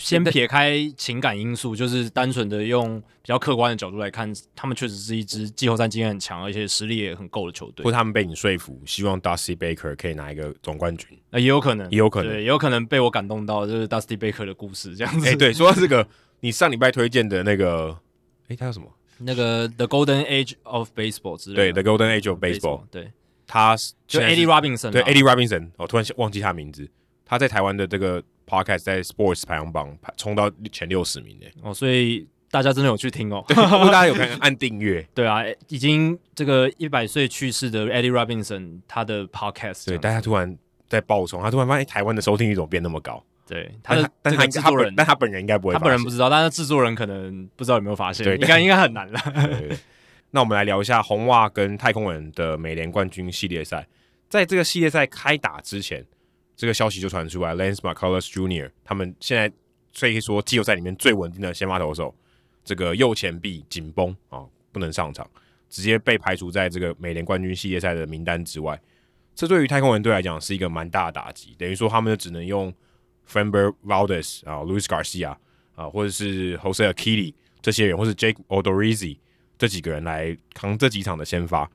先撇开情感因素，就是单纯的用比较客观的角度来看，他们确实是一支季后赛经验很强，而且实力也很够的球队。或他们被你说服，希望 Dusty Baker 可以拿一个总冠军，那也有可能，也有可能，对也有可能被我感动到，就是 Dusty Baker 的故事这样子。哎、欸，对，说到这个，你上礼拜推荐的那个，哎、欸，他叫什么？那个 The Golden Age of Baseball 之类的。对，The Golden Age of Baseball。对，他就 Eddie Robinson。对，Eddie Robinson，我突然忘记他名字。他在台湾的这个 podcast 在 Sports 排行榜冲到前六十名诶哦，所以大家真的有去听哦，不过大家有看按订阅，对啊，已经这个一百岁去世的 Eddie Robinson 他的 podcast，对，大家突然在爆冲，他突然发现台湾的收听率怎么变那么高？对，他的但他制作人，但他本人应该不会，他本人不知道，但是制作人可能不知道有没有发现，对，应该应该很难了。那我们来聊一下红袜跟太空人的美联冠军系列赛，在这个系列赛开打之前。这个消息就传出来，Lance McCullers Jr. 他们现在可以说季后赛里面最稳定的先发投手，这个右前臂紧绷啊，不能上场，直接被排除在这个美联冠军系列赛的名单之外。这对于太空人队来讲是一个蛮大的打击，等于说他们就只能用 Framber Valdez 啊、Luis Garcia 啊，或者是 Jose Urquidy 这些人，或是 Jake Odorizzi 这几个人来扛这几场的先发。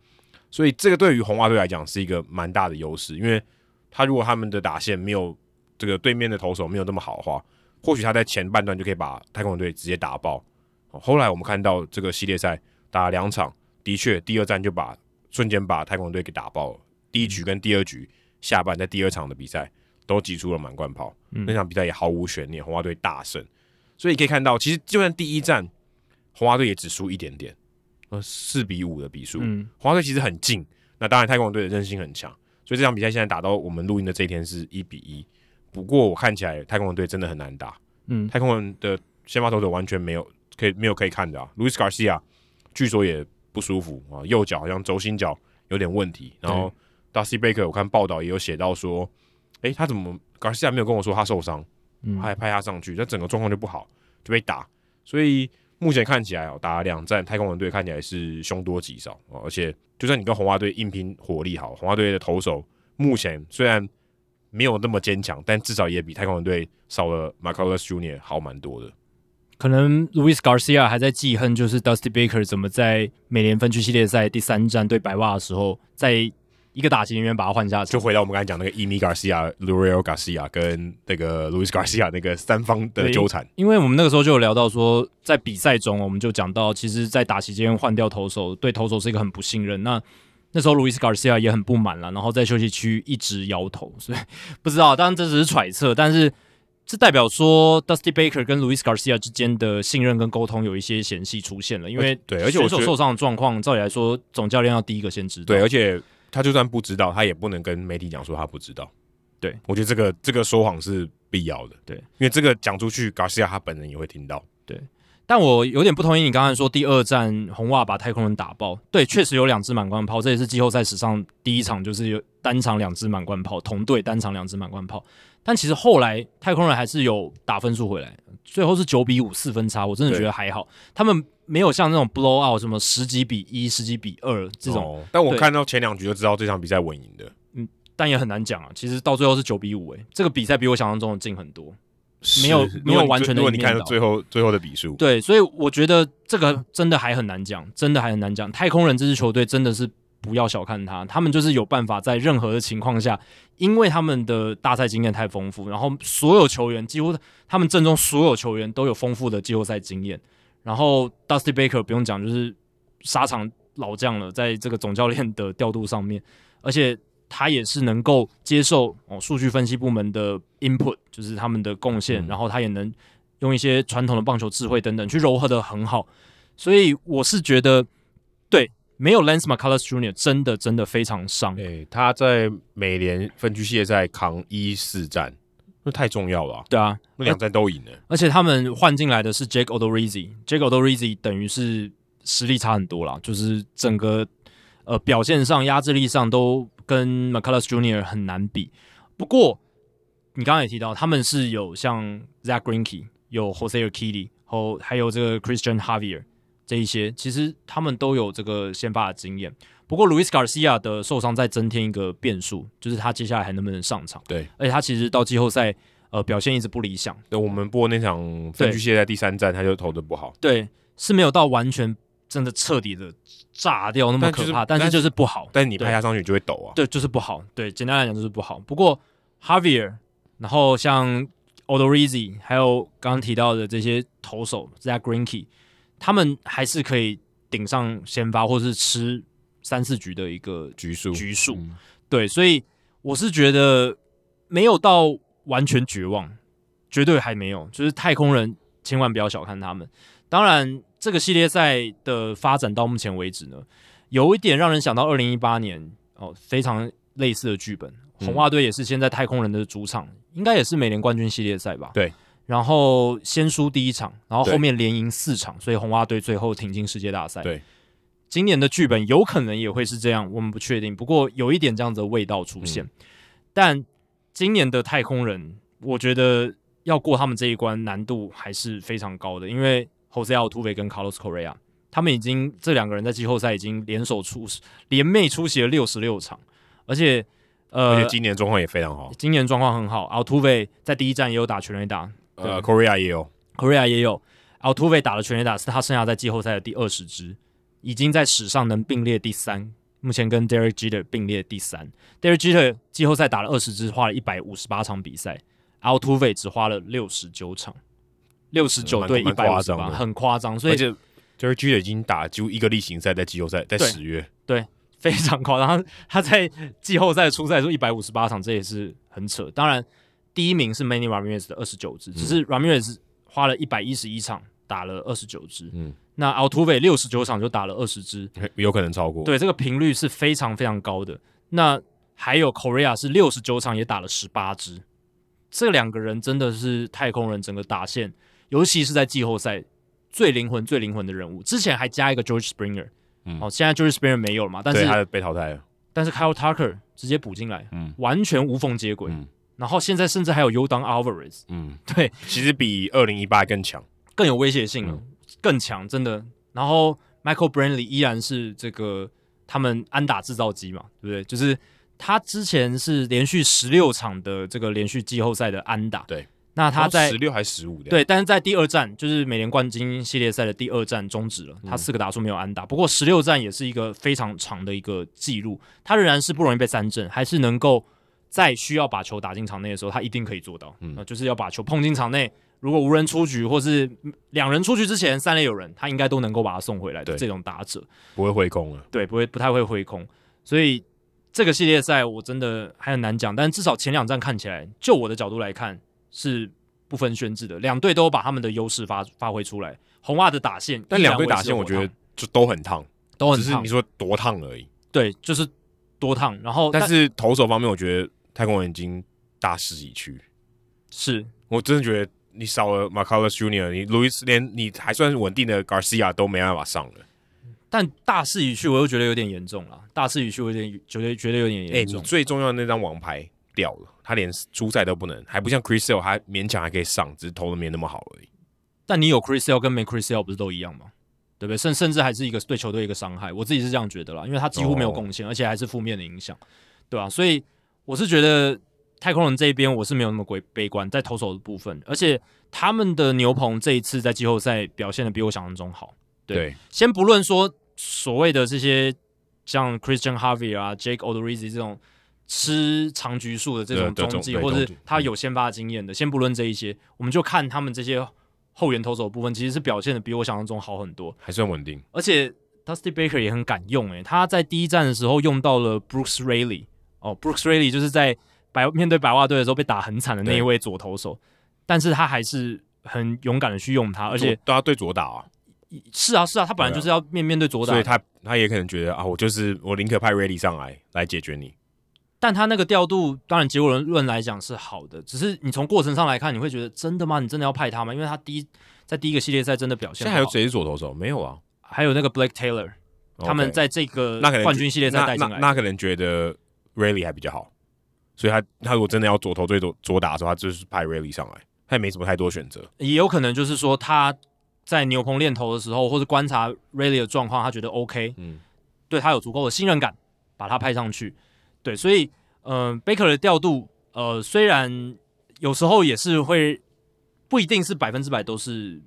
所以这个对于红袜队来讲是一个蛮大的优势，因为他如果他们的打线没有这个对面的投手没有那么好的话，或许他在前半段就可以把太空队直接打爆。后来我们看到这个系列赛打了两场，的确第二战就把瞬间把太空队给打爆了。第一局跟第二局下半在第二场的比赛都挤出了满贯炮，嗯、那场比赛也毫无悬念，红花队大胜。所以可以看到，其实就算第一战红花队也只输一点点，呃四比五的比数，嗯、红花队其实很近。那当然太空队的韧性很强。所以这场比赛现在打到我们录音的这一天是一比一，不过我看起来太空人队真的很难打。嗯，太空人的先发投手完全没有可以没有可以看的啊。Luis Garcia 据说也不舒服啊，右脚好像轴心脚有点问题。然后 Dusty Baker 我看报道也有写到说，哎、欸，他怎么 Garcia 没有跟我说他受伤，他还派他上去，那整个状况就不好，就被打。所以目前看起来哦，打两战太空人队看起来是凶多吉少哦，而且就算你跟红袜队硬拼火力好，红袜队的投手目前虽然没有那么坚强，但至少也比太空人队少了 Marcus Junior 好蛮多的。可能 Louis Garcia 还在记恨，就是 Dusty Baker 怎么在美联分区系列赛第三战对白袜的时候，在一个打击人员把他换下，就回到我们刚才讲那个 Yimi Garcia、Leury Garcia 跟那个 Luis Garcia 那个三方的纠缠。因为我们那个时候就有聊到说，在比赛中我们就讲到，其实，在打期间换掉投手，对投手是一个很不信任。那那时候 Luis Garcia 也很不满了，然后在休息区一直摇头，所以不知道，当然这只是揣测，但是。这代表说，Dusty Baker 跟 Luis Garcia 之间的信任跟沟通有一些嫌隙出现了，因为对，而且选手受伤的状况，照理来说，总教练要第一个先知道。对，而且他就算不知道，他也不能跟媒体讲说他不知道。对，我觉得这个这个说谎是必要的。对，因为这个讲出去，Garcia 他本人也会听到。对，但我有点不同意你刚才说第二战红袜把太空人打爆。对，确实有两支满贯炮，这也是季后赛史上第一场，就是有单场两支满贯炮，同队单场两支满贯炮。但其实后来太空人还是有打分数回来，最后是九比五四分差，我真的觉得还好。他们没有像那种 blow out 什么十几比一、十几比二这种。哦，但我看到前两局就知道这场比赛稳赢的。嗯，但也很难讲啊。其实到最后是九比五，诶，这个比赛比我想象中的近很多，没有没有完全的。如果你看到最后最后的比数，对，所以我觉得这个真的还很难讲，真的还很难讲。太空人这支球队真的是。不要小看他，他们就是有办法在任何的情况下，因为他们的大赛经验太丰富，然后所有球员几乎他们阵中所有球员都有丰富的季后赛经验，然后 Dusty Baker 不用讲，就是沙场老将了，在这个总教练的调度上面，而且他也是能够接受哦数据分析部门的 input，就是他们的贡献，嗯、然后他也能用一些传统的棒球智慧等等去柔合的很好，所以我是觉得对。没有 Lance McCullers Jr. 真的真的非常伤。欸，他在美联分区系列赛扛一四战，那太重要了啊。对啊，那两战都赢了。而且他们换进来的是 Jake Odorizzi，Jake Odorizzi 等于是实力差很多啦，就是整个呃表现上、压制力上都跟 McCullers Jr. 很难比。不过你刚刚也提到，他们是有像 Zach Greinke，有 Jose Urquidy，后还有这个 Christian Javier。这一些其实他们都有这个先发的经验，不过 Luis Garcia 的受伤再增添一个变数，就是他接下来还能不能上场？对，而且他其实到季后赛呃表现一直不理想。对，我们播那场分区系在第三站，他就投的不好。对，是没有到完全真的彻底的炸掉那么可怕，但是，就是不好。但是你拍他上去就会抖啊。对，就是不好。对，简单来讲就是不好。不过 Javier，然后像 Odorizzi，还有刚刚提到的这些投手 Zach Greinke 他们还是可以顶上先发，或是吃三四局的一个局数。局数，对，所以我是觉得没有到完全绝望，绝对还没有。就是太空人千万不要小看他们。当然，这个系列赛的发展到目前为止呢，有一点让人想到二零一八年哦，非常类似的剧本。红袜队也是现在太空人的主场，应该也是美联冠军系列赛吧？对。然后先输第一场，然后后面连赢四场，所以红袜队最后挺进世界大赛。对，今年的剧本有可能也会是这样，我们不确定。不过有一点这样子的味道出现。嗯、但今年的太空人，我觉得要过他们这一关难度还是非常高的，因为 Jose Altuve 跟 Carlos Correa 他们已经这两个人在季后赛已经联手出联袂出席了六十六场，而且呃，而且今年状况也非常好，今年状况很好。然后 Tuve 在第一站也有打全垒打。呃，Correa 也有，Correa 也有，Altuve 打了全垒打，是他生涯在季后赛的第二十支，已经在史上能并列第三，目前跟 Derek Jeter 并列第三。Derek Jeter 季后赛打了二十支，花了一百五十八场比赛，Altuve 只花了六十九场，六十九对一百五十八，很夸张。所以就 Derek Jeter 已经打几乎一个例行赛，在季后赛，在十月对，对，非常夸张。他在季后赛初赛说一百五十八场，这也是很扯。当然。第一名是 Manny Ramirez 的二十九支，只是 Ramirez 花了一百一十一场打了二十九支，嗯，那 Altuve 六十九场就打了二十支，有可能超过。对，这个频率是非常非常高的。那还有 Correa 是六十九场也打了十八支，这两个人真的是太空人整个打线，尤其是在季后赛最灵魂、最灵魂的人物。之前还加一个 George Springer，嗯，哦，现在 George Springer 没有了嘛？但是他被淘汰了。但是 Kyle Tucker 直接补进来，嗯，完全无缝接轨。嗯然后现在甚至还有 Yordan Alvarez，嗯，对，其实比二零一八更强，更有威胁性了，嗯、更强，真的。然后 Michael Brantley 依然是这个他们安打制造机嘛，对不对？就是他之前是连续十六场的这个连续季后赛的安打，对。那他在十六还是十五？对，但是在第二战，就是美联冠军系列赛的第二战终止了，他四个打数没有安打。嗯、不过十六战也是一个非常长的一个记录，他仍然是不容易被三振，还是能够在需要把球打进场内的时候，他一定可以做到。嗯，就是要把球碰进场内，如果无人出局或是两人出局之前三垒有人，他应该都能够把他送回来的这种打者，不会挥空了。对，不会不太会挥空，所以这个系列赛我真的还很难讲，但至少前两站看起来，就我的角度来看。是不分轩制的，两队都把他们的优势发发挥出来。红袜的打线，但两队打线我觉得就都很烫，都很烫，只是你说多烫而已。对，就是多烫。然后，但是投手方面，我觉得太空人已经大势已去。是我真的觉得你少了 Marcellus Junior，你路易斯连你还算是稳定的 Garcia 都没办法上了。但大势已去，我又觉得有点严重了。大势已去，我有点觉得觉得有点严重。哎、欸，你最重要的那张王牌掉了。他连出赛都不能，还不像 Chris Sale，他勉强还可以上，只是投的没那么好而已。但你有 Chris Sale 跟没 Chris Sale 不是都一样吗？对不对？甚甚至还是一个对球队一个伤害。我自己是这样觉得啦，因为他几乎没有贡献，哦、而且还是负面的影响，对吧、啊？所以我是觉得太空人这一边我是没有那么鬼悲观在投手的部分，而且他们的牛棚这一次在季后赛表现的比我想象中好。对，对先不论说所谓的这些像 Christian Javier 啊、Jake Odorizzi 这种。吃长局数的这种中继，或者他有先发经验的，先不论这一些，我们就看他们这些后援投手的部分，其实是表现的比我想象中好很多，还算稳定。而且 Dusty Baker 也很敢用，诶，他在第一站的时候用到了 Bruce Raley，哦，Brooks Raley 就是在白面对白袜队的时候被打很惨的那一位左投手，但是他还是很勇敢的去用他，而且都要对左打啊，是啊是啊，他本来就是要面面对左打，所以他他也可能觉得啊，我就是我宁可派 Raley 上来来解决你。但他那个调度，当然结果论论来讲是好的，只是你从过程上来看，你会觉得真的吗？你真的要派他吗？因为他第一在第一个系列赛真的表现。现在还有谁是左投手？没有啊，还有那个 Blake Taylor，、okay. 他们在这个冠军系列赛带进来那，那可能觉得 Raley 还比较好，所以他他如果真的要左投最左左打的时候，他就是派 Rally 上来，他也没什么太多选择。也有可能就是说他在牛棚练投的时候，或者观察 Rally 的状况，他觉得 OK，嗯，对他有足够的信任感，把他派上去。对，所以，嗯、呃，Baker 的调度，呃，虽然有时候也是会不一定是百分之百都是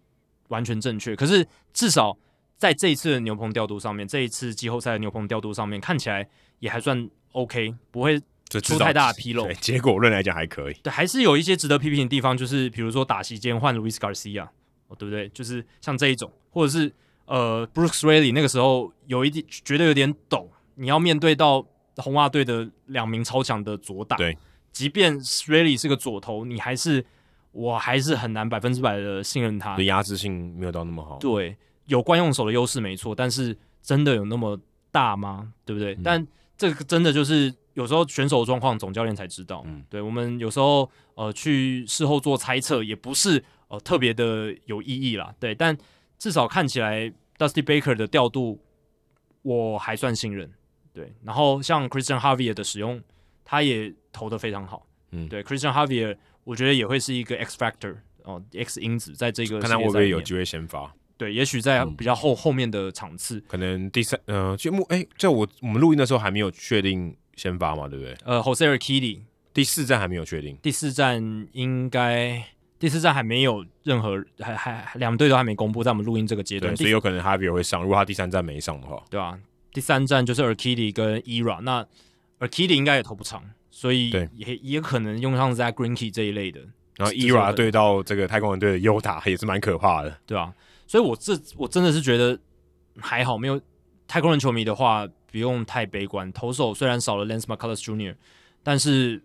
完全正确，可是至少在这一次的牛棚调度上面，这一次季后赛的牛棚调度上面，看起来也还算 OK，不会出太大的纰漏。对，结果论来讲还可以。对，还是有一些值得批评的地方，就是比如说打席间换 Luis Garcia，哦，对不对？就是像这一种，或者是呃，Brooks Raley 那个时候有一点觉得有点抖，你要面对到。红袜队的两名超强的左打，对，即便 Raley 是个左投，你还是，我还是很难百分之百的信任他，的压制性没有到那么好。对，有惯用手的优势没错，但是真的有那么大吗？对不对？嗯、但这个真的就是有时候选手状况，总教练才知道。嗯，对，我们有时候呃去事后做猜测，也不是呃特别的有意义啦。对，但至少看起来 Dusty Baker 的调度，我还算信任。对，然后像 Christian Javier 的使用，他也投的非常好。嗯，对，Christian Javier 我觉得也会是一个 X factor 哦，X 因子在这个看他会不会有机会先发。对，也许在比较后、嗯、后面的场次，可能第三呃节目哎，在我我们录音的时候还没有确定先发嘛，对不对？呃，Jose Urquidy 第四站还没有确定，第四站应该第四站还没有任何还还两队都还没公布，在我们录音这个阶段，所以有可能 Javier 会上，如果他第三站没上的话，对吧、啊？第三站就是 Urquidy 跟 ERA，那 Urquidy 应该也投不长，所以也也可能用上 Zack Greinke 这一类的。然后 ERA 对到这个太空人队的 Uta 也是蛮可怕的，对啊，所以我这我真的是觉得还好，没有太空人球迷的话不用太悲观。投手虽然少了 Lance McCullers Jr.，但是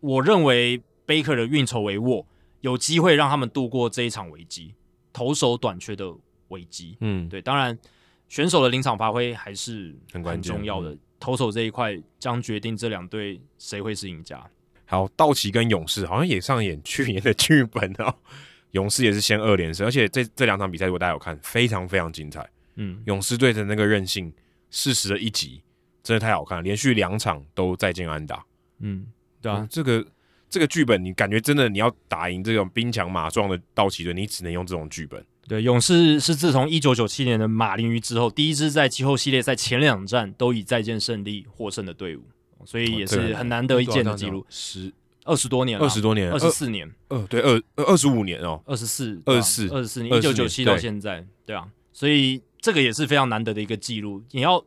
我认为 Baker 的运筹帷幄，有机会让他们度过这一场危机，投手短缺的危机。嗯，对，当然。选手的临场发挥还是很重要的，投手这一块将决定这两队谁会是赢家。好，道奇跟勇士好像也上演去年的剧本哦。勇士也是先二连胜，而且这这两场比赛如果大家有看，非常非常精彩。嗯，勇士队的那个韧性，适时的一击，真的太好看了，连续两场都再见安打。嗯，对啊，嗯、这个这个剧本，你感觉真的你要打赢这种兵强马壮的道奇队，你只能用这种剧本。对，勇士是自从一九九七年的马林鱼之后，第一支在季后系列赛前两战都以再见胜利获胜的队伍，所以也是很难得一见的记录。十二十多年，二十多年，二十四年，呃，对，二二十五年哦，二十四，二十四，二十四年，一九九七到现在，对啊，所以这个也是非常难得的一个记录。你要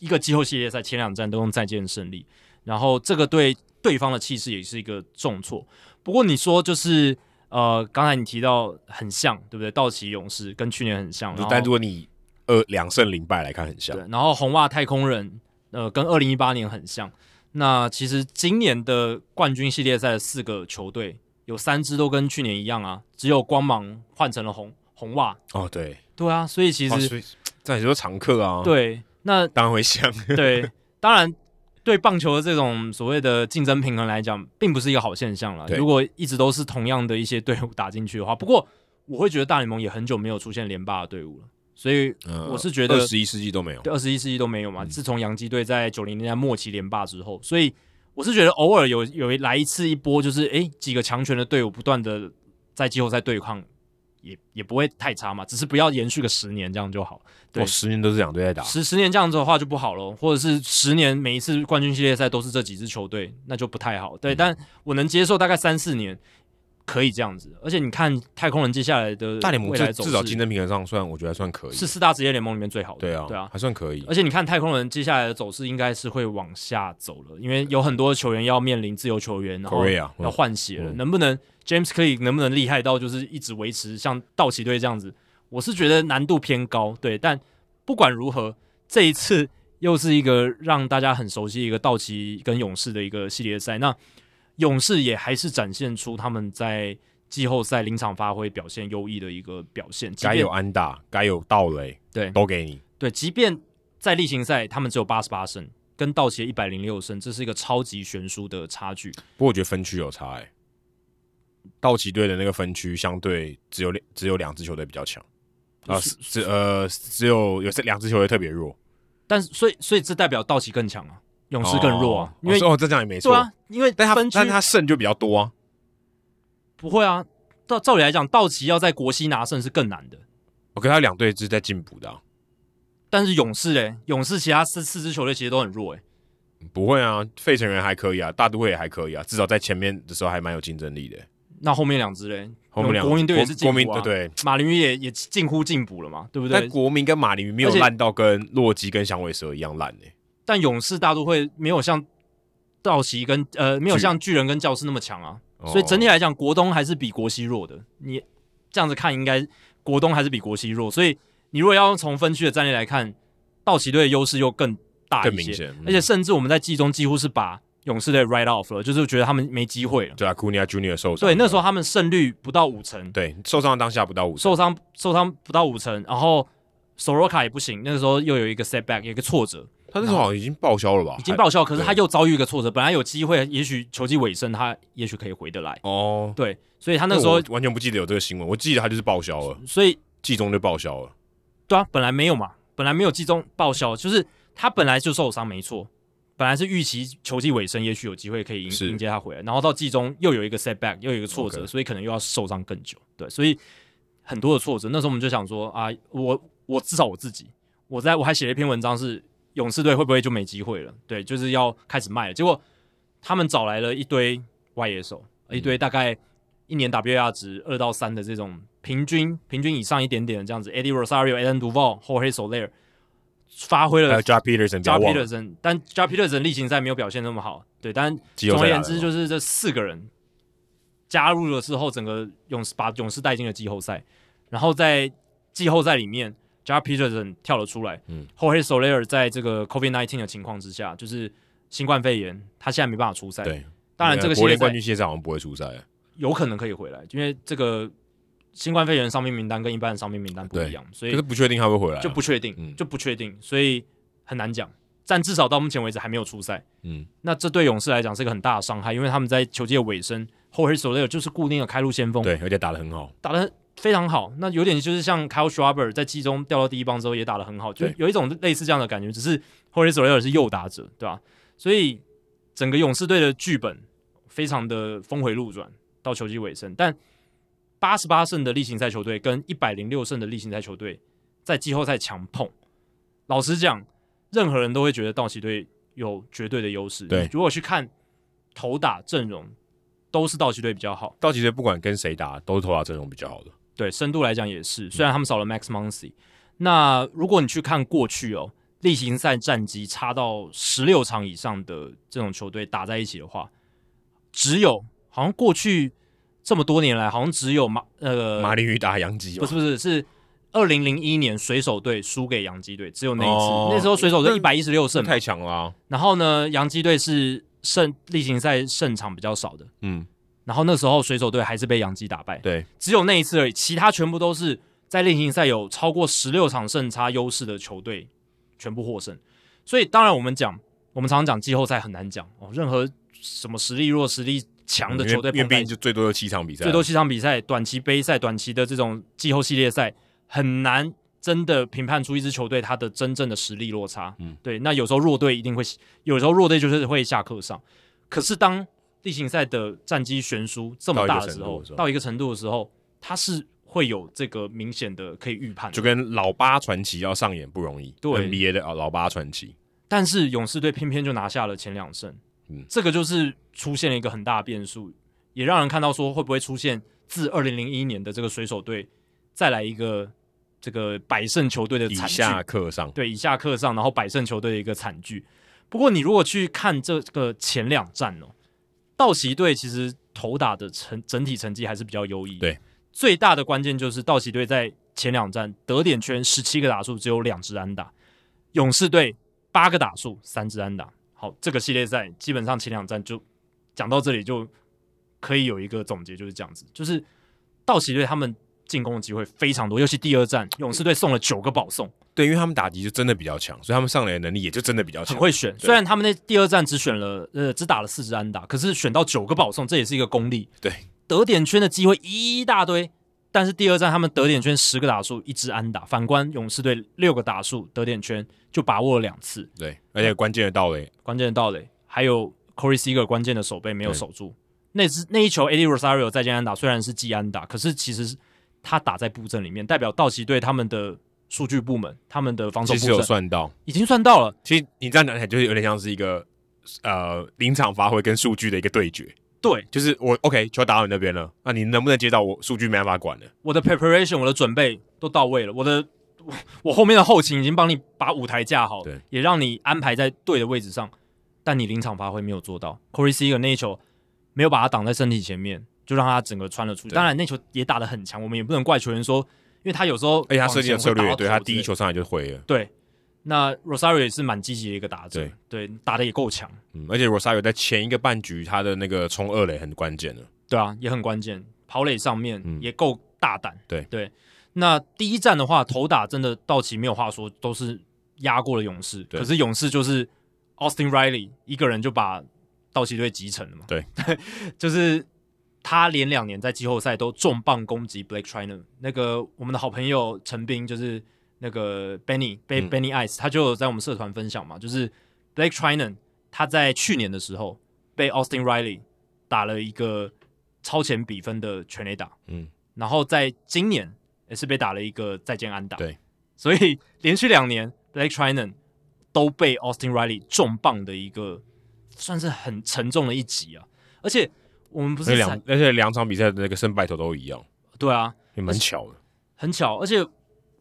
一个季后系列赛前两战都用再见胜利，然后这个对对方的气势也是一个重挫。不过你说就是呃，刚才你提到很像，对不对？道奇勇士跟去年很像，但如果你呃两胜零败来看很像，对，然后红袜太空人呃跟二零一八年很像。那其实今年的冠军系列赛的四个球队有三支都跟去年一样啊，只有光芒换成了红红袜。哦，对，对啊，所以其实、哦、所以这也是常客啊。对，那 当然会像。对，当然对棒球的这种所谓的竞争平衡来讲，并不是一个好现象了。如果一直都是同样的一些队伍打进去的话，不过我会觉得大联盟也很久没有出现连霸的队伍了。所以我是觉得二十一世纪都没有，对，二十一世纪都没有嘛。自从洋基队在九零年代末期连霸之后，所以我是觉得偶尔有有来一次一波，就是诶、欸、几个强权的队伍不断的在季后赛对抗，也也不会太差嘛。只是不要延续个十年这样就好。对，十年都是两队在打，十十年这样子的话就不好了，或者是十年每一次冠军系列赛都是这几支球队，那就不太好。对，嗯、但我能接受大概三四年。可以这样子，而且你看太空人接下来的大联盟至少竞争平衡上算，我觉得还算可以，是四大职业联盟里面最好的。对啊，对啊，还算可以。而且你看太空人接下来的走势应该是会往下走了，因为有很多球员要面临自由球员，然后要换血了。能不能 James Click 能不能厉害到就是一直维持像道奇队这样子？我是觉得难度偏高。对，但不管如何，这一次又是一个让大家很熟悉一个道奇跟勇士的一个系列赛。那勇士也还是展现出他们在季后赛临场发挥表现优异的一个表现，该有安打，该有盗垒，对，都给你。对，即便在例行赛，他们只有八十八胜，跟道奇一百零六胜，这是一个超级悬殊的差距。不过我觉得分区有差，哎，道奇队的那个分区相对只有两，只有两支球队比较强啊，只呃只有有这两支球队特别弱，但是所以所以这代表道奇更强啊。勇士更弱啊，因为哦，这样也没错。对啊，因为但他但他胜就比较多啊。不会啊，照照理来讲，道奇要在国西拿胜是更难的。我跟他两队是在进步的，啊，但是勇士嘞，勇士其他四四支球队其实都很弱诶。不会啊，费城人还可以啊，大都会也还可以啊，至少在前面的时候还蛮有竞争力的。那后面两支嘞，后面两国民队也是进步啊，国民对，马林鱼也也近乎进步了嘛，对不对？但国民跟马林鱼没有烂到跟洛基跟响尾蛇一样烂诶。但勇士大都会没有像道奇跟呃没有像巨人跟教士那么强啊，所以整体来讲国东还是比国西弱的。你这样子看，应该国东还是比国西弱。所以你如果要用从分区的战力来看，道奇队的优势又更大一些，嗯、而且甚至我们在季中几乎是把勇士队 write off 了，就是觉得他们没机会了。对啊，Acuna Junior 受伤，对，那时候他们胜率不到五成，对，受伤当下不到五成，受伤受伤不到五成，然后 Soroka 也不行，那个时候又有一个 setback，有一个挫折。他那时候好像已经报销了吧？已经报销，可是他又遭遇一个挫折。本来有机会，也许球季尾声，他也许可以回得来。哦，对，所以他那时候完全不记得有这个新闻。我记得他就是报销了，所以季中就报销了。对啊，本来没有嘛，本来没有季中报销，就是他本来就受伤，没错。本来是预期球季尾声，也许有机会可以迎迎接他回来，然后到季中又有一个 setback，又有一个挫折，所以可能又要受伤更久。对，所以很多的挫折。那时候我们就想说啊，我我至少我自己，我在我还写了一篇文章是。勇士队会不会就没机会了？对，就是要开始卖了。结果他们找来了一堆外野手，嗯、一堆大概一年 WAR 值二到三的这种平均平均以上一点点的这样子。Eddie Rosario、Eden Duvall、Jorge Soler 发挥了。Joc Pederson，Joc Pederson，但 Joc Pederson 例行赛没有表现那么好。对，但总而言之，就是这四个人加入了之后，整个勇士把勇士带进了季后赛。然后在季后赛里面。Joc Pederson 跳了出来，嗯，Jorge Soler 在这个 COVID-19 的情况之下，就是新冠肺炎，他现在没办法出赛。对，当然这个国联冠军赛好像不会出赛，有可能可以回来，因为这个新冠肺炎伤病名单跟一般的伤病名单不一样，所以就是不确定他会回来，就不确定，嗯、就不确定，所以很难讲。但至少到目前为止还没有出赛，嗯，那这对勇士来讲是一个很大的伤害，因为他们在球季的尾声，Jorge Soler 就是固定的开路先锋，对，而且打得很好，打得。非常好，那有点就是像 Kyle Schwarber 在季中掉到第一棒之后也打得很好，就有一种类似这样的感觉，只是 h o r a c e Soler 是右打者，对吧？所以整个勇士队的剧本非常的峰回路转到球季尾声，但八十八胜的例行赛球队跟一百零六胜的例行赛球队在季后赛强碰。老实讲，任何人都会觉得道奇队有绝对的优势。对，如果去看投打阵容，都是道奇队比较好。道奇队不管跟谁打，都是投打阵容比较好的。对，深度来讲也是。虽然他们少了 Max Muncy，、嗯、那如果你去看过去哦，例行赛战绩差到十六场以上的这种球队打在一起的话，只有好像过去这么多年来，好像只有马呃马林鱼打洋基，不是不是是二零零一年水手队输给洋基队，只有那一次。哦、那时候水手队一百一十六胜，太强了、啊。然后呢，洋基队是胜例行赛胜场比较少的，嗯。然后那时候水手队还是被洋基打败，对，只有那一次而已，其他全部都是在例行赛有超过十六场胜差优势的球队全部获胜。所以当然我们讲，我们常常讲季后赛很难讲哦，任何什么实力弱、实力强的球队，因为毕竟就最多有七场比赛，最多七场比赛，短期杯赛、短期的这种季后系列赛很难真的评判出一支球队它的真正的实力落差。嗯，对，那有时候弱队一定会，有时候弱队就是会下课上。可是当例行赛的战绩悬殊这么大的时候，到一个程度的时候，它是会有这个明显的可以预判，就跟老八传奇要上演不容易。对，NBA 的老八传奇，但是勇士队偏偏就拿下了前两胜，嗯，这个就是出现了一个很大的变数，也让人看到说会不会出现自二零零一年的这个水手队再来一个这个百胜球队的惨剧，以下课上，对，以下课上，然后百胜球队的一个惨剧。不过你如果去看这个前两战哦。道奇队其实投打的成整体成绩还是比较优异。对，最大的关键就是道奇队在前两战得点圈十七个打数只有两支安打，勇士队八个打数三支安打。好，这个系列赛基本上前两战就讲到这里就可以有一个总结，就是这样子，就是道奇队他们进攻的机会非常多，尤其第二战勇士队送了九个保送。对，因为他们打击就真的比较强，所以他们上垒的能力也就真的比较强。很会选，虽然他们那第二战只选了呃只打了四支安打，可是选到九个保送，这也是一个功力。对，得点圈的机会一大堆，但是第二战他们得点圈十个打数一支安打，反观勇士队六个打数得点圈就把握了两次。对，而且关键的盗垒，关键的盗垒，还有 Corey Seager 关键的守备没有守住。那支那一球 Eddie Rosario 再见安打，虽然是季安打，可是其实他打在布阵里面，代表道奇队他们的。数据部门他们的防守部其实有算到，已经算到了。其实你这样讲起来，就是有点像是一个呃临场发挥跟数据的一个对决。对，就是我 OK 球打到你那边了，那你能不能接到我数据没办法管了。我的 preparation 我的准备都到位了，我的我，我后面的后勤已经帮你把舞台架好，对，也让你安排在对的位置上，但你临场发挥没有做到。Corey Seager 那一球没有把他挡在身体前面，就让他整个穿了出去。当然那球也打得很强，我们也不能怪球员说。因为他有时候，哎他设计的策略，对他第一球上来就回了。对，那 Rosario 也是蛮积极的一个打者，对，对打的也够强。嗯，而且 Rosario 在前一个半局，他的那个冲二垒很关键的。对啊，也很关键，跑垒上面也够大胆。嗯、对对，那第一站的话，头打真的道奇没有话说，都是压过了勇士。可是勇士就是 Austin Riley 一个人就把道奇队击沉了嘛。对，就是。他连两年在季后赛都重磅攻击 Blake Treinen，那个我们的好朋友陈斌就是那个 Benny 被 Benny Ice，他就有在我们社团分享嘛，就是 Blake Treinen 他在去年的时候被 Austin Riley 打了一个超前比分的全垒打，嗯，然后在今年也是被打了一个再见安打，对，所以连续两年 Blake Treinen 都被 Austin Riley 重磅的一个算是很沉重的一击啊，而且。我们不是两，而且两场比赛的那个胜败头都一样。对啊，也蛮巧的，很巧。而且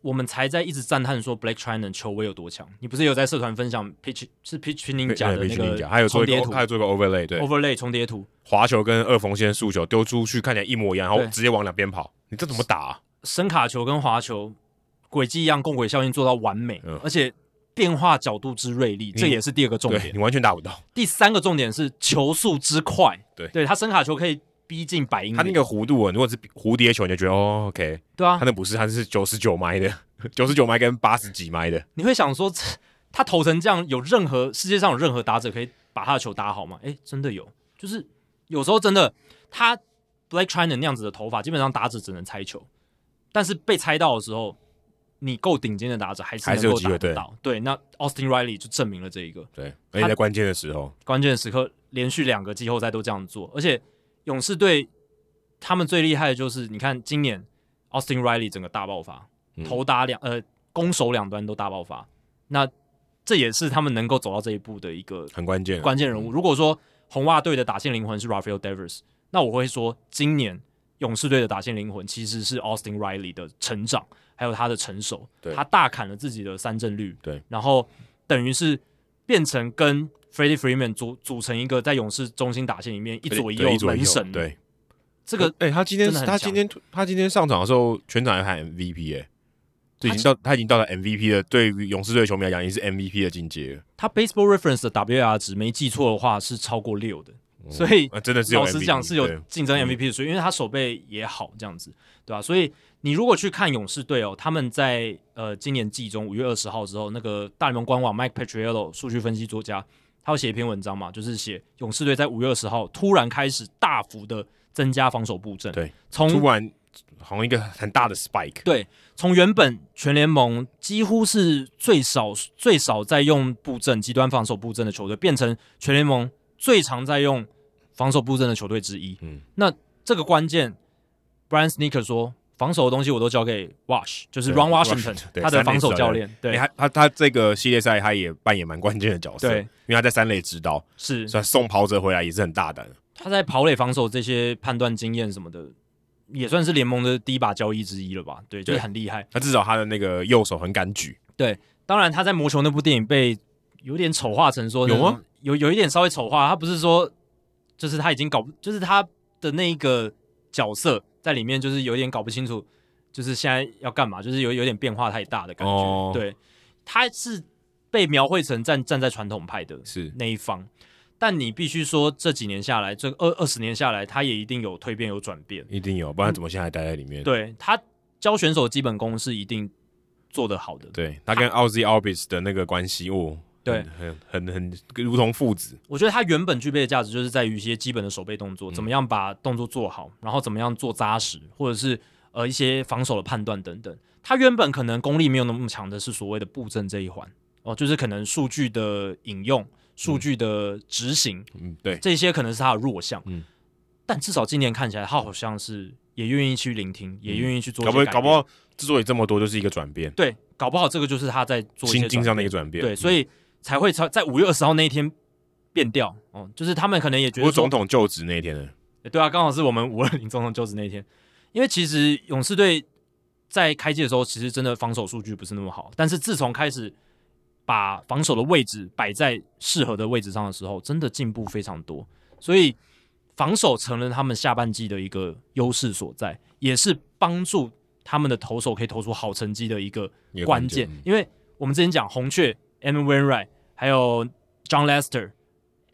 我们才在一直赞叹说 Blake Treinen 球威有多强。你不是有在社团分享 pitch 是 pitch Ninja 的那个还有做一个还有做一个 overlay，对，overlay 重叠图，滑球跟二缝线速球丢出去看起来一模一样，然后直接往两边跑，你这怎么打啊？声卡球跟滑球轨迹一样，共轨效应做到完美，嗯、而且。变化角度之锐利，这也是第二个重点。你完全打不到。第三个重点是球速之快。对，对他声卡球可以逼近百英里。他那个弧度啊，如果是蝴蝶球，你就觉得哦，OK。对啊，他那不是，他是九十九迈的，九十九迈跟八十几迈的。你会想说，他投成这样，有任何世界上有任何打者可以把他的球打好吗？哎，真的有，就是有时候真的，他 Blake Treinen 那样子的头发，基本上打者只能猜球，但是被猜到的时候。你够顶尖的打者，还是能够打得到。对，那 Austin Riley 就证明了这一个。对，而且在关键的时候，关键的时刻连续两个季后赛都这样做，而且勇士队他们最厉害的就是，你看今年 Austin Riley 整个大爆发，嗯、投打两呃攻守两端都大爆发，那这也是他们能够走到这一步的一个很关键。关键人物。嗯、如果说红袜队的打线灵魂是 Rafael Devers，那我会说今年勇士队的打线灵魂其实是 Austin Riley 的成长，还有他的成熟，他大砍了自己的三振率，对，然后等于是变成跟 Freddie Freeman 组组成一个在勇士中心打线里面一左一右门神，对。这个哎、欸，他今天他今天他今天上场的时候，全场要喊 MVP 哎、欸，就已经到他，已经到了 MVP 的，对于勇士队球迷来讲，已经是 MVP 的境界了。他 Baseball Reference 的 WAR 值没记错的话是超过六的，嗯、所以真的是老实讲是有竞争 MVP 的，所以因为他手背也好，这样子对吧、啊？所以你如果去看勇士队哦，他们在呃今年季中五月二十号之后，那个大联盟官网 Mike Petriello 数据分析作家，他会写一篇文章嘛，就是写勇士队在五月二十号突然开始大幅的。增加防守布阵，对，从突然好像一个很大的 spike，对，从原本全联盟几乎是最少最少在用布阵极端防守布阵的球队，变成全联盟最常在用防守布阵的球队之一。嗯，那这个关键，Brian Sneaker 说，防守的东西我都交给 Wash，就是 Ron Washington，他的防守教练。对，他他他这个系列赛他也扮演蛮关键的角色，对，因为他在三垒指导，是，所以送跑者回来也是很大胆。他在跑垒防守这些判断经验什么的，也算是联盟的第一把交易之一了吧？对，就是很厉害。那至少他的那个右手很敢举。对，当然他在魔球那部电影被有点丑化成说，有吗？有有一点稍微丑化。他不是说，就是他已经搞，就是他的那一个角色在里面，就是有点搞不清楚，就是现在要干嘛，就是有有点变化太大的感觉。哦、对，他是被描绘成站站在传统派的是那一方。但你必须说，这几年下来，这二二十年下来，他也一定有蜕变、有转变，一定有，不然怎么现在还待在里面？嗯、对，他教选手基本功是一定做得好的。对，他跟 Ozzie Albies 的那个关系，哦，对，很很很，很如同父子。我觉得他原本具备的价值就是在于一些基本的手背动作，怎么样把动作做好，然后怎么样做扎实，或者是呃一些防守的判断等等。他原本可能功力没有那么强的是所谓的布阵这一环哦，就是可能数据的引用。数据的执行，嗯，对，这些可能是他的弱项，嗯，但至少今年看起来，他好像是也愿意去聆听，嗯、也愿意去做。搞不搞不好，之所以这么多，就是一个转变。对，搞不好这个就是他在做心境上的一个转变。对，所以才会超在五月二十号那一天变掉。哦，就是他们可能也觉得，总统就职那一天呢？对啊，刚好是我们 五二零总统就职那一天。因为其实勇士队在开季的时候，其实真的防守数据不是那么好，但是自从开始。把防守的位置摆在适合的位置上的时候，真的进步非常多。所以防守成了他们下半季的一个优势所在，也是帮助他们的投手可以投出好成绩的一个关键。因为我们之前讲红雀 Adam Wainwright 还有 John Lester、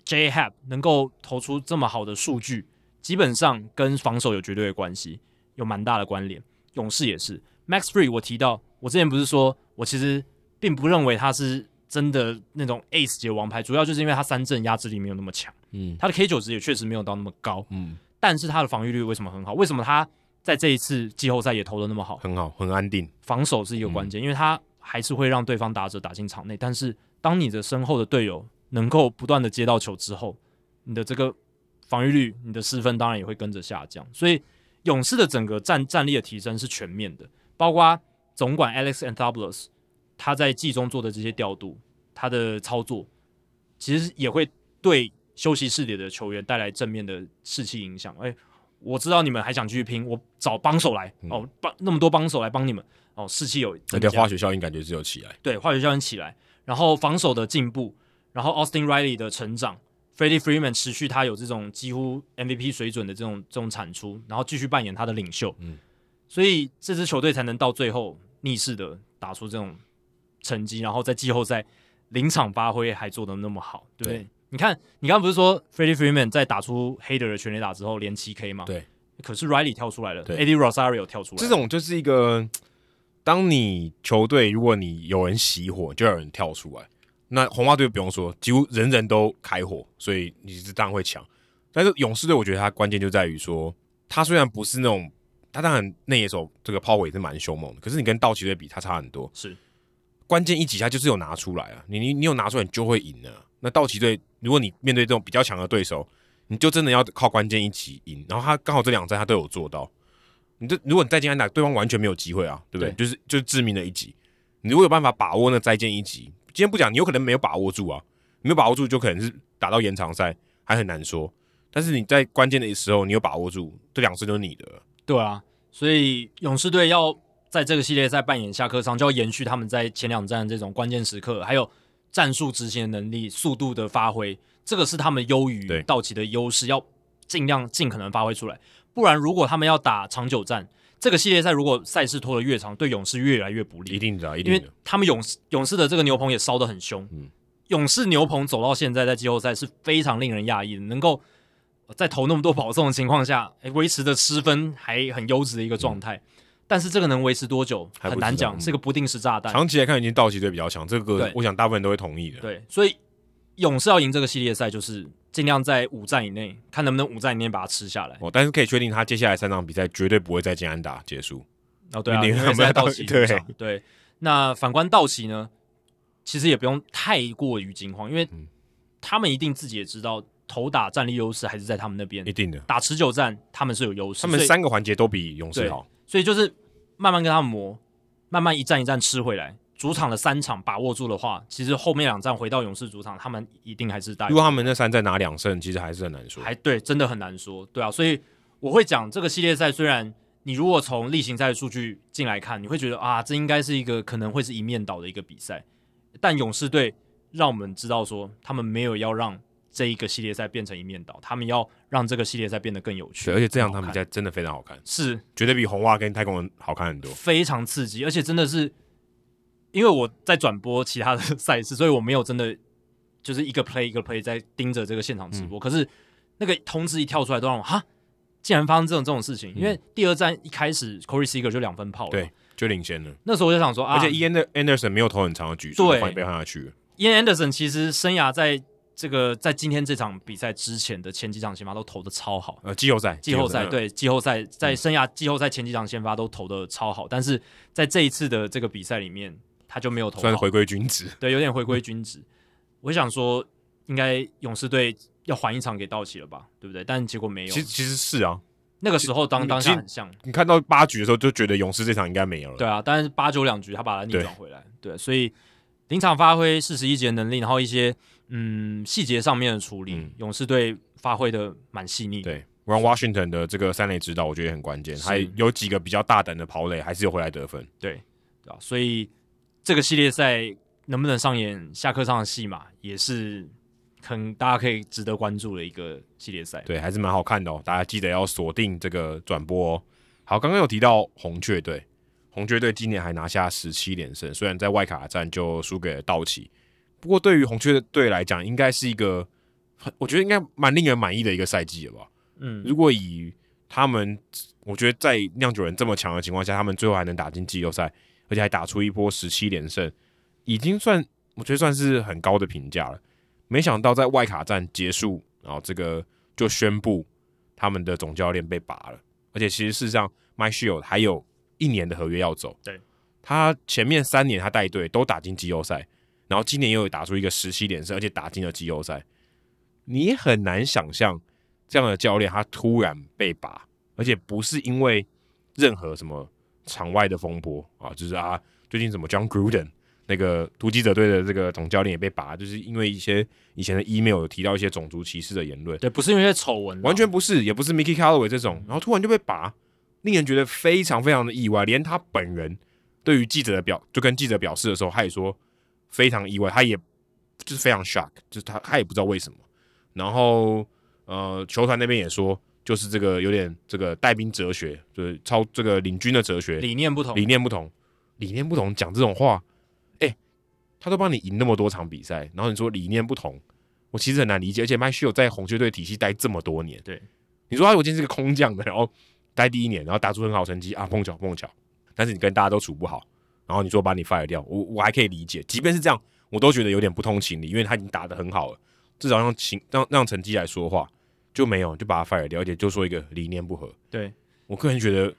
J Happ 能够投出这么好的数据，基本上跟防守有绝对的关系，有蛮大的关联。勇士也是 Max Fried，我提到我之前不是说我其实。并不认为他是真的那种 ace 级王牌，主要就是因为他三振压制力没有那么强，嗯，他的 K 九值也确实没有到那么高，嗯，但是他的防御率为什么很好？为什么他在这一次季后赛也投的那么好？很好，很安定，防守是一个关键，嗯，因为他还是会让对方打者打进场内，但是当你的身后的队友能够不断的接到球之后，你的这个防御率、你的失分当然也会跟着下降，所以勇士的整个战战力的提升是全面的，包括总管 Alex Anthopoulos。他在季中做的这些调度，他的操作其实也会对休息室里的球员带来正面的士气影响。哎，我知道你们还想继续拼，我找帮手来、嗯、哦，帮那么多帮手来帮你们哦，士气有那个化学效应，感觉是有起来。对，化学效应起来，然后防守的进步，然后 Austin Riley 的成长，Freddie Freeman 持续他有这种几乎 MVP 水准的这种这种产出，然后继续扮演他的领袖。嗯，所以这支球队才能到最后逆势的打出这种。成绩，然后在季后赛临场发挥还做得那么好，对不对？对，你看，你刚刚不是说 Freddie Freeman 在打出黑德的全垒打之后连七 K 吗？对。可是 Riley 跳出来了，Eddie Rosario 跳出来了。这种就是一个，当你球队如果你有人熄火，就有人跳出来。那红袜队不用说，几乎人人都开火，所以你是当然会抢。但是勇士队，我觉得他关键就在于说，他虽然不是那种，他当然内野手这个抛垒是蛮凶猛的，可是你跟道奇队比，他差很多。是。关键一击，他就是有拿出来啊！你你你有拿出来，你就会赢了。那道奇队，如果你面对这种比较强的对手，你就真的要靠关键一击赢。然后他刚好这两战他都有做到。你这如果你再进安打，对方完全没有机会啊，对不对？对就是就是致命的一击。你如果有办法把握那再见一击，今天不讲，你有可能没有把握住啊，没有把握住就可能是打到延长赛还很难说。但是你在关键的时候，你有把握住，这两次都是你的。对啊，所以勇士队要在这个系列赛扮演下课上，就要延续他们在前两站这种关键时刻，还有战术执行的能力、速度的发挥，这个是他们优于道奇的优势，要尽量尽可能发挥出来。不然，如果他们要打长久战，这个系列赛如果赛事拖得越长，对勇士越来越不利。一定的、啊，一定的。因为他们勇士勇士的这个牛棚也烧得很凶。嗯，勇士牛棚走到现在，在季后赛是非常令人讶异的，能够在投那么多保送的情况下，维持的失分还很优质的一个状态。嗯、但是这个能维持多久很难讲，是个不定时炸弹。长期来看，已经道奇队比较强，这个我想大部分人都会同意的。对，所以勇士要赢这个系列赛，就是。尽量在五战以内，看能不能五战以内把它吃下来。哦，但是可以确定，他接下来三场比赛绝对不会再见安打结束。哦，对啊，因为在道奇对对。那反观道奇呢，其实也不用太过于惊慌，因为他们一定自己也知道，投打战力优势还是在他们那边。一定的，打持久战他们是有优势，他们三个环节都比勇士好，所以就是慢慢跟他们磨，慢慢一战一战吃回来。主场的三场把握住的话，其实后面两站回到勇士主场，他们一定还是大。如果他们那三战拿两胜，其实还是很难说。还对，真的很难说。对啊，所以我会讲这个系列赛，虽然你如果从例行赛的数据进来看，你会觉得啊，这应该是一个可能会是一面倒的一个比赛。但勇士队让我们知道说，他们没有要让这一个系列赛变成一面倒，他们要让这个系列赛变得更有趣。而且这样他们比赛真的非常好看，是绝对比红袜跟太空人好看很多，非常刺激，而且真的是。因为我在转播其他的赛事，所以我没有真的就是一个 play 一个 play 在盯着这个现场直播。嗯、可是那个通知一跳出来，都让我哈，竟然发生这种这种事情。嗯、因为第二站一开始 Corey Seager 就两分炮了，对，就领先了。那时候我就想说啊，而且 Ian Anderson 没有投很长的局数，对，被换下去了。Ian Anderson 其实生涯在这个在今天这场比赛之前的前几场先发都投的超好。呃，季后赛，季后赛对季后赛在生涯季后赛前几场先发都投的超好，嗯、但是在这一次的这个比赛里面。他就没有投，算是回归均值，对，有点回归均值。嗯、我想说，应该勇士队要还一场给道奇了吧，对不对？但结果没有。其实其实是啊，那个时候当当下很像。你看到八局的时候，就觉得勇士这场应该没有了。对啊，但是八九两局他把它逆转回来，对，所以临场发挥四十一节的能力，然后一些嗯细节上面的处理，嗯、勇士队发挥的蛮细腻。对，Ron Washington 的这个三垒指导，我觉得也很关键，还有几个比较大胆的跑垒，还是有回来得分。对，对啊，所以。这个系列赛能不能上演下课上的戏码，也是很大家可以值得关注的一个系列赛。对，还是蛮好看的哦。大家记得要锁定这个转播哦。好，刚刚有提到红雀队，红雀队今年还拿下十七连胜，虽然在外卡战就输给了道奇，不过对于红雀队来讲，应该是一个我觉得应该蛮令人满意的一个赛季了吧。嗯，如果以他们，我觉得在酿酒人这么强的情况下，他们最后还能打进季后赛。而且还打出一波十七连胜，已经算我觉得算是很高的评价了。没想到在外卡战结束，然后这个就宣布他们的总教练被拔了。而且其实事实上，Mike Shildt 还有一年的合约要走。对，他前面三年他带队都打进季后赛，然后今年又有打出一个十七连胜，而且打进了季后赛。你很难想象这样的教练他突然被拔，而且不是因为任何什么。场外的风波啊，就是啊，最近怎么 John Gruden 那个突击者队的这个总教练也被拔，就是因为一些以前的 email 有提到一些种族歧视的言论。对，不是因为丑闻，完全不是，也不是 Mickey Callaway 这种，然后突然就被拔，令人觉得非常非常的意外。连他本人对于记者的表，就跟记者表示的时候，他也说非常意外，他也就是非常 shock，就是他他也不知道为什么。然后呃，球团那边也说。就是这个有点这个带兵哲学，就是超这个领军的哲学，理念不同，理念不同，理念不同，讲这种话，哎、欸，他都帮你赢那么多场比赛，然后你说理念不同，我其实很难理解。而且麦希尔在红雀队体系待这么多年，对，你说他如果今天是个空降的，然后待第一年，然后打出很好成绩啊，碰巧碰巧，但是你跟大家都处不好，然后你说把你 fire 掉，我我还可以理解，即便是这样，我都觉得有点不通情理，因为他已经打得很好了，至少让情让让成绩来说话。就没有，就把他 fire 掉，而且就说一个理念不合。对，我个人觉得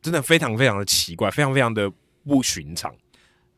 真的非常非常的奇怪，非常非常的不寻常。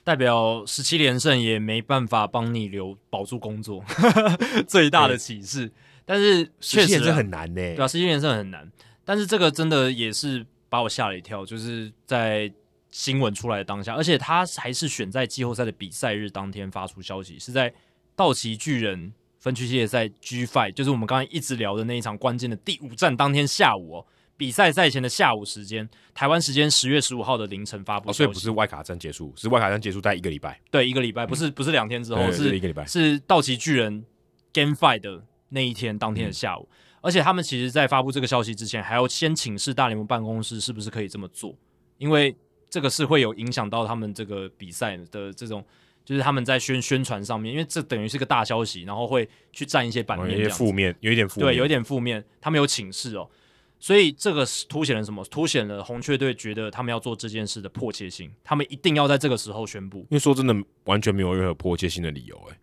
代表十七连胜也没办法帮你留保住工作，最大的启示。但是确实是很难呢，对啊，十七连胜很难。但是这个真的也是把我吓了一跳，就是在新闻出来的当下，而且他还是选在季后赛的比赛日当天发出消息，是在道奇巨人分区系列赛 G Five，就是我们刚才一直聊的那一场关键的第五战当天下午哦，比赛赛前的下午时间，台湾时间十月十五号的凌晨发布，哦，所以不是外卡战结束，是外卡战结束在一个礼拜，对，一个礼拜，不是不是两天之后，嗯、是一个礼拜，是道奇巨人 Game Five 的那一天当天的下午。嗯。而且他们其实，在发布这个消息之前，还要先请示大联盟办公室是不是可以这么做，因为这个是会有影响到他们这个比赛的这种，就是他们在宣宣传上面，因为这等于是个大消息，然后会去占一些版面，有一些负面，有一点负面，对，有一点负面。他们有请示哦，所以这个是凸显了什么？凸显了红雀队觉得他们要做这件事的迫切性，他们一定要在这个时候宣布。因为说真的，完全没有任何迫切性的理由，哎，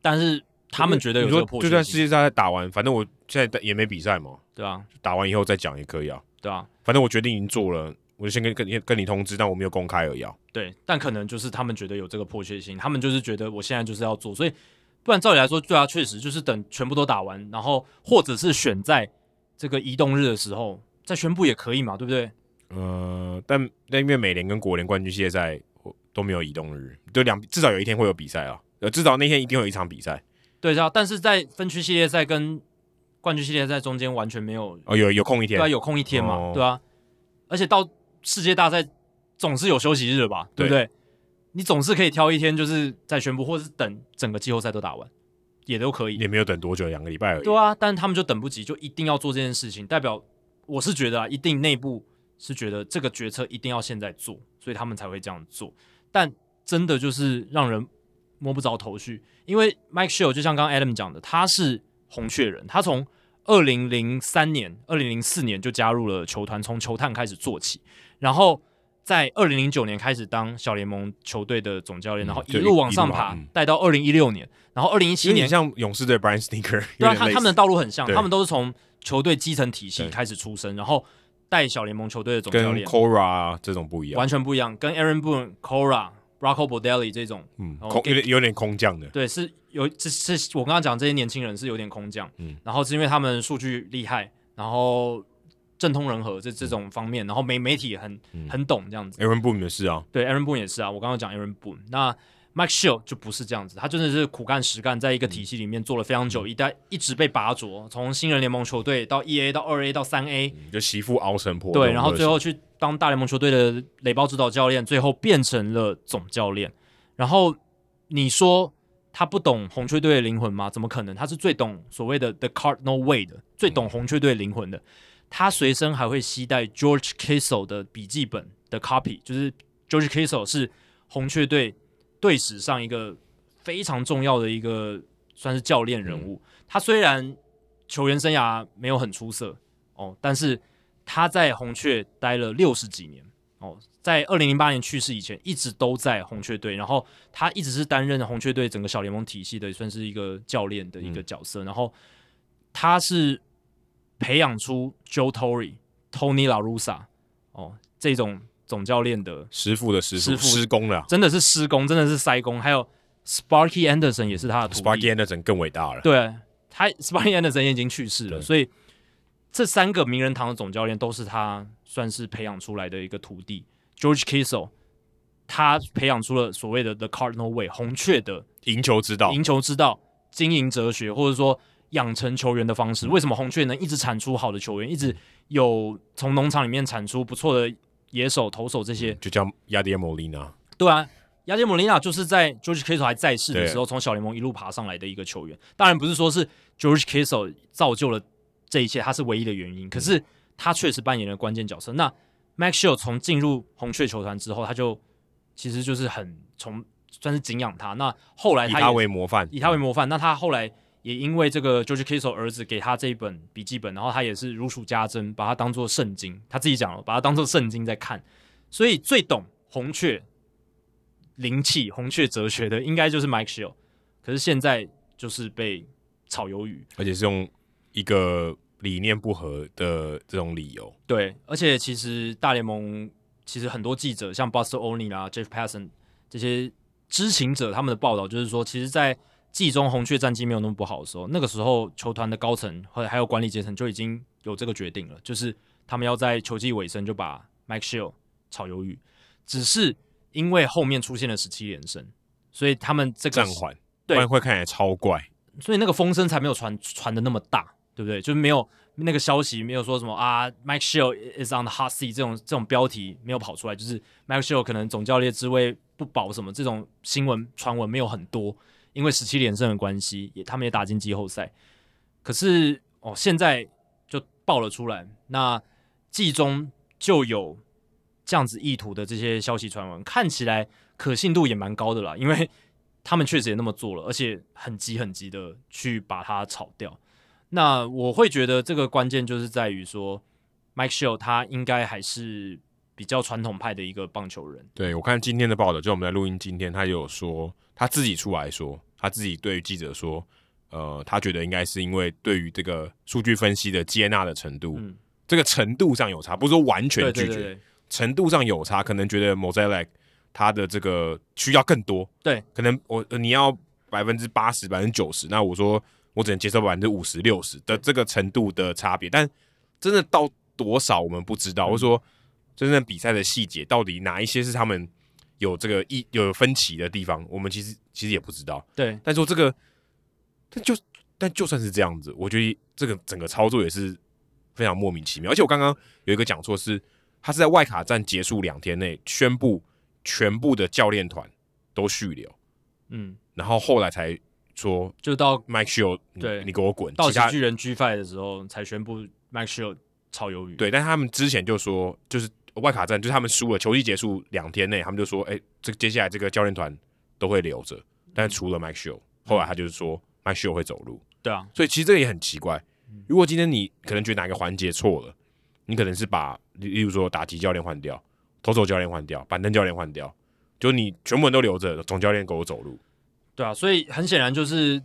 但是。他们觉得有这个迫切性，就算世界赛打完，反正我现在也没比赛嘛，对啊，打完以后再讲也可以啊，对啊，反正我决定已经做了，我就先跟跟跟你通知，但我没有公开而已啊。对，但可能就是他们觉得有这个迫切性，他们就是觉得我现在就是要做，所以不然照理来说，对啊，确实就是等全部都打完，然后或者是选在这个移动日的时候再宣布也可以嘛，对不对？呃，但但因为美联跟国联冠军系列赛都没有移动日，就两至少有一天会有比赛啊，呃，至少那天一定会有一场比赛。对啊，但是在分区系列赛跟冠军系列赛中间完全没有哦，有有空一天，对啊，有空一天嘛，哦、对啊，而且到世界大赛总是有休息日的吧，对，对不对？你总是可以挑一天，就是再宣布，或者是等整个季后赛都打完，也都可以。也没有等多久，两个礼拜而已。对啊，但他们就等不及，就一定要做这件事情，代表我是觉得啊，一定内部是觉得这个决策一定要现在做，所以他们才会这样做。但真的就是让人。摸不着头绪，因为 Mike Shea 就像刚刚 Adam 讲的，他是红雀人，他从二零零三年、二零零四年就加入了球团，从球探开始做起，然后在二零零九年开始当小联盟球队的总教练，嗯、然后一路往上爬，带到二零一六年，然后二零一七年像勇士队 Brian Snitker，对啊，他他们的道路很像，他们都是从球队基层体系开始出身，然后带小联盟球队的总教练，跟 Cora 这种不一样，完全不一样，跟 Aaron Boone、Cora。Rocco Baldelli 这种，嗯，空有点有点空降的，对，是有这是我刚刚讲这些年轻人是有点空降，嗯，然后是因为他们数据厉害，然后政通人和这这种方面，然后媒媒体也很、嗯、很懂这样子。Aaron Boone 也是啊，对，Aaron Boone 也是啊，我刚刚讲 Aaron Boone，那 Mike Shill 就不是这样子，他真的是苦干实干，在一个体系里面做了非常久，嗯、一代一直被拔擢，从新人联盟球队到一 A 到二 A 到三 A，、嗯、就媳妇熬成婆，对，然后最后去当大联盟球队的雷包指导教练，最后变成了总教练。然后你说他不懂红雀队的灵魂吗？怎么可能？他是最懂所谓的 The Cardinal Way 的，最懂红雀队灵魂的。他随身还会携带 George Kittle 的笔记本的 copy，就是 George Kittle 是红雀队队史上一个非常重要的一个算是教练人物。他虽然球员生涯没有很出色哦，但是他在红雀待了六十几年哦。在二零零八年去世以前，一直都在红雀队，然后他一直是担任红雀队整个小联盟体系的，算是一个教练的一个角色。嗯、然后他是培养出 Joe Torre、Tony La Russa 哦这种总教练的师傅的师傅，师傅师公了，真的是师公，真的是塞工。还有 Sparky Anderson 也是他的徒弟，Sparky Anderson 更伟大了。对，他 Sparky Anderson 也已经去世了，所以这三个名人堂的总教练都是他算是培养出来的一个徒弟。George Kisele，他培养出了所谓的 The Cardinal Way 红雀的赢球之道、赢球之道、经营哲学，或者说养成球员的方式。为什么红雀能一直产出好的球员，一直有从农场里面产出不错的野手、投手这些？就叫亚迪莫利娜。对啊，亚迪莫利娜就是在 George Kittle 还在世的时候，从小联盟一路爬上来的一个球员。当然不是说是 George Kittle 造就了这一切，他是唯一的原因。可是他确实扮演了关键角色。那 Mike Shea 从进入红雀球团之后，他就其实就是很从算是敬仰他。那后来他以他为模范，以他为模范。那他后来也因为这个 George Kittle 儿子给他这一本笔记本，然后他也是如数家珍，把它当做圣经。他自己讲了，把它当做圣经在看。所以最懂红雀灵气、红雀哲学的，应该就是 Mike Shill。可是现在就是被炒鱿鱼，而且是用一个。理念不合的这种理由，对，而且其实大联盟其实很多记者，像 Buster Olney 啊、Jeff Passan 这些知情者，他们的报道就是说，其实，在季中红雀战绩没有那么不好的时候，那个时候球团的高层或者还有管理阶层就已经有这个决定了，就是他们要在球季尾声就把 Mike Shildt 炒鱿鱼，只是因为后面出现了十七连胜，所以他们这个暂缓，对，会看起来超怪，所以那个风声才没有传传的那么大，对不对？就是没有那个消息没有说什么啊，Mike Shildt is on the hot seat 这种这种标题没有跑出来，就是 Mike Shildt 可能总教练职位不保什么这种新闻传闻没有很多。因为十七连胜的关系，也他们也打进季后赛。可是哦，现在就爆了出来，那季中就有这样子意图的这些消息传闻，看起来可信度也蛮高的啦。因为他们确实也那么做了，而且很急很急的去把它炒掉。那我会觉得这个关键就是在于说，Mike s h i l l 他应该还是比较传统派的一个棒球人。对，我看今天的报道，就我们在录音今天，他有说他自己出来说。他自己对于记者说：“呃，他觉得应该是因为对于这个数据分析的接纳的程度，嗯，这个程度上有差，不是说完全拒绝，对对对。对，程度上有差，可能觉得 Mozeliak 他的这个需要更多，对，可能我你要百分之八十、百分之九十，那我说我只能接受百分之五十、六十的这个程度的差别，但真的到多少我们不知道，嗯，或者说真正比赛的细节到底哪一些是他们。”有这个一有分歧的地方，我们其实其实也不知道。对，但说这个，但就但就算是这样子，我觉得这个整个操作也是非常莫名其妙。而且我刚刚有一个讲错是，他是在外卡站结束两天内宣布全部的教练团都续留，嗯，然后后来才说，就到 Mike Shildt，对，你给我滚，到其巨人 Gfi 的时候才宣布 Mike Shildt 炒鱿鱼。对，但他们之前就说就是。外卡战就是他们输了，球季结束两天内，他们就说：“哎、欸，这接下来这个教练团都会留着，但除了 Mike Shildt，后来他就是说 Mike Shildt 会走路。”对啊，所以其实这个也很奇怪。如果今天你可能觉得哪个环节错了，你可能是把，例如说打击教练换掉，投手教练换掉，板凳教练换掉，就你全部人都留着，总教练给我走路。对啊，所以很显然就是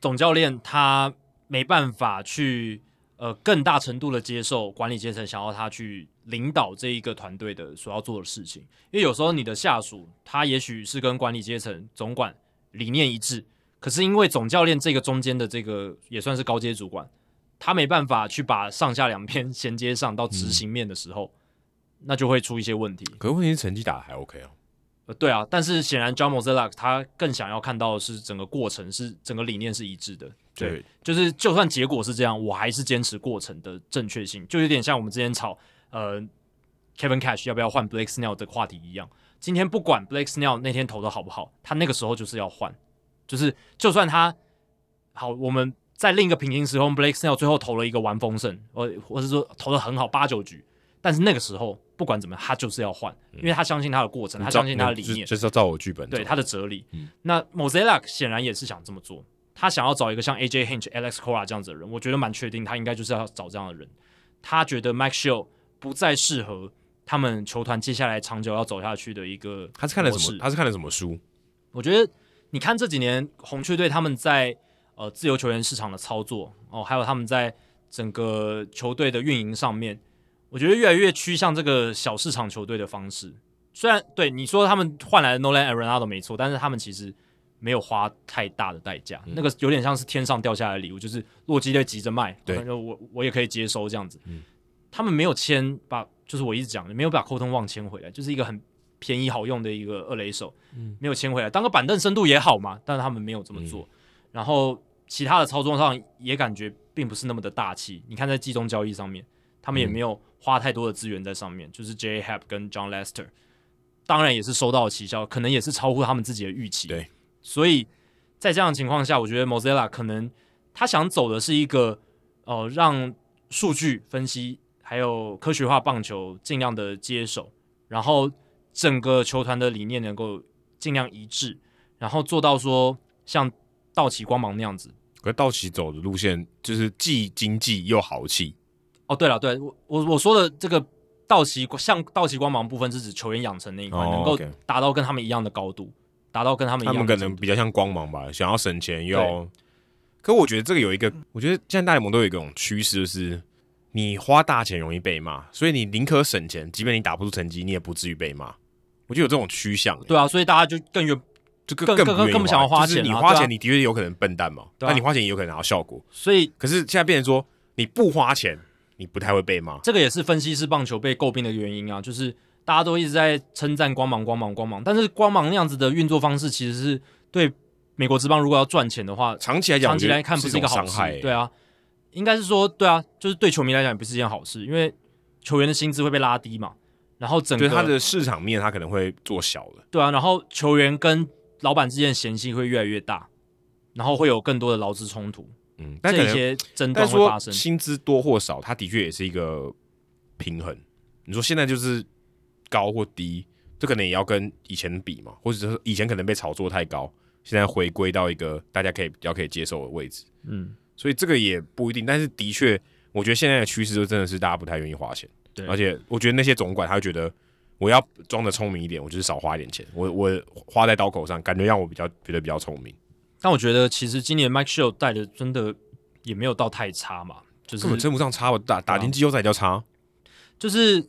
总教练他没办法去。呃，更大程度的接受管理阶层想要他去领导这一个团队的所要做的事情，因为有时候你的下属他也许是跟管理阶层总管理念一致，可是因为总教练这个中间的这个也算是高阶主管，他没办法去把上下两边衔接上到执行面的时候，嗯、那就会出一些问题。可是问题是成绩打得还 OK 啊。呃，对啊，但是显然 John Mozeliak 他更想要看到的是整个过程是整个理念是一致的，对，对就是就算结果是这样，我还是坚持过程的正确性，就有点像我们之前吵呃 Kevin Cash 要不要换 Blake Snell 的话题一样。今天不管 Blake Snell 那天投的好不好，他那个时候就是要换，就是就算他好，我们在另一个平行时空，Blake Snell 最后投了一个完封胜，或或是说投的很好八九局，但是那个时候。不管怎么样，他就是要换，因为他相信他的过程，嗯、他相信他的理念，就是要照我剧本，对他的哲理。嗯、那 Mozellak 显然也是想这么做，他想要找一个像 AJ Hinch、Alex Cora 这样子的人，我觉得蛮确定，他应该就是要找这样的人。他觉得 Mike Shildt 不再适合他们球团接下来长久要走下去的一个。他是看了什么？他是看了什么书？我觉得你看这几年红雀队他们在呃自由球员市场的操作哦，还有他们在整个球队的运营上面。我觉得越来越趋向这个小市场球队的方式。虽然对你说他们换来的 Nolan Arenado 没错，但是他们其实没有花太大的代价。嗯、那个有点像是天上掉下来的礼物，就是洛基队急着卖，对，我我也可以接收这样子。嗯、他们没有签把，就是我一直讲的，没有把 Kolten Wong 签回来，就是一个很便宜好用的一个二垒手，嗯、没有签回来，当个板凳深度也好嘛。但是他们没有这么做。嗯、然后其他的操作上也感觉并不是那么的大气。你看在季中交易上面，他们也没有。花太多的资源在上面，就是 J. Happ 跟 John Lester，当然也是收到了奇效，可能也是超乎他们自己的预期。对，所以在这样的情况下，我觉得 Mozeliak 可能他想走的是一个，呃，让数据分析还有科学化棒球尽量的接手，然后整个球团的理念能够尽量一致，然后做到说像道奇光芒那样子。可是道奇走的路线就是既经济又豪气。哦，对了，对我我我说的这个道奇像道奇光芒部分是指球员养成那一块，哦、能够达到跟他们一样的高度，达到跟他们一样的。他们可能比较像光芒吧，想要省钱又可我觉得这个有一个，我觉得现在大联盟都有一种趋势，就是你花大钱容易被骂，所以你宁可省钱，即便你打不出成绩，你也不至于被骂。我觉得有这种趋向。对啊，所以大家就更愿就更更更更不想要花钱。就是、你花钱，你的确有可能笨蛋嘛，但你花钱也有可能拿到效果。所以，可是现在变成说，你不花钱，你不太会被骂。这个也是分析师棒球被诟病的原因啊，就是大家都一直在称赞光芒、光芒、光芒，但是光芒那样子的运作方式，其实是对美国职棒如果要赚钱的话，长期来讲，长期来看不是一个好事。对啊，应该是说，对啊，就是对球迷来讲也不是一件好事，因为球员的薪资会被拉低嘛。然后整个他的市场面，他可能会做小了。对啊，然后球员跟老板之间的嫌隙会越来越大，然后会有更多的劳资冲突。嗯，但这些争端会发生。薪资多或少，它的确也是一个平衡。你说现在就是高或低，这可能也要跟以前比嘛，或者是以前可能被炒作太高，现在回归到一个大家可以比较可以接受的位置。嗯，所以这个也不一定，但是的确，我觉得现在的趋势就真的是大家不太愿意花钱。对，而且我觉得那些总管他会觉得，我要装的聪明一点，我就是少花一点钱，我我花在刀口上，感觉让我比较觉得比较聪明。但我觉得其实今年 Mike Shildt 带的真的也没有到太差嘛，就是根本称不上差，我打打进季后赛叫差，就是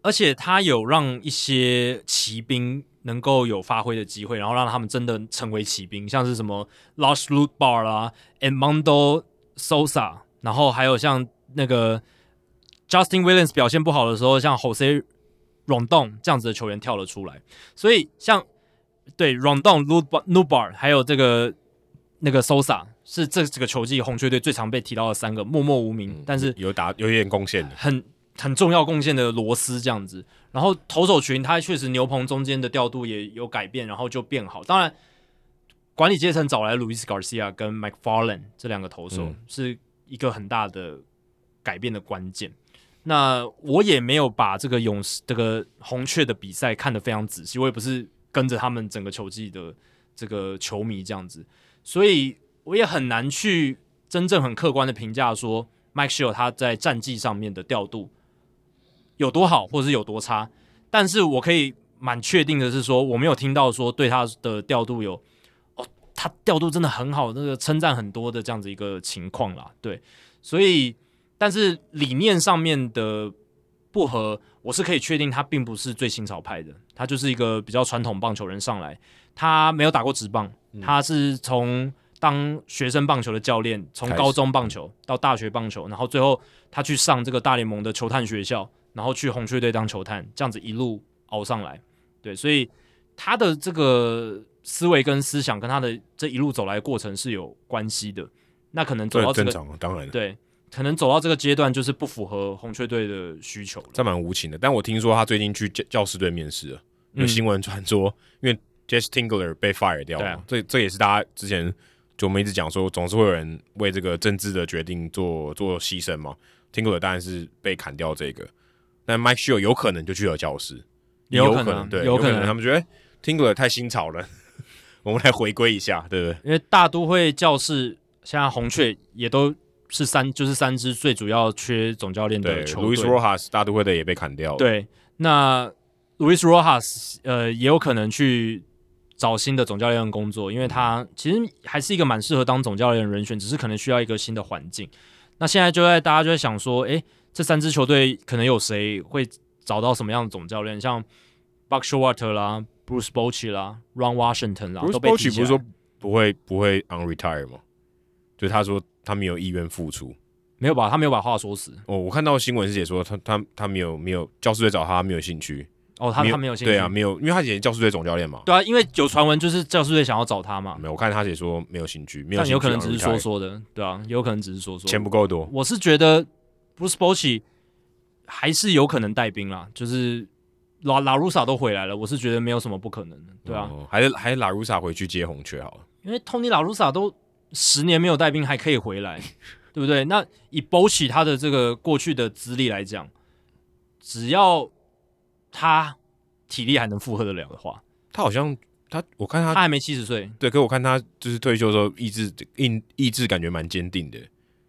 而且他有让一些骑兵能够有发挥的机会，然后让他们真的成为骑兵，像是什么 Lars Nootbaar 啦，Edmundo Sosa，然后还有像那个。Justin Williams 表现不好的时候，像 Jose Rondon 这样子的球员跳了出来，所以像对 Rondon、Nootbaar 还有这个那个 Sosa 是这几个球季红雀队最常被提到的三个默默无名，嗯、但是有打有一点贡献的，很很重要贡献的螺丝这样子。然后投手群他确实牛棚中间的调度也有改变，然后就变好。当然，管理阶层找来 Luis Garcia 跟 McFarland 这两个投手、嗯、是一个很大的改变的关键。那我也没有把这个勇士这个红雀的比赛看得非常仔细，我也不是跟着他们整个球季的这个球迷这样子，所以我也很难去真正很客观的评价说 Mike Shildt 他在战绩上面的调度有多好，或者是有多差。但是我可以蛮确定的是说，我没有听到说对他的调度有哦，他调度真的很好，那个称赞很多的这样子一个情况啦。对，所以。但是理念上面的不合，我是可以确定他并不是最新潮派的，他就是一个比较传统棒球人上来，他没有打过职棒，他是从当学生棒球的教练，从高中棒球到大学棒球，然后最后他去上这个大联盟的球探学校，然后去红雀队当球探，这样子一路熬上来，对，所以他的这个思维跟思想跟他的这一路走来的过程是有关系的，那可能走到这个，正常，当然对。可能走到这个阶段，就是不符合红雀队的需求了。这蛮无情的。但我听说他最近去教教师队面试了，有新闻传说，因为 Jesse Tingler 被 fire 掉了。这这也是大家之前就我们一直讲说，总是会有人为这个政治的决定做做牺牲嘛。Tingler 当然是被砍掉这个，但 Mike Shildt 有可能就去了教士，有可能，对，有可能他们觉得 Tingler 太新潮了，我们来回归一下，对不对？因为大都会教室现在红雀也都。是三，就是三支最主要缺总教练的球队。Luis Rojas 大都会的也被砍掉了。对，那 Luis Rojas 呃也有可能去找新的总教练的工作，因为他其实还是一个蛮适合当总教练的人选，只是可能需要一个新的环境。那现在就在大家就在想说，诶，这三支球队可能有谁会找到什么样的总教练？像 Buck Showalter 啦、Bruce Bochy 啦、Ron Washington 啦，都被提起来。Bruce Bochy 不是说不会不会 on retire 吗？就他说。他没有意愿付出，没有吧？他没有把话说死。哦，我看到新闻是写说他他他没有没有教士队找他，他没有兴趣。哦，他他没有兴趣。对啊，没有，因为他以前教士队总教练嘛。对啊，因为有传闻就是教士队想要找他嘛。没有，我看他写说没有兴趣，没有兴趣。但有可能只是说说的，对啊，有可能只是说说。钱不够多。我是觉得 Bruce Bochy 还是有可能带兵啦，就是拉拉鲁萨都回来了，我是觉得没有什么不可能的，对啊。还是还是拉鲁萨回去接红雀好了，因为 Tony 拉鲁萨都十年没有带兵，还可以回来。对不对？那以 Bochy 他的这个过去的资历来讲，只要他体力还能负荷得了的话，他好像他我看他他还没七十岁，对，可我看他就是退休的时候意志意意志感觉蛮坚定的，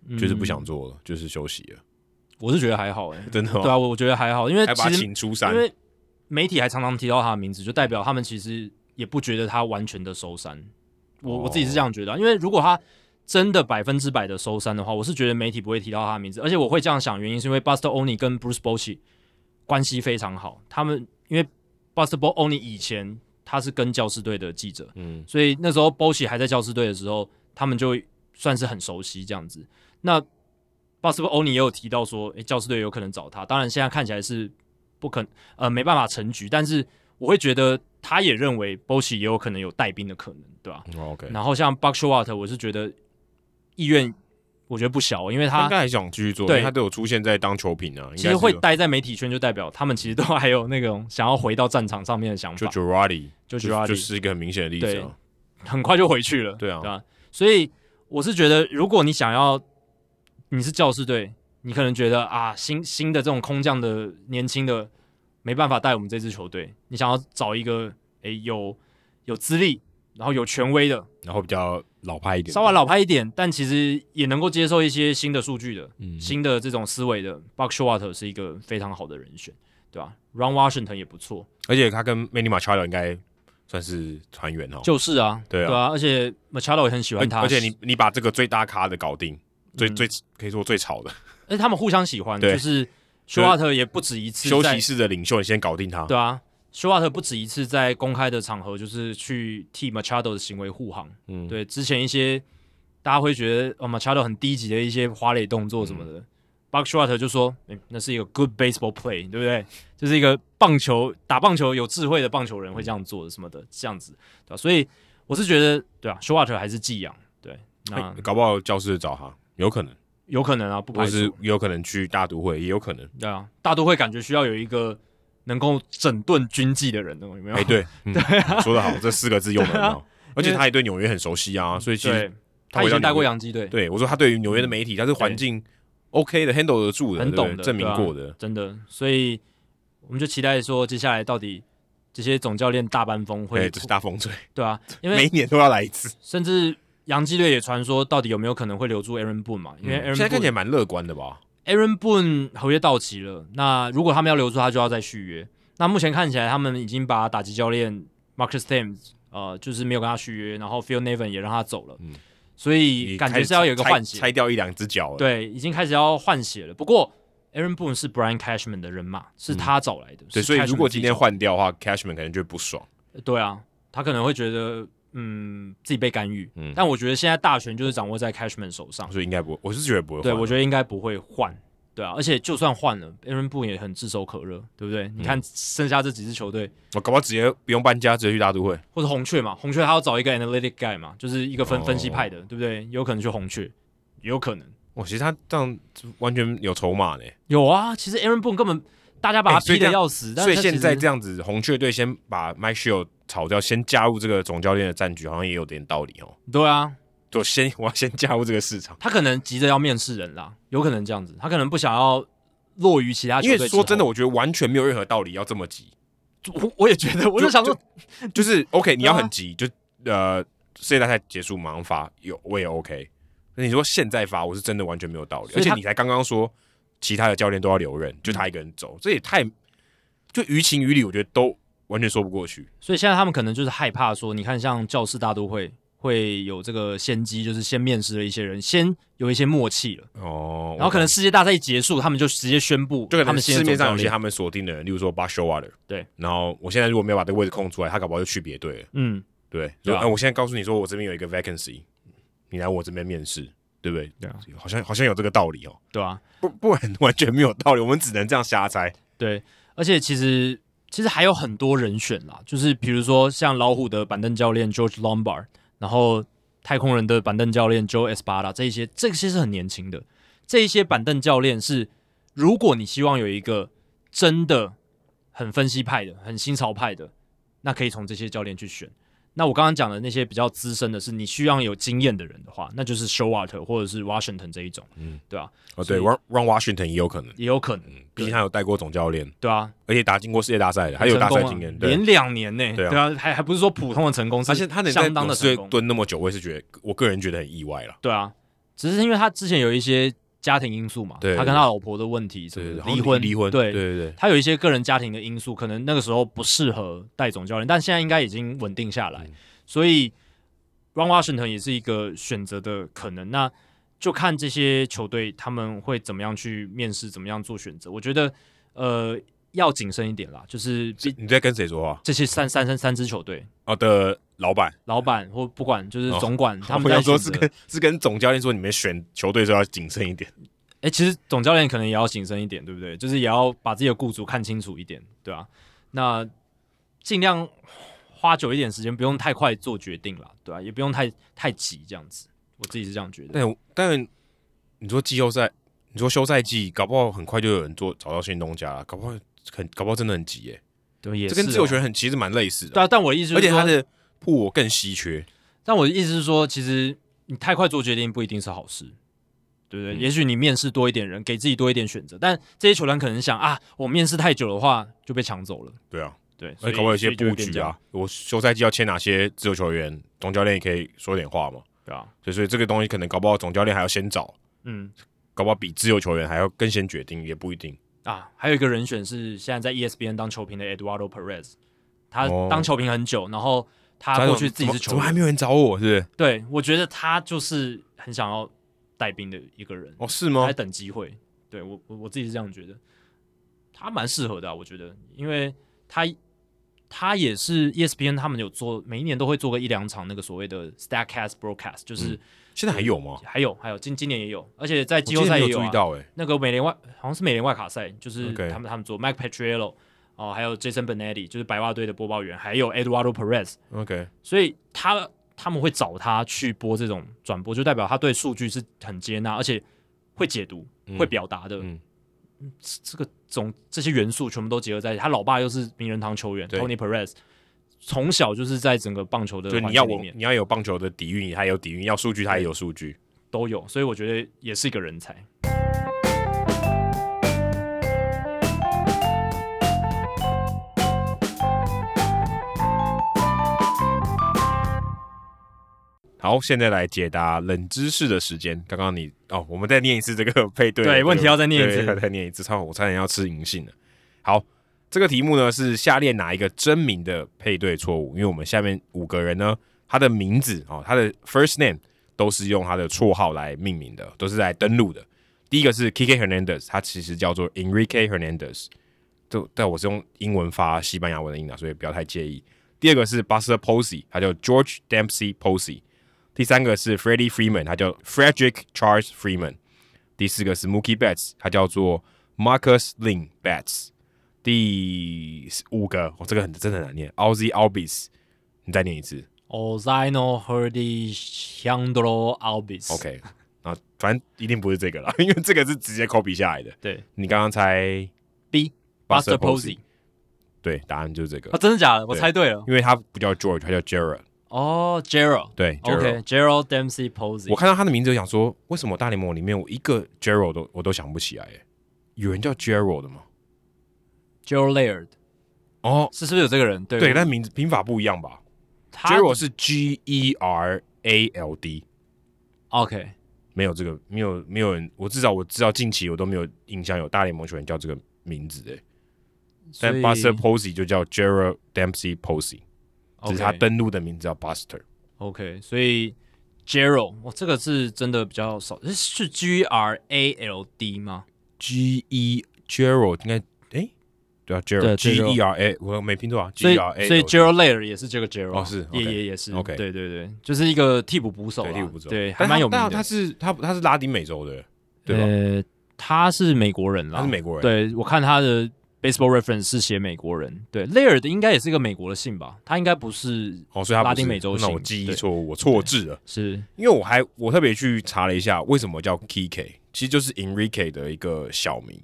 嗯、就是不想做了，就是休息了。我是觉得还好哎，真的吗？对啊，我觉得还好，因为其实还把他请出山，因为媒体还常常提到他的名字，就代表他们其实也不觉得他完全的收山。我、哦、我自己是这样觉得，因为如果他真的百分之百的收山的话，我是觉得媒体不会提到他的名字，而且我会这样想，原因是因为 Buster Olney 跟 Bruce Bochy 关系非常好，他们因为 Buster Olney 以前他是跟教师队的记者，嗯，所以那时候波奇还在教师队的时候，他们就算是很熟悉这样子。那巴斯波欧尼也有提到说，诶、欸，教师队有可能找他，当然现在看起来是不可呃没办法成局，但是我会觉得他也认为波奇也有可能有带兵的可能，对吧、哦、？OK。然后像 Buck Showalter，我是觉得意愿。我觉得不小，因为他应该还想继续做，对，他都有出现在当球评啊。其实会待在媒体圈，就代表他们其实都还有那种想要回到战场上面的想法。就 Girardi，就 Girardi 就是一个很明显的例子啊。很快就回去了，对啊，对啊。所以我是觉得，如果你想要，你是教士队，你可能觉得啊，新新的这种空降的年轻的没办法带我们这支球队，你想要找一个诶有有资历。然后有权威的，然后比较老派一点，稍微老派一点，但其实也能够接受一些新的数据的，嗯、新的这种思维的。Buck Showalter 是一个非常好的人选，对吧？Ron Washington 也不错，而且他跟 Manny Machado 应该算是团员哦。就是啊，对啊，对啊，而且 Machado 也很喜欢他，而且你你把这个最大咖的搞定，最、嗯、最可以说最吵的，而且他们互相喜欢，就是 Showalter 也不止一次休息室的领袖，你先搞定他，对啊。休瓦特不止一次在公开的场合，就是去替 Machado 的行为护航。嗯，对，之前一些大家会觉得哦，Machado 很低级的一些花蕾动作什么的、嗯、Buck Showalter 就说、欸，那是一个 good baseball play，对不对？就是一个棒球打棒球有智慧的棒球人会这样做的什么的，这样子，对吧？所以我是觉得，对啊，休瓦特还是寄养，对，那、欸、搞不好教室找他，有可能，有可能啊，不排除，是有可能去大都会，也有可能，对啊，大都会感觉需要有一个。能够整顿军纪的人，有没有？哎、欸，对，嗯、对、啊，说得好，这四个字用的很好。而且他也对纽约很熟悉啊，所以其实他已经带过洋基队。对，我说他对于纽约的媒体，他是环境 OK 的，handle 得住的，很懂的，证明过的、啊，真的。所以我们就期待说，接下来到底这些总教练大班风会，这是大风吹，对啊，因为 每一年都要来一次。甚至洋基队也传说，到底有没有可能会留住 Aaron Boone 嘛？因为 Aaron、嗯、现在看起来蛮乐观的吧？Aaron Boone 合约到期了，那如果他们要留住他，就要再续约。那目前看起来，他们已经把打击教练 Marcus Thames 呃，就是没有跟他续约，然后 Phil Nevin 也让他走了，嗯，所以感觉是要有一个换血，拆掉一两只脚了，对，已经开始要换血了。不过 Aaron Boone 是 Brian Cashman 的人马，是他找来的，嗯、对，所以如果今天换掉的话，Cashman 可能就会不爽。对啊，他可能会觉得，嗯，自己被干预，嗯，但我觉得现在大权就是掌握在 Cashman 手上，所以应该不，我是觉得不会，对，我觉得应该不会换。对啊，而且就算换了，Aaron Boone 也很炙手可热，对不对？嗯、你看剩下这几支球队，我搞不好直接不用搬家，直接去大都会，或者红雀嘛。红雀他要找一个 analytic guy 嘛，就是一个分、哦、分析派的，对不对？有可能去红雀，也有可能。哇，其实他这样完全有筹码呢。有啊，其实 Aaron Boone 根本大家把他逼得要死，欸、所以现在这样子，红雀队先把 Mike Shildt 炒掉，先加入这个总教练的战局，好像也有点道理哦。对啊。就先我要先加入这个市场，他可能急着要面试人啦，有可能这样子，他可能不想要。落于其他球队，因为说真的，我觉得完全没有任何道理要这么急。我 我也觉得，我就想说，就，就，就是 OK，你要很急，就呃，世界大赛结束马上发，有我也 OK。那你说现在发，我是真的完全没有道理。而且你才刚刚说，其他的教练都要留任，就他一个人走，这也太就于情于理，我觉得都完全说不过去。所以现在他们可能就是害怕说，你看像教士大都会。会有这个先机，就是先面试了一些人，先有一些默契了哦。然后可能世界大赛一结束，他们就直接宣布，就可能市面上有些他们锁定的人，例如说 Buck Showalter，对。然后我现在如果没有把这个位置空出来，他搞不好就去别队了。嗯，对。对啊，我现在告诉你说，我这边有一个 vacancy，你来我这边面试，对不对？对啊，好像好像有这个道理哦。对啊，不 不然完全没有道理，我们只能这样瞎猜。对，而且其实其实还有很多人选啦，就是比如说像老虎的板凳教练 George Lombard。然后太空人的板凳教练 Joe Espada 这一些，这些是很年轻的。这一些板凳教练是，如果你希望有一个真的很分析派的、很新潮派的，那可以从这些教练去选。那我刚刚讲的那些比较资深的，是你需要有经验的人的话，那就是 Showalter 或者是 Washington 这一种，嗯，对吧、啊？哦，对，Run Run Washington 也有可能，也有可能，毕竟他有带过总教练，对啊，而且打进过世界大赛的，还有大赛经验，连两年呢，对啊，还还不是说普通的成功，而且他能相当的成功，蹲那么久，我也是觉得，我个人觉得很意外了，对啊，只是因为他之前有一些。家庭因素嘛，他跟他老婆的问题，离婚，离婚，对对对，他有一些个人家庭的因素，可能那个时候不适合带总教练，但现在应该已经稳定下来，嗯、所以 Ron Washington 也是一个选择的可能。那就看这些球队他们会怎么样去面试，怎么样做选择。我觉得，呃，要谨慎一点啦。就是你在跟谁说话？这些三三三三支球队哦的老板、老板或不管就是总管，哦、他们要说是跟是跟总教练说，你们选球队时候要谨慎一点。哎、欸，其实总教练可能也要谨慎一点，对不对？就是也要把自己的雇主看清楚一点，对吧、啊？那尽量花久一点时间，不用太快做决定了，对吧、啊？也不用太太急，这样子。我自己是这样觉得。但但你说季后赛，你说休赛季，搞不好很快就有人做找到新东家了，搞不好很搞不好真的很急耶。对，也是、哦、这跟自由球员很其实蛮类似的。对啊，但我的意思是说，而且他的铺我更稀缺。但我的意思是说，其实你太快做决定不一定是好事。对不对？嗯、也许你面试多一点人，给自己多一点选择，但这些球员可能想啊，我面试太久的话就被抢走了。对啊，对，所以搞不好有些布局啊。我休赛季要签哪些自由球员，总教练也可以说点话嘛。对啊，所以所以这个东西可能搞不好总教练还要先找，嗯，搞不好比自由球员还要更先决定，也不一定啊。还有一个人选是现在在 ESPN 当球评的 Eduardo Perez，他当球评很久，哦、然后他过去自己是球，怎么还没有人找我？是不是？对，我觉得他就是很想要。带兵的一个人哦，是吗？在等机会，对我我我自己是这样觉得，他蛮适合的、啊，我觉得，因为他他也是 ESPN，他们有做每一年都会做个一两场那个所谓的 Statcast Broadcast，就是、嗯、现在还有吗？还有还有今今年也有，而且在季后赛也有、啊、有注意到哎、欸，那个美联外好像是美联外卡赛，就是他们.他们做 Mike Petriello 哦，还有 Jason Benetti，就是白袜队的播报员，还有 Eduardo Perez，OK，Okay. 所以他。他们会找他去播这种转播，就代表他对数据是很接纳，而且会解读、嗯、会表达的。嗯，这个总这些元素全部都结合在一起。他老爸又是名人堂球员 Tony Perez，从小就是在整个棒球的环境里面。就你要我，你要有棒球的底蕴，他有底蕴；要数据，他也有数据，都有。所以我觉得也是一个人才。好，现在来解答冷知识的时间。刚刚你哦，我们再念一次这个配对。对，问题要再念一次，再念一次。超，我差点要吃银杏了。好，这个题目呢是下列哪一个真名的配对错误？因为我们下面五个人呢，他的名字哦，他的 first name 都是用他的绰号来命名的，都是来登录的。第一个是 K K Hernandez，他其实叫做 Enrique Hernandez，就但我是用英文发西班牙文的音啊，所以不要太介意。第二个是 Buster Posey，他叫 George Dempsey Posey。第三个是 Freddie Freeman，他叫 Frederick Charles Freeman。第四个是 Mookie Betts，他叫做 Marcus Lin Betts。第五个，哦，这个很真的很难念，Ozzie Albies，你再念一次。Ozaino Herdiandro Albies。OK，啊，反正一定不是这个了，因为这个是直接 copy 下来的。对，你刚刚猜 B，Buster Posey。对，答案就是这个。啊，真的假的？我猜对了，因为他不叫 George，他叫 Gerald。哦，Gerald，对，OK，Gerald Dempsey Posey。我看到他的名字，想说，为什么大联盟里面我一个 Gerald 都我都想不起来？哎，有人叫 Gerald 的吗？Gerald Laird，哦，是是不是有这个人？对，对，但名字拼法不一样吧？Gerald 是 G E R A L D，OK，没有这个，没有没有人，我至少我知道近期我都没有印象有大联盟球员叫这个名字哎，但 Buster Posey 就叫 Gerald Dempsey Posey。只是他登录的名字叫 Buster。OK，所以 Gerald，我，这个是真的比较少，是 G R A L D 吗？G E Gerald 应该，哎，对啊，Gerald，G E R A，我没拼错啊。G R A，所以 Gerald Lair 也是这个 Gerald，哦是，也也也是。OK，对对对，就是一个替补捕手，替补捕手，对，还蛮有名的。他是他他是拉丁美洲的，对吧？他是美国人啦，他是美国人。对，我看他的。Baseball Reference 是写美国人，对 Layer 的应该也是一个美国的姓吧？他应该不是哦，所以他拉丁美洲姓。那我记忆错误，我错字了。是因为我还我特别去查了一下，为什么叫 Kike，其实就是 Enrique 的一个小名。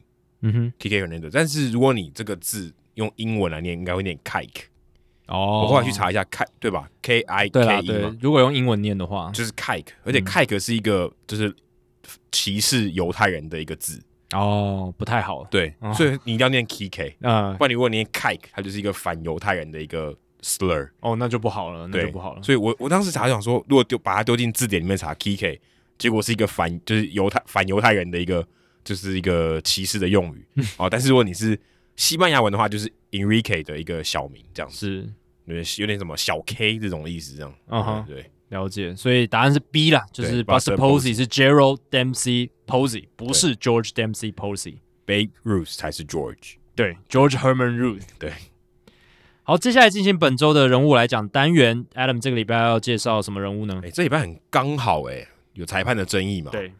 嗯哼，Kike Hernandez。但是如果你这个字用英文来念，应该会念 Kike。哦，我后来去查一下，Kike 对吧？K I K E 对，如果用英文念的话，就是 Kike，而且 Kike 是一个就是歧视犹太人的一个字。哦，不太好。对，哦、所以你一定要念 Kike，嗯，不然你如果念 Kike，它就是一个反犹太人的一个 slur。哦，那就不好了，那就不好了。所以我我当时查想说，如果丢把它丢进字典里面查 Kike，结果是一个反就是犹太反犹太人的一个就是一个歧视的用语。哦，但是如果你是西班牙文的话，就是 Enrique 的一个小名，这样子是，有点有点什么小 K 这种意思，这样。嗯哼，对。了解，所以答案是 B 啦，就是 Buster Posey 是 Gerald Dempsey Posey，不是 George Dempsey Posey。Babe Ruth 才是 George，对，George Herman Ruth。对，好，接下来进行本周的人物来讲单元。Adam 这个礼拜要介绍什么人物呢？哎，这礼拜很刚好，哎，有裁判的争议嘛？对。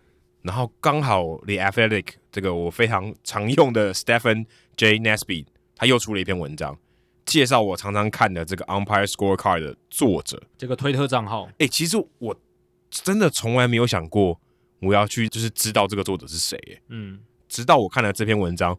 然后刚好 The Athletic 这个我非常常用的 Stephen J. Nesby 他又出了一篇文章，介绍我常常看的这个 Umpire Scorecard 的作者，这个推特账号。哎，其实我真的从来没有想过我要去就是知道这个作者是谁，哎，嗯，直到我看了这篇文章。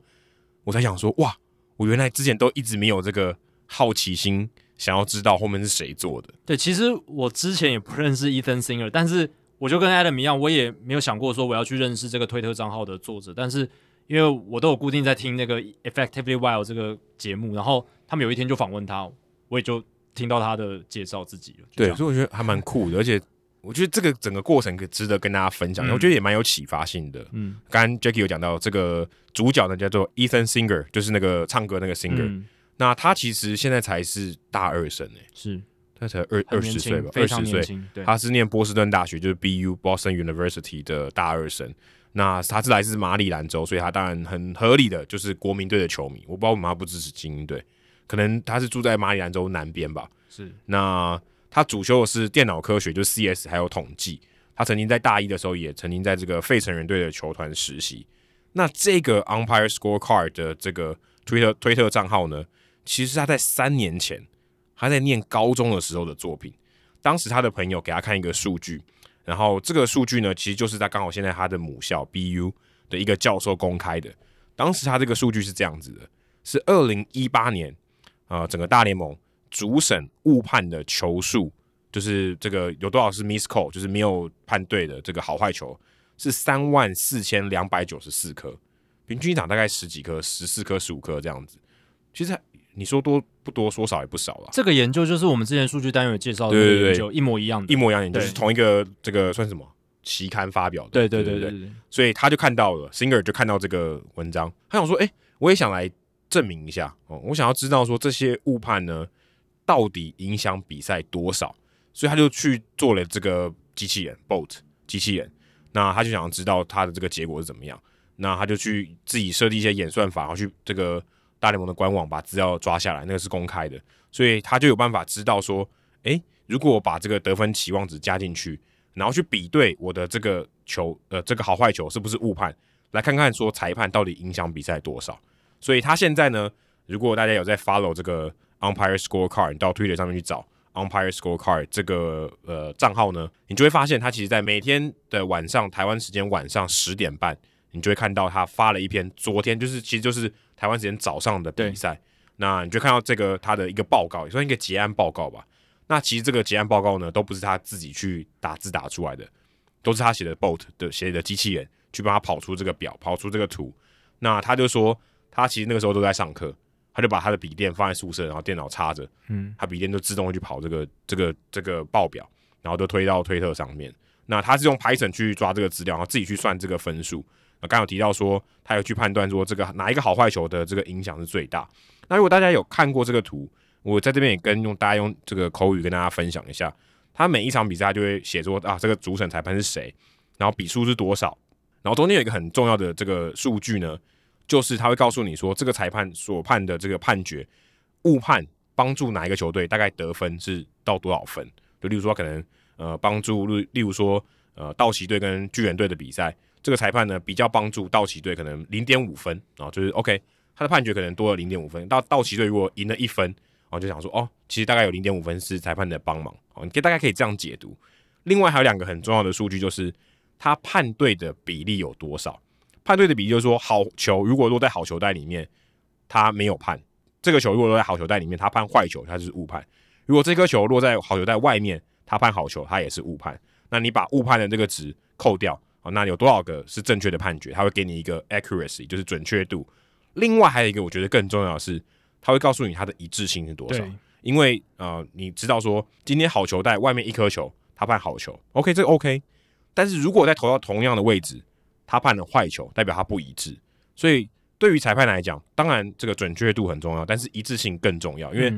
我才想说，哇，我原来之前都一直没有这个好奇心，想要知道后面是谁做的。对，其实我之前也不认识 Ethan Singer，但是我就跟 Adam 一样，我也没有想过说我要去认识这个推特账号的作者。但是因为我都有固定在听那个 Effectively Wild 这个节目，然后他们有一天就访问他，我也就听到他的介绍自己了。对，所以我觉得还蛮酷的，而且。我觉得这个整个过程可值得跟大家分享，嗯、我觉得也蛮有启发性的。嗯，刚刚 Jackie 有讲到这个主角呢，叫做 Ethan Singer，就是那个唱歌那个 Singer。嗯、那他其实现在才是大二生诶，是，他才二二十岁吧，二十岁。他是念波士顿大学，就是 BU Boston University 的大二生。那他是来自马里兰州，所以他当然很合理的就是国民队的球迷。我不知道为什么他不支持精英队，可能他是住在马里兰州南边吧。是，那。他主修的是电脑科学，就是 CS 还有统计。他曾经在大一的时候，也曾经在这个费城人队的球团实习。那这个 Umpire Scorecard 的这个推特推特账号呢，其实他在三年前，他在念高中的时候的作品。当时他的朋友给他看一个数据，然后这个数据呢，其实就是他刚好现在他的母校 BU 的一个教授公开的。当时他这个数据是这样子的：是二零一八年啊、整个大联盟。主审误判的球数，就是这个有多少是 miss call，就是没有判对的这个好坏球，是三万四千两百九十四颗，平均一场大概十几颗，十四颗、十五颗这样子。其实你说多不多，说少也不少了。这个研究就是我们之前数据单元介绍的研究，一模一样的，一模一样的研究，就是同一个这个算什么期刊发表的。对对对对对，对。所以他就看到了，Singer 就看到这个文章，他想说，哎、欸，我也想来证明一下哦，我想要知道说这些误判呢。到底影响比赛多少？所以他就去做了这个机器人 Bolt 机器人，那他就想要知道他的这个结果是怎么样。那他就去自己设计一些演算法，然后去这个大联盟的官网把资料抓下来，那个是公开的，所以他就有办法知道说，诶，如果我把这个得分期望值加进去，然后去比对我的这个球，呃，这个好坏球是不是误判，来看看说裁判到底影响比赛多少。所以他现在呢，如果大家有在 follow 这个。Umpire Scorecard，你到 Twitter 上面去找 Umpire Scorecard 这个呃账号呢，你就会发现他其实，在每天的晚上，台湾时间晚上十点半，你就会看到他发了一篇昨天就是其实就是台湾时间早上的比赛，那你就看到这个他的一个报告，也算一个结案报告吧。那其实这个结案报告呢，都不是他自己去打字打出来的，都是他写的 Bolt 的写的机器人去帮他跑出这个表，跑出这个图。那他就说，他其实那个时候都在上课。他就把他的笔电放在宿舍，然后电脑插着，嗯，他笔电就自动会去跑这个这个这个报表，然后就推到推特上面。那他是用 Python 去抓这个资料，然后自己去算这个分数。刚有提到说，他有去判断说这个哪一个好坏球的这个影响是最大。那如果大家有看过这个图，我在这边也跟用大家用这个口语跟大家分享一下。他每一场比赛就会写说啊，这个主审裁判是谁，然后比数是多少，然后中间有一个很重要的这个数据呢。就是他会告诉你说，这个裁判所判的这个判决误判帮助哪一个球队大概得分是到多少分？就例如说，可能呃帮助例例如说呃道奇队跟巨人队的比赛，这个裁判呢比较帮助道奇队可能零点五分啊，就是 OK，他的判决可能多了零点五分。到道奇队如果赢了一分，我就想说哦，其实大概有零点五分是裁判的帮忙哦，你可以大概可以这样解读。另外还有两个很重要的数据，就是他判对的比例有多少。判对的比例就是说，好球如果落在好球袋里面，他没有判；这个球如果落在好球袋里面，他判坏球，他就是误判。如果这颗球落在好球袋外面，他判好球，他也是误判。那你把误判的这个值扣掉啊，那有多少个是正确的判决？他会给你一个 accuracy，就是准确度。另外还有一个我觉得更重要的是，他会告诉你它的一致性是多少。因为呃，你知道说今天好球带外面一颗球，他判好球，OK，这个 OK。但是如果再投到同样的位置，他判了坏球，代表他不一致，所以对于裁判来讲，当然这个准确度很重要，但是一致性更重要，因为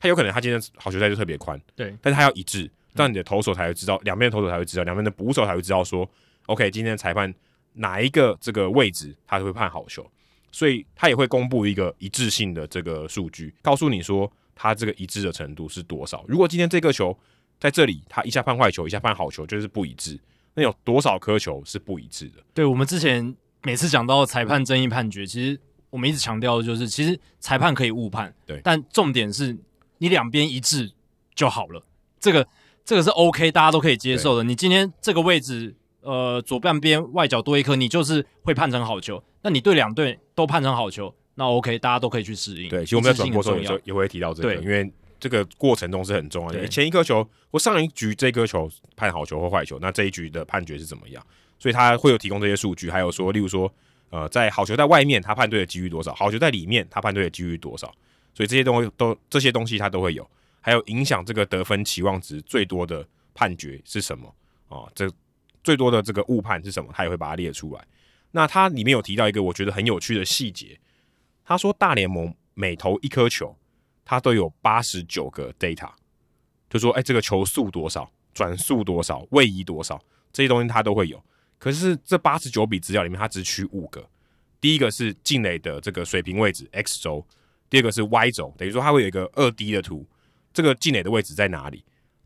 他有可能他今天好球带就特别宽，对，但是他要一致，这样你的投手才会知道，两边的投手才会知道，两边的捕手才会知道说，OK，今天的裁判哪一个这个位置他会判好球，所以他也会公布一个一致性的这个数据，告诉你说他这个一致的程度是多少。如果今天这个球在这里，他一下判坏球，一下判好球，就是不一致。那有多少颗球是不一致的？对，我们之前每次讲到裁判争议判决，其实我们一直强调的就是，其实裁判可以误判，对，但重点是你两边一致就好了。这个这个是 OK，大家都可以接受的。你今天这个位置，呃，左半边外角多一颗，你就是会判成好球。那你对两队都判成好球，那 OK，大家都可以去适应。对，其实我们在转播的时候也会提到这个，因为。这个过程中是很重要的。前一颗球或上一局这颗球判好球或坏球，那这一局的判决是怎么样？所以他会有提供这些数据，还有说，例如说，呃，在好球在外面他判对的几率多少，好球在里面他判对的几率多少？所以这些东西都这些东西他都会有，还有影响这个得分期望值最多的判决是什么？哦，这最多的这个误判是什么？他也会把它列出来。那它里面有提到一个我觉得很有趣的细节，他说大联盟每投一颗球。它都有八十九个 data，就说，哎，这个球速多少，转速多少，位移多少，这些东西它都会有。可是这八十九笔资料里面，它只取五个。第一个是进垒的这个水平位置 x 轴，第二个是 y 轴，等于说它会有一个二 D 的图，这个进垒的位置在哪里？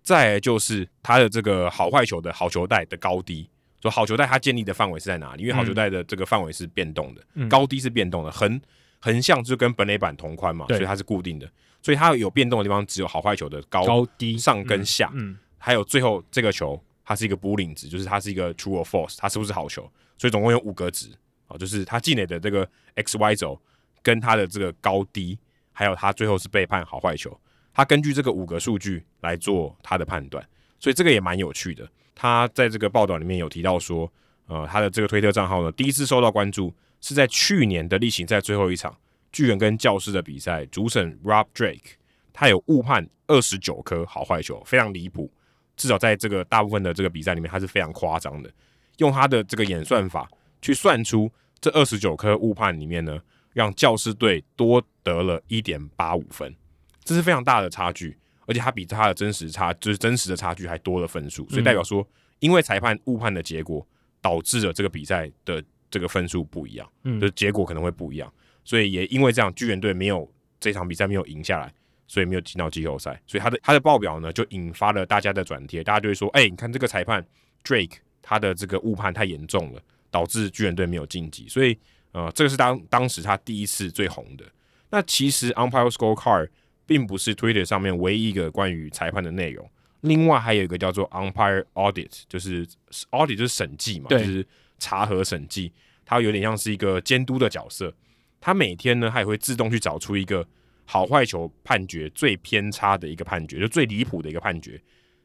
再来就是它的这个好坏球的好球带的高低，说好球带它建立的范围是在哪里？因为好球带的这个范围是变动的，嗯、高低是变动的，横横向就跟本垒板同宽嘛，所以它是固定的。所以它有变动的地方，只有好坏球的高、高低、上跟下，嗯，嗯，还有最后这个球，它是一个 Boolean 值，就是它是一个 True or False，它是不是好球？所以总共有五个值啊，就是它进垒的这个 X Y 轴跟它的这个高低，还有它最后是被判好坏球，他根据这个五个数据来做他的判断，所以这个也蛮有趣的。他在这个报道里面有提到说，呃，他的这个推特账号呢，第一次受到关注是在去年的例行赛最后一场。巨人跟教士的比赛，主审 Rob Drake 他有误判二十九颗好坏球，非常离谱。至少在这个大部分的这个比赛里面，他是非常夸张的。用他的这个演算法去算出这二十九颗误判里面呢，让教士队多得了一点八五分，这是非常大的差距。而且他比他的真实差，就是真实的差距还多了分数，所以代表说，因为裁判误判的结果导致了这个比赛的这个分数不一样，嗯，就是结果可能会不一样。所以也因为这样，巨人队没有这场比赛没有赢下来，所以没有进到季后赛。所以他的他的报表呢，就引发了大家的转贴，大家就会说：“哎、欸，你看这个裁判 Drake，他的这个误判太严重了，导致巨人队没有晋级。”所以，呃，这个是当当时他第一次最红的。那其实 Umpire Scorecard 并不是 Twitter 上面唯一一个关于裁判的内容，另外还有一个叫做 Umpire Audit，就是 Audit 就是审计嘛，就是查核审计，它有点像是一个监督的角色。它每天呢，它也会自动去找出一个好坏球判决最偏差的一个判决，就最离谱的一个判决，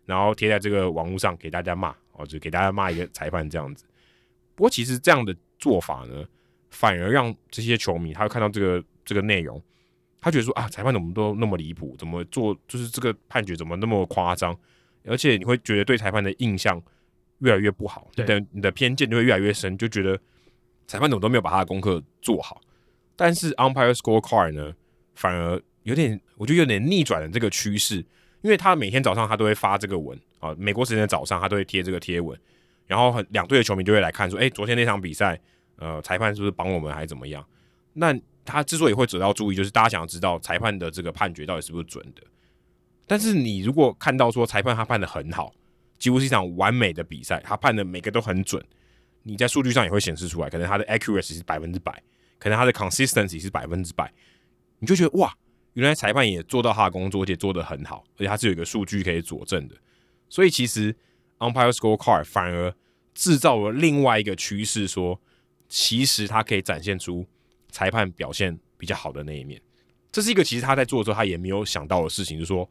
然后贴在这个网络上给大家骂，哦，就给大家骂一个裁判这样子。不过其实这样的做法呢，反而让这些球迷他会看到这个这个内容，他觉得说啊，裁判怎么都那么离谱，怎么做就是这个判决怎么那么夸张，而且你会觉得对裁判的印象越来越不好，对，你的偏见就会越来越深，就觉得裁判怎么都没有把他的功课做好。但是 Umpire Scorecard 呢，反而有点，我觉得有点逆转了这个趋势，因为他每天早上他都会发这个文啊，美国时间的早上他都会贴这个贴文，然后很两队的球迷就会来看说，哎，昨天那场比赛，呃，裁判是不是帮我们还是怎么样？那他之所以会得到注意，就是大家想要知道裁判的这个判决到底是不是准的。但是你如果看到说裁判他判得很好，几乎是一场完美的比赛，他判的每个都很准，你在数据上也会显示出来，可能他的 accuracy 是百分之百。可能他的 consistency 是百分之百，你就觉得哇，原来裁判也做到他的工作，而且做得很好，而且他是有一个数据可以佐证的。所以其实 umpire scorecard 反而制造了另外一个趋势，说其实他可以展现出裁判表现比较好的那一面。这是一个其实他在做的时候他也没有想到的事情，就是说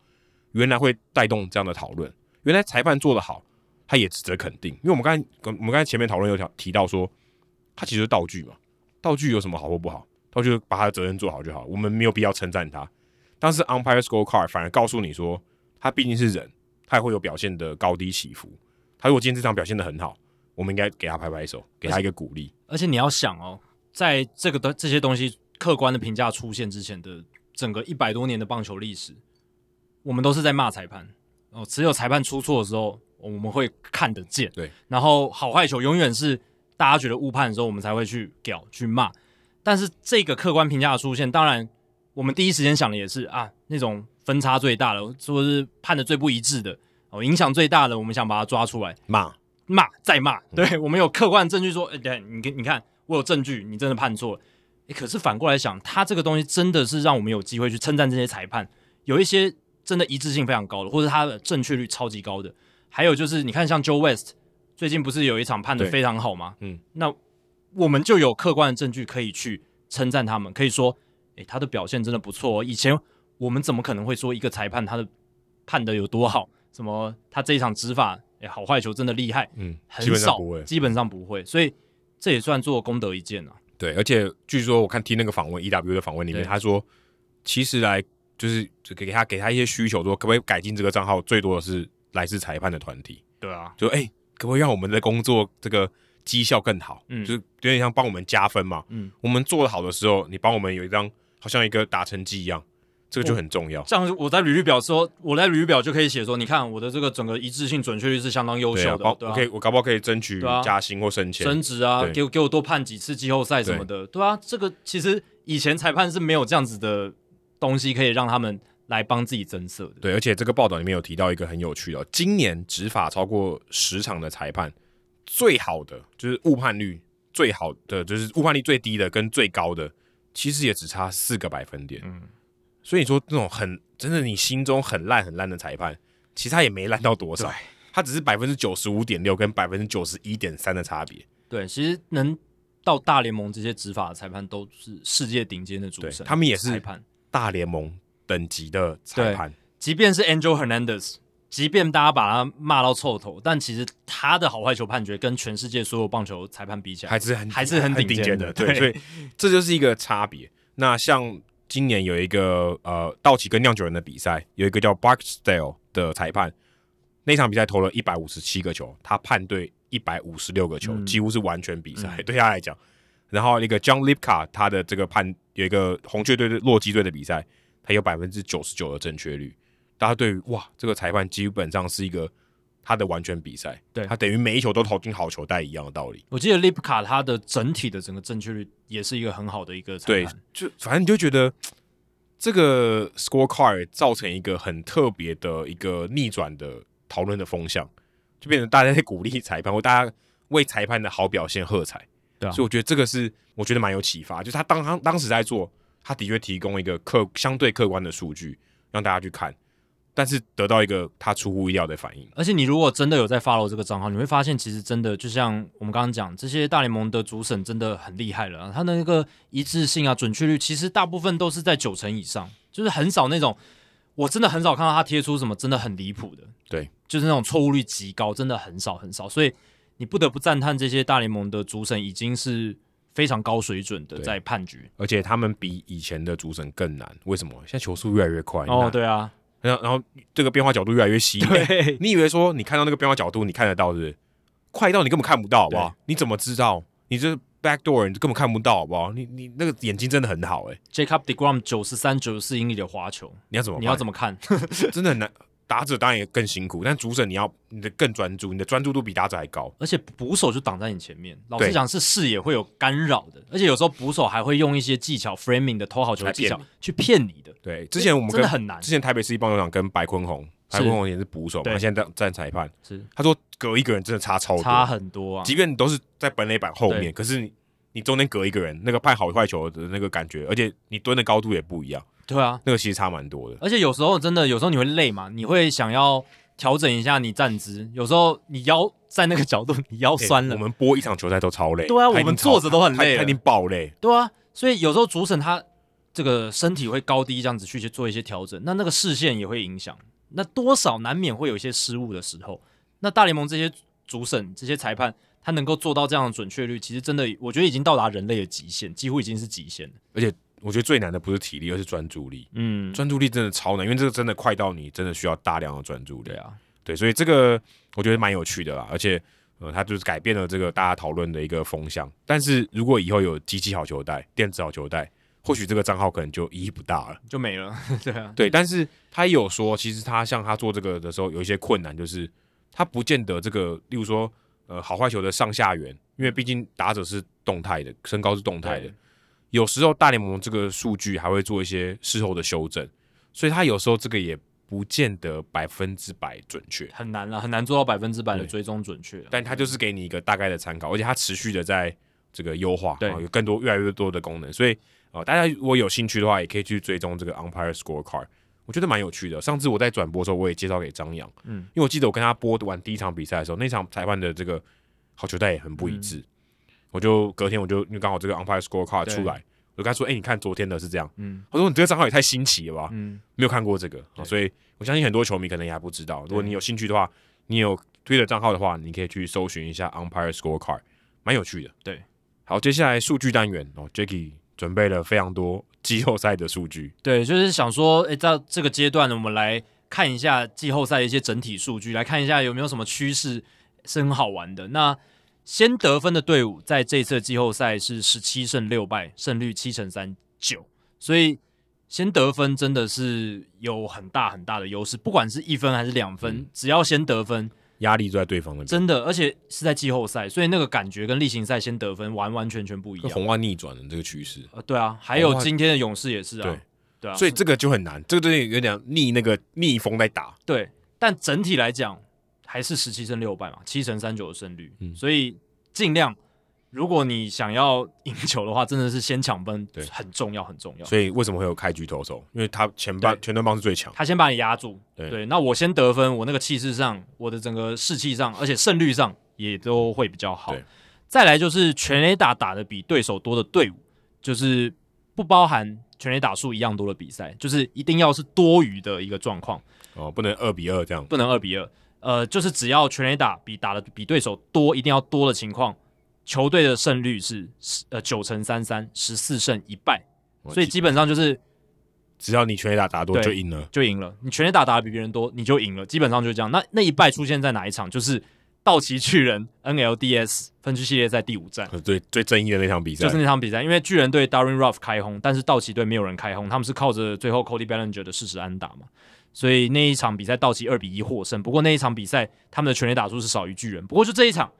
原来会带动这样的讨论。原来裁判做得好，他也值得肯定，因为我们刚才我们刚才前面讨论有条提到说，他其实是道具嘛。道具有什么好或不好？道具把他的责任做好就好，我们没有必要称赞他。但是 umpire scorecard 反而告诉你说，他毕竟是人，他也会有表现的高低起伏。他如果今天这场表现得很好，我们应该给他拍拍手，给他一个鼓励。而且你要想哦，在这个的这些东西客观的评价出现之前的整个一百多年的棒球历史，我们都是在骂裁判哦。只有裁判出错的时候，我们会看得见。对，然后好坏球永远是。大家觉得误判的时候，我们才会去屌去骂。但是这个客观评价的出现，当然我们第一时间想的也是啊，那种分差最大的，说是判的最不一致的，哦，影响最大的，我们想把它抓出来骂骂再骂。对，我们有客观证据说，哎，对，你你看，我有证据，你真的判错了。诶，可是反过来想，他这个东西真的是让我们有机会去称赞这些裁判，有一些真的一致性非常高的，或者他的正确率超级高的。还有就是，你看像 Joe West 最近不是有一场判的非常好吗？嗯，那我们就有客观的证据可以去称赞他们，可以说，诶，他的表现真的不错哦。以前我们怎么可能会说一个裁判他的判得有多好？什么他这一场执法，诶，好坏球真的厉害？嗯，很少，基本上不会，所以这也算做功德一件啊。对，而且据说我看听那个访问，EW 的访问里面，他说其实来就是就给他给他一些需求，说可不可以改进这个账号，最多的是来自裁判的团体。对啊，就哎，可不可以让我们的工作这个绩效更好？嗯，就是有点像帮我们加分嘛。嗯，我们做的好的时候，你帮我们有一张好像一个打成绩一样。这个就很重要。像我在履历表说，我在履历表就可以写说，你看我的这个整个一致性准确率是相当优秀的。对，我可以，我搞不好可以争取加薪或升迁、升职啊，给我给我多判几次季后赛什么的，对啊。这个其实以前裁判是没有这样子的东西可以让他们来帮自己增色的。对，而且这个报道里面有提到一个很有趣的，今年执法超过十场的裁判，最好的就是误判率最好的就是误判率最低的跟最高的，其实也只差四个百分点。嗯。所以你说那种很真的，你心中很烂很烂的裁判，其实他也没烂到多少，他只是百分之九十五点六跟百分之九十一点三的差别。对，其实能到大联盟这些执法的裁判都是世界顶尖的主审，他们也是裁判大联盟等级的裁判。即便是 Angel Hernandez，即便大家把他骂到臭头，但其实他的好坏球判决跟全世界所有棒球裁判比起来，还是很还是很顶尖的。对，所以这就是一个差别。那像。今年有一个呃道奇跟酿酒人的比赛，有一个叫 Barksdale 的裁判，那场比赛投了一百五十七个球，他判对一百五十六个球，嗯、几乎是完全比赛、嗯、对他来讲。然后一个 John Lipka 他的这个判有一个红雀队的洛基队的比赛，他有百分之九十九的正确率。大家对于哇，这个裁判基本上是一个。他的完全比赛，对他等于每一球都投进好球带一样的道理。我记得利普卡他的整体的整个正确率也是一个很好的一个对，就反正你就觉得这个 scorecard 造成一个很特别的一个逆转的讨论的风向，就变成大家在鼓励裁判或大家为裁判的好表现喝彩。对啊，所以我觉得这个是我觉得蛮有启发，就是他当他当时在做，他的确提供一个客相对客观的数据让大家去看。但是得到一个他出乎意料的反应，而且你如果真的有在 follow 这个账号，你会发现其实真的就像我们刚刚讲，这些大联盟的主审真的很厉害了，他的那个一致性啊、准确率，其实大部分都是在九成以上，就是很少那种，我真的很少看到他贴出什么真的很离谱的，对，就是那种错误率极高，真的很少很少，所以你不得不赞叹这些大联盟的主审已经是非常高水准的在判决，而且他们比以前的主审更难，为什么？现在球速越来越快哦，对啊。然后，然后这个变化角度越来越细。对、欸，你以为说你看到那个变化角度，你看得到是不是？快到你根本看不到，好不好？你怎么知道？你这 backdoor 你根本看不到，好不好？你你那个眼睛真的很好，哎。Jacob Degrom 九十三、九十四英里的滑球，你要怎么？你要怎么看？真的很难。打者当然也更辛苦，但主审你要你的更专注，你的专注度比打者还高。而且捕手就挡在你前面，老实讲是视野会有干扰的。而且有时候捕手还会用一些技巧，framing 的投好球技巧去骗你的。对，之前我们跟真的很难。之前台北市一棒球场跟白坤宏，白坤宏也是捕手嘛，他现在站裁判。是，他说隔一个人真的差超多，差很多啊。即便你都是在本垒板后面，可是你你中间隔一个人，那个判好坏球的那个感觉，而且你蹲的高度也不一样。对啊，那个其实差蛮多的。而且有时候真的，有时候你会累嘛，你会想要。调整一下你站姿，有时候你腰在那个角度，你腰酸了。欸、我们播一场球赛都超累。对啊，我们坐着都很累，他已经爆累。对啊，所以有时候主审他这个身体会高低这样子去去做一些调整，那那个视线也会影响，那多少难免会有一些失误的时候。那大联盟这些主审这些裁判，他能够做到这样的准确率，其实真的我觉得已经到达人类的极限，几乎已经是极限了。而且。我觉得最难的不是体力，而是专注力。嗯，专注力真的超难，因为这个真的快到你真的需要大量的专注力。对啊，对，所以这个我觉得蛮有趣的啦，而且呃，它就是改变了这个大家讨论的一个风向。但是如果以后有机器好球带、电子好球带，或许这个账号可能就意义不大了，就没了。对啊，对，但是他也有说，其实他像他做这个的时候有一些困难，就是他不见得这个，例如说呃，好坏球的上下缘，因为毕竟打者是动态的，身高是动态的。有时候大联盟这个数据还会做一些事后的修正，所以他有时候这个也不见得百分之百准确，很难了，很难做到百分之百的追踪准确。但他就是给你一个大概的参考，而且他持续的在这个优化，对，有更多越来越多的功能，所以啊、呃，大家如果有兴趣的话，也可以去追踪这个 Umpire Scorecard，我觉得蛮有趣的。上次我在转播的时候，我也介绍给张扬，嗯，因为我记得我跟他播完第一场比赛的时候，那场裁判的这个好球带也很不一致。嗯我就隔天我就因为刚好这个 umpire scorecard 出来，我就跟他说：“哎、欸，你看昨天的是这样。”嗯，他说：“你这个账号也太新奇了吧？嗯，没有看过这个，所以我相信很多球迷可能也还不知道。如果你有兴趣的话，你有推的账号的话，你可以去搜寻一下 umpire scorecard，蛮有趣的。对，好，接下来数据单元哦，Jacky 准备了非常多季后赛的数据。对，就是想说，诶、欸，在这个阶段呢，我们来看一下季后赛的一些整体数据，来看一下有没有什么趋势是很好玩的。那先得分的队伍在这次季后赛是十七胜六败，胜率七成三九，所以先得分真的是有很大很大的优势，不管是一分还是两分，嗯，只要先得分，压力就在对方那边。真的，而且是在季后赛，所以那个感觉跟例行赛先得分完完全全不一样。红袜逆转的这个趋势，呃，对啊，还有今天的勇士也是啊，对对啊，所以这个就很难，这个东西有点逆那个逆风在打。对，但整体来讲。还是十七胜六败嘛，七成三九的胜率，嗯，所以尽量，如果你想要赢球的话，真的是先抢分，对，很重要，很重要。所以为什么会有开局投手？因为他前半前段棒是最强，他先把你压住，对，对，那我先得分，我那个气势上，我的整个士气上，而且胜率上也都会比较好。再来就是全垒打打的比对手多的队伍，就是不包含全垒打数一样多的比赛，就是一定要是多余的一个状况哦，不能二比二这样，不能二比二。呃，就是只要全垒打比打的比对手多，一定要多的情况，球队的胜率是呃九成三三，十四胜一败，所以基本上就是只要你全垒打打多就赢了，就赢了。你全垒打打的比别人多，你就赢了，基本上就是这样。那那一败出现在哪一场？就是道奇巨人 NLDS 分区系列赛第五战，最最争议的那场比赛，就是那场比赛，因为巨人队 Darin Ruf 开轰，但是道奇队没有人开轰，他们是靠着最后 Cody Bellinger 的事实安打嘛。所以那一场比赛道奇二比一获胜，不过那一场比赛他们的全垒打数是少于巨人。不过就这一场，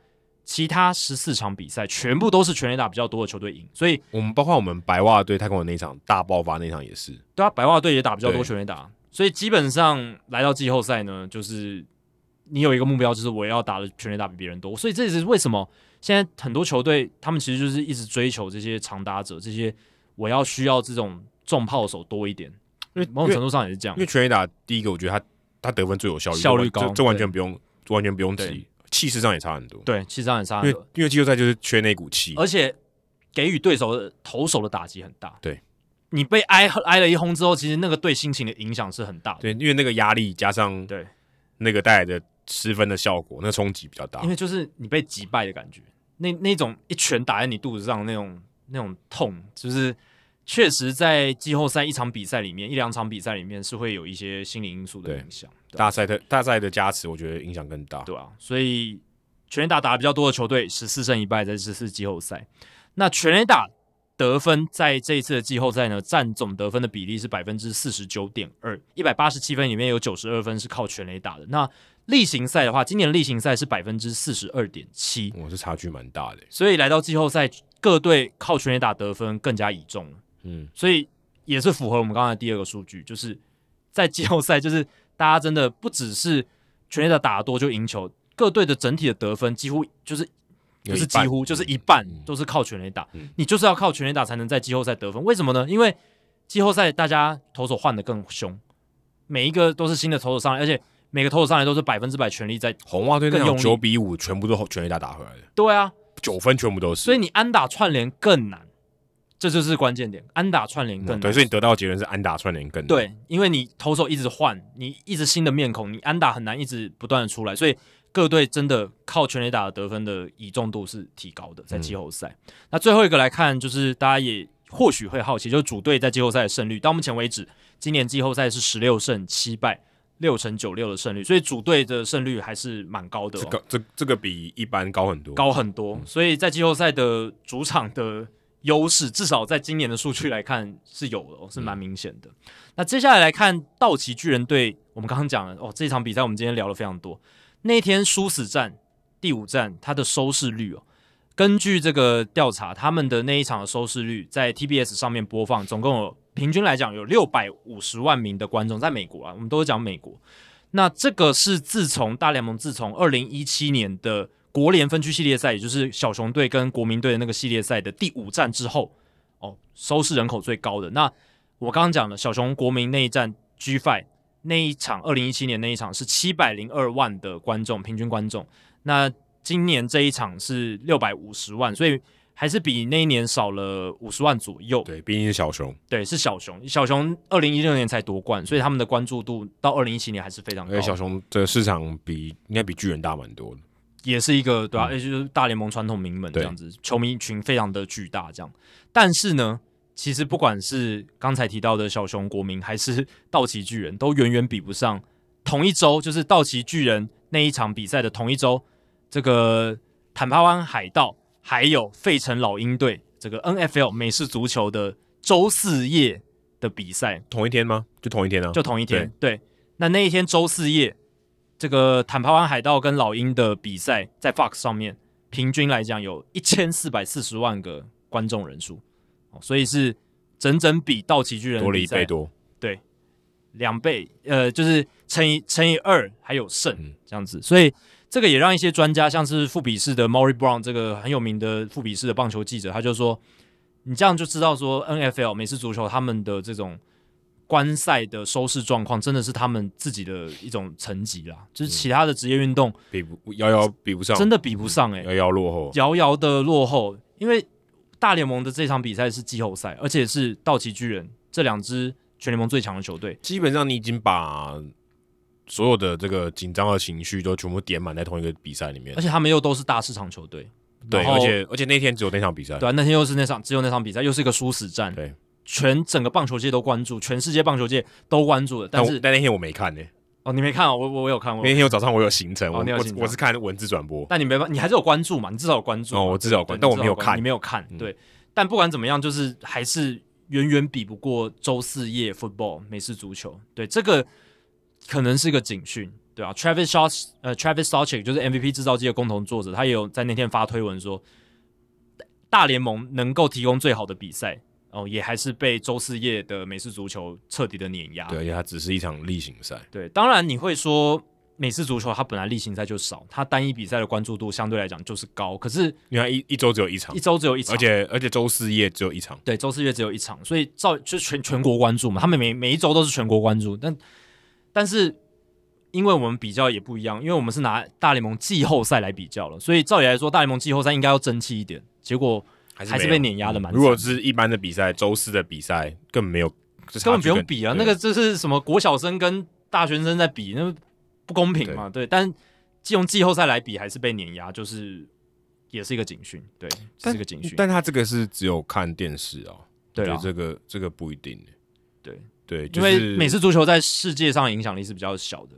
其他十四场比赛全部都是全垒打比较多的球队赢。所以我们包括我们白袜队，他跟我那一场大爆发那场也是。对啊，白袜队也打比较多全垒打，所以基本上来到季后赛呢，就是你有一个目标，就是我要打的全垒打比别人多。所以这也是为什么现在很多球队他们其实就是一直追求这些长打者，这些我要需要这种重炮手多一点。因为某种程度上也是这样，因为全垒打第一个，我觉得他他得分最有效率，效率高，这完全不用，完全不用提，气势上也差很多。对，气势上也差很多。因为因为季后赛就是缺那股气，而且给予对手的投手的打击很大。对，你被挨挨了一轰之后，其实那个对心情的影响是很大的。对，因为那个压力加上对那个带来的失分的效果，那冲击比较大。因为就是你被击败的感觉，那那种一拳打在你肚子上那种那种痛，就是。确实，在季后赛一场比赛里面，一两场比赛里面是会有一些心理因素的影响。大赛的大赛的加持，我觉得影响更大，对啊，所以全垒打打的比较多的球队，十四胜一败在这次季后赛。那全垒打得分在这一次的季后赛呢，占总得分的比例是百分之四十九点二，一百八十七分里面有九十二分是靠全垒打的。那例行赛的话，今年例行赛是百分之四十二点七，我这差距蛮大的。所以来到季后赛，各队靠全垒打得分更加倚重了。嗯，所以也是符合我们刚才第二个数据，就是在季后赛，就是大家真的不只是全垒打多就赢球，各队的整体的得分几乎就是不是几乎就是一半都是靠全垒打，你就是要靠全垒打才能在季后赛得分，为什么呢？因为季后赛大家投手换的更凶，每一个都是新的投手上来，而且每个投手上来都是百分之百全力在。红袜队那种九比五全部都全垒打打回来的，对啊，九分全部都是，所以你安打串联更难。这就是关键点，安打串联更对，所以你得到的结论是安打串联更难。对，因为你投手一直换，你一直新的面孔，你安打很难一直不断的出来，所以各队真的靠全垒打的得分的倚重度是提高的，在季后赛。嗯、那最后一个来看，就是大家也或许会好奇，就是主队在季后赛的胜率，到目前为止，今年季后赛是十六胜七败，六成九六的胜率，所以主队的胜率还是蛮高的、哦。这个这这个比一般高很多，高很多。嗯、所以在季后赛的主场的。优势至少在今年的数据来看是有的，哦，是蛮明显的。嗯、那接下来来看道奇巨人队，我们刚刚讲了哦，这场比赛我们今天聊了非常多。那天殊死战第五战，它的收视率哦，根据这个调查，他们的那一场的收视率在 TBS 上面播放，总共有平均来讲有六百五十万名的观众，在美国啊，我们都是讲美国。那这个是自从大联盟自从二零一七年的国联分区系列赛，也就是小熊队跟国民队的那个系列赛的第五战之后，哦，收视人口最高的。那我刚刚讲了小熊国民那一战 G Five 那一场，二零一七年那一场是七百零二万的观众，平均观众。那今年这一场是六百五十万，所以还是比那一年少了五十万左右。对，毕竟是小熊。对，是小熊。小熊二零一六年才夺冠，所以他们的关注度到二零一七年还是非常高。而且小熊的市场比应该比巨人大蛮多的，也是一个对啊，也、嗯、就是大联盟传统名门这样子，球迷群非常的巨大这样。但是呢，其实不管是刚才提到的小熊、国民，还是道奇巨人，都远远比不上同一周，就是道奇巨人那一场比赛的同一周。这个坦帕湾海盗还有费城老鹰队，这个 NFL 美式足球的周四夜的比赛，同一天吗？就同一天啊？就同一天。对，对，那那一天周四夜，这个坦帕湾海盗跟老鹰的比赛，在 Fox 上面平均来讲有一千四百四十万个观众人数，所以是整整比道奇巨人多了一倍多。对，两倍，呃，就是乘以乘以二还有胜、嗯、这样子，所以。这个也让一些专家，像是富比士的 Maury Brown 这个很有名的富比士的棒球记者，他就说：“你这样就知道说，NFL 美式足球他们的这种观赛的收视状况，真的是他们自己的一种成绩啦。就是其他的职业运动比不遥遥比不上，真的比不上哎、欸，遥遥落后，遥遥的落后。因为大联盟的这场比赛是季后赛，而且是道奇巨人这两支全联盟最强的球队，基本上你已经把。”所有的这个紧张的情绪都全部点满在同一个比赛里面，而且他们又都是大市场球队，对，而且而且那天只有那场比赛，对、啊，那天又是那场只有那场比赛，又是一个殊死战，对，全整个棒球界都关注，全世界棒球界都关注的，但是但那天我没看呢、欸，哦，你没看啊？我我有看，我那天我早上我有行程，哦、我我是看文字转播，但你没办，你还是有关注嘛？你至少有关注哦，我至少有关注，但我没有看，你没有看，对，但不管怎么样，就是还是远远比不过周四夜 football 美式足球，对，这个可能是一个警讯。对啊，Travis Shaw 呃，Travis Sawchik 就是 MVP 制造机的共同作者，他也有在那天发推文说，大联盟能够提供最好的比赛哦，也还是被周四夜的美式足球彻底的碾压。对，而且它只是一场例行赛。对，当然你会说美式足球它本来例行赛就少，它单一比赛的关注度相对来讲就是高。可是你看一一周只有一场，一周只有一场，而且而且周四夜只有一场。对，周四夜只有一场，所以照就全全国关注嘛，他们每每一周都是全国关注，但但是。因为我们比较也不一样，因为我们是拿大联盟季后赛来比较了，所以照理来说，大联盟季后赛应该要争气一点，结果还是被碾压的蛮、嗯。如果是一般的比赛，周四的比赛根本没有，根本不用比啊，那个这是什么国小生跟大学生在比，那不公平嘛？对，对，但既用季后赛来比，还是被碾压，就是也是一个警讯，对，是一个警讯。但他这个是只有看电视哦，对，这个这个不一定，对对，就是、因为美式足球在世界上影响力是比较小的。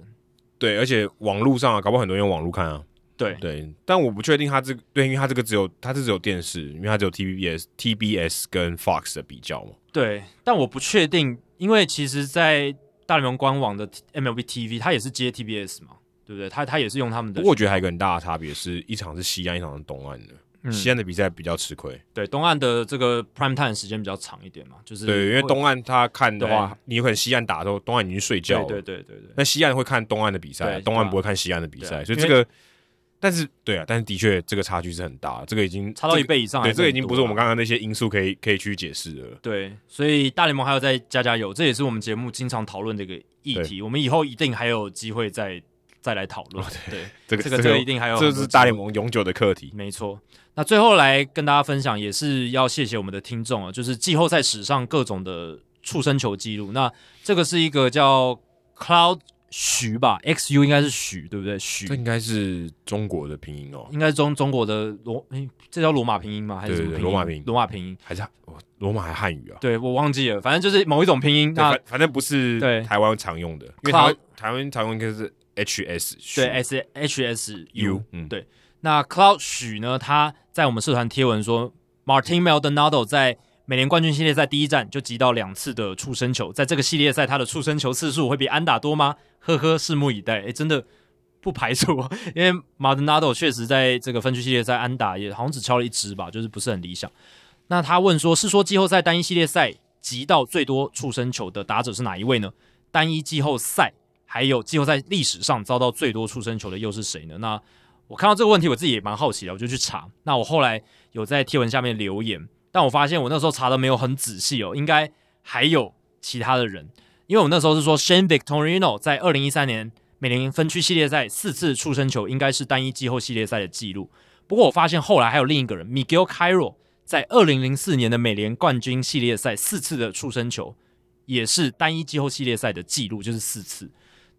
对，而且网络上啊，搞不好很多人用网络看啊。对对，但我不确定他这个，对，因为他这个只有，他这只有电视，因为他只有 TBS、TBS 跟 Fox 的比较嘛。对，但我不确定，因为其实，在大联盟官网的 MLB TV，它也是接 TBS 嘛，对不对？它它也是用他们的。不过我觉得还有一个很大的差别是，一场是西岸，一场是东岸的。嗯、西岸的比赛比较吃亏，对，东岸的这个 prime time 时间比较长一点嘛，就是对，因为东岸他看的话，你有可能西岸打的时候，东岸已经睡觉了，对对对对对。那西岸会看东岸的比赛，东岸不会看西岸的比赛，所以这个，但是对啊，但是的确这个差距是很大，这个已经差到一倍以上，对，这个已经不是我们刚刚那些因素可以可以去解释的。对，所以大联盟还要再加加油，这也是我们节目经常讨论的一个议题，我们以后一定还有机会再再来讨论。对，这个这个这个一定还有，这是大联盟永久的课题，没错。那最后来跟大家分享，也是要谢谢我们的听众啊，就是季后赛史上各种的触身球记录。那这个是一个叫 Cloud 许吧，X U 应该是许，对不对？许，这应该是中国的拼音哦，应该是中中国的罗，诶，这叫罗马拼音吗？还是什么？罗马拼音，罗马拼音还是罗马还汉语啊？对，我忘记了，反正就是某一种拼音。那反反正不是对台湾常用的，因为台湾台湾常用应该是 H S，对，S H S U，嗯，对。那 Cloud 许呢？他在我们社团贴文说，Martin Maldonado 在美联冠军系列赛第一战就击到两次的触身球，在这个系列赛他的触身球次数会比安打多吗？呵呵，拭目以待。诶，真的不排除，因为马德纳多确实在这个分区系列赛安打也好像只敲了一支吧，就是不是很理想。那他问说，是说季后赛单一系列赛击到最多触身球的打者是哪一位呢？单一季后赛还有季后赛历史上遭到最多触身球的又是谁呢？那我看到这个问题，我自己也蛮好奇的，我就去查。那我后来有在贴文下面留言，但我发现我那时候查的没有很仔细哦，应该还有其他的人，因为我那时候是说 Shane Victorino 在二零一三年。美联分区系列赛四次触身球应该是单一季后系列赛的记录，不过我发现后来还有另一个人，Miguel Cairo 在二零零四年的美联冠军系列赛四次的触身球也是单一季后系列赛的记录，就是四次。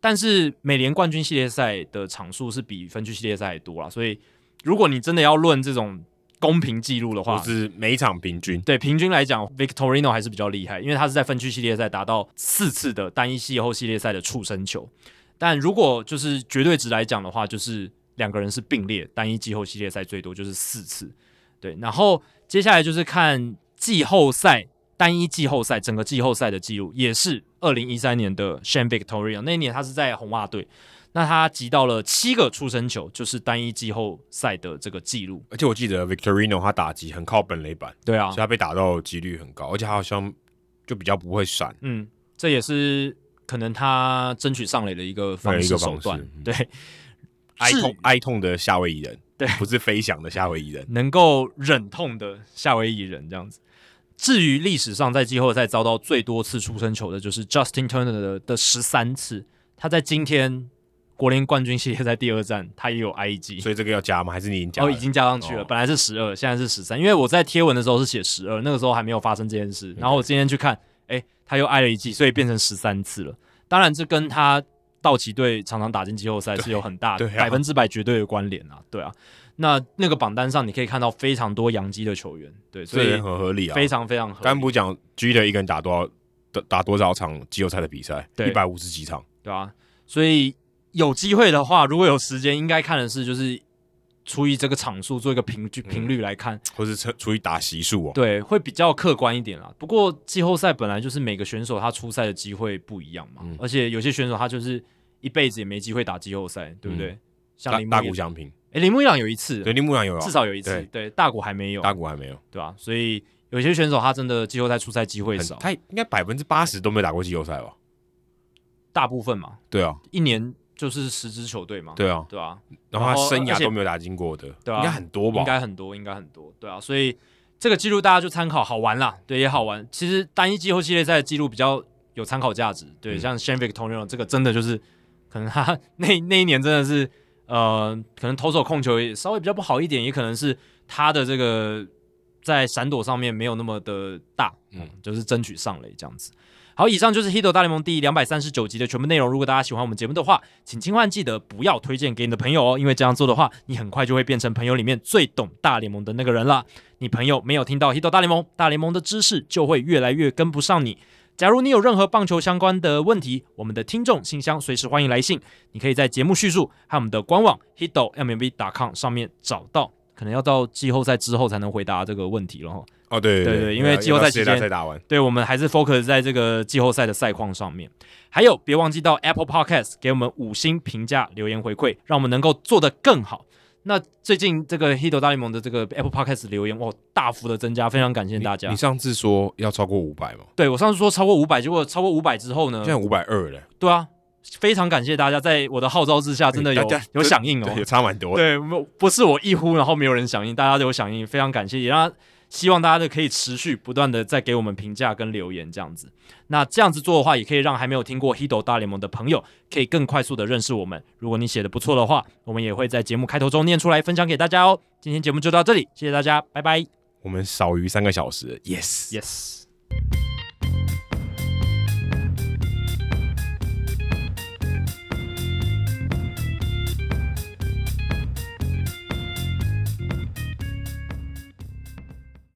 但是美联冠军系列赛的场数是比分区系列赛多啦，所以如果你真的要论这种公平记录的话，就是每一场平均。对，平均来讲，Victorino 还是比较厉害，因为他是在分区系列赛达到四次的单一季后系列赛的触身球。但如果就是绝对值来讲的话，就是两个人是并列单一季后系列赛最多就是四次，对。然后接下来就是看季后赛单一季后赛整个季后赛的记录，也是二零一三年的 Shane Victorino，那一年他是在红袜队，那他集到了七个出生球，就是单一季后赛的这个记录。而且我记得 Victorino 他打击很靠本垒板，对啊，所以他被打到几率很高，而且他好像就比较不会闪，嗯，这也是。可能他争取上垒的一个方式手段，对，哀痛哀痛的夏威夷人，对，不是飞翔的夏威夷人，能够忍痛的夏威夷人这样子。至于历史上在季后赛遭到最多次出生球的，就是 Justin Turner 的的十三次。他在今天国联冠军系列赛第二战，他也有挨一记，所以这个要加吗？还是你已经加？哦，已经加上去了。哦、本来是十二，现在是十三。因为我在贴文的时候是写十二，那个时候还没有发生这件事。然后我今天去看。哎，他又挨了一记，所以变成十三次了。当然，这跟他道奇队常常打进季后赛是有很大的百分之百绝对的关联啊。对啊，那那个榜单上你可以看到非常多洋基的球员，对，所以很合理啊，非常非常合理。刚不讲 G 的一个人打多少打打多少场季后赛的比赛，对，一百五十几场，对啊。所以有机会的话，如果有时间，应该看的是就是。除以这个场数做一个平均频率来看，或是除以打席数哦，对，会比较客观一点啦。不过季后赛本来就是每个选手他出赛的机会不一样嘛，嗯、而且有些选手他就是一辈子也没机会打季后赛，对不对？嗯、像铃木大谷翔平，诶，铃木一朗有一次，对，铃木一朗有，至少有一次，对，对，大谷还没有，大谷还没有，对吧、啊？所以有些选手他真的季后赛出赛机会少，他应该百分之八十都没打过季后赛吧？大部分嘛，对啊，一年。就是十支球队嘛，对啊，对啊，然后他生涯都没有打进过的，对啊，应该很多吧？应该很多，应该很多，对啊，所以这个记录大家就参考，好玩啦，对，也好玩。其实单一季后系列赛的记录比较有参考价值，对，嗯、像 Shane Victorino 这个真的就是，可能他 那那一年真的是，呃，可能投手控球也稍微比较不好一点，也可能是他的这个在闪躲上面没有那么的大，嗯，就是争取上垒这样子。好，以上就是《Hito 大联盟》第两百三十九集的全部内容。如果大家喜欢我们节目的话，请千万记得不要推荐给你的朋友哦，因为这样做的话，你很快就会变成朋友里面最懂大联盟的那个人了。你朋友没有听到《Hito 大联盟》，大联盟的知识就会越来越跟不上你。假如你有任何棒球相关的问题，我们的听众信箱随时欢迎来信，你可以在节目叙述和我们的官网 hitomlb.com 上面找到。可能要到季后赛之后才能回答这个问题了哈。哦，对对对，因为季后赛期间，对，我们还是 focus 在这个季后赛的赛况上面。还有，别忘记到 Apple Podcast 给我们五星评价、留言回馈，让我们能够做得更好。那最近这个 Hito 大联盟的这个 Apple Podcast 留言，哇，大幅的增加，非常感谢大家。你，你上次说要超过五百吗？对，我上次说超过五百，结果超过五百之后呢？现在五百二了。对啊。非常感谢大家在我的号召之下，真的有有响应哦，有差蛮多。对，不是我一呼然后没有人响应，大家都有响应，非常感谢。也让希望大家都可以持续不断的在给我们评价跟留言这样子。那这样子做的话，也可以让还没有听过 Hido 大联盟的朋友，可以更快速的认识我们。如果你写的不错的话，我们也会在节目开头中念出来分享给大家哦。今天节目就到这里，谢谢大家，拜拜。我们少于三个小时，Yes，Yes。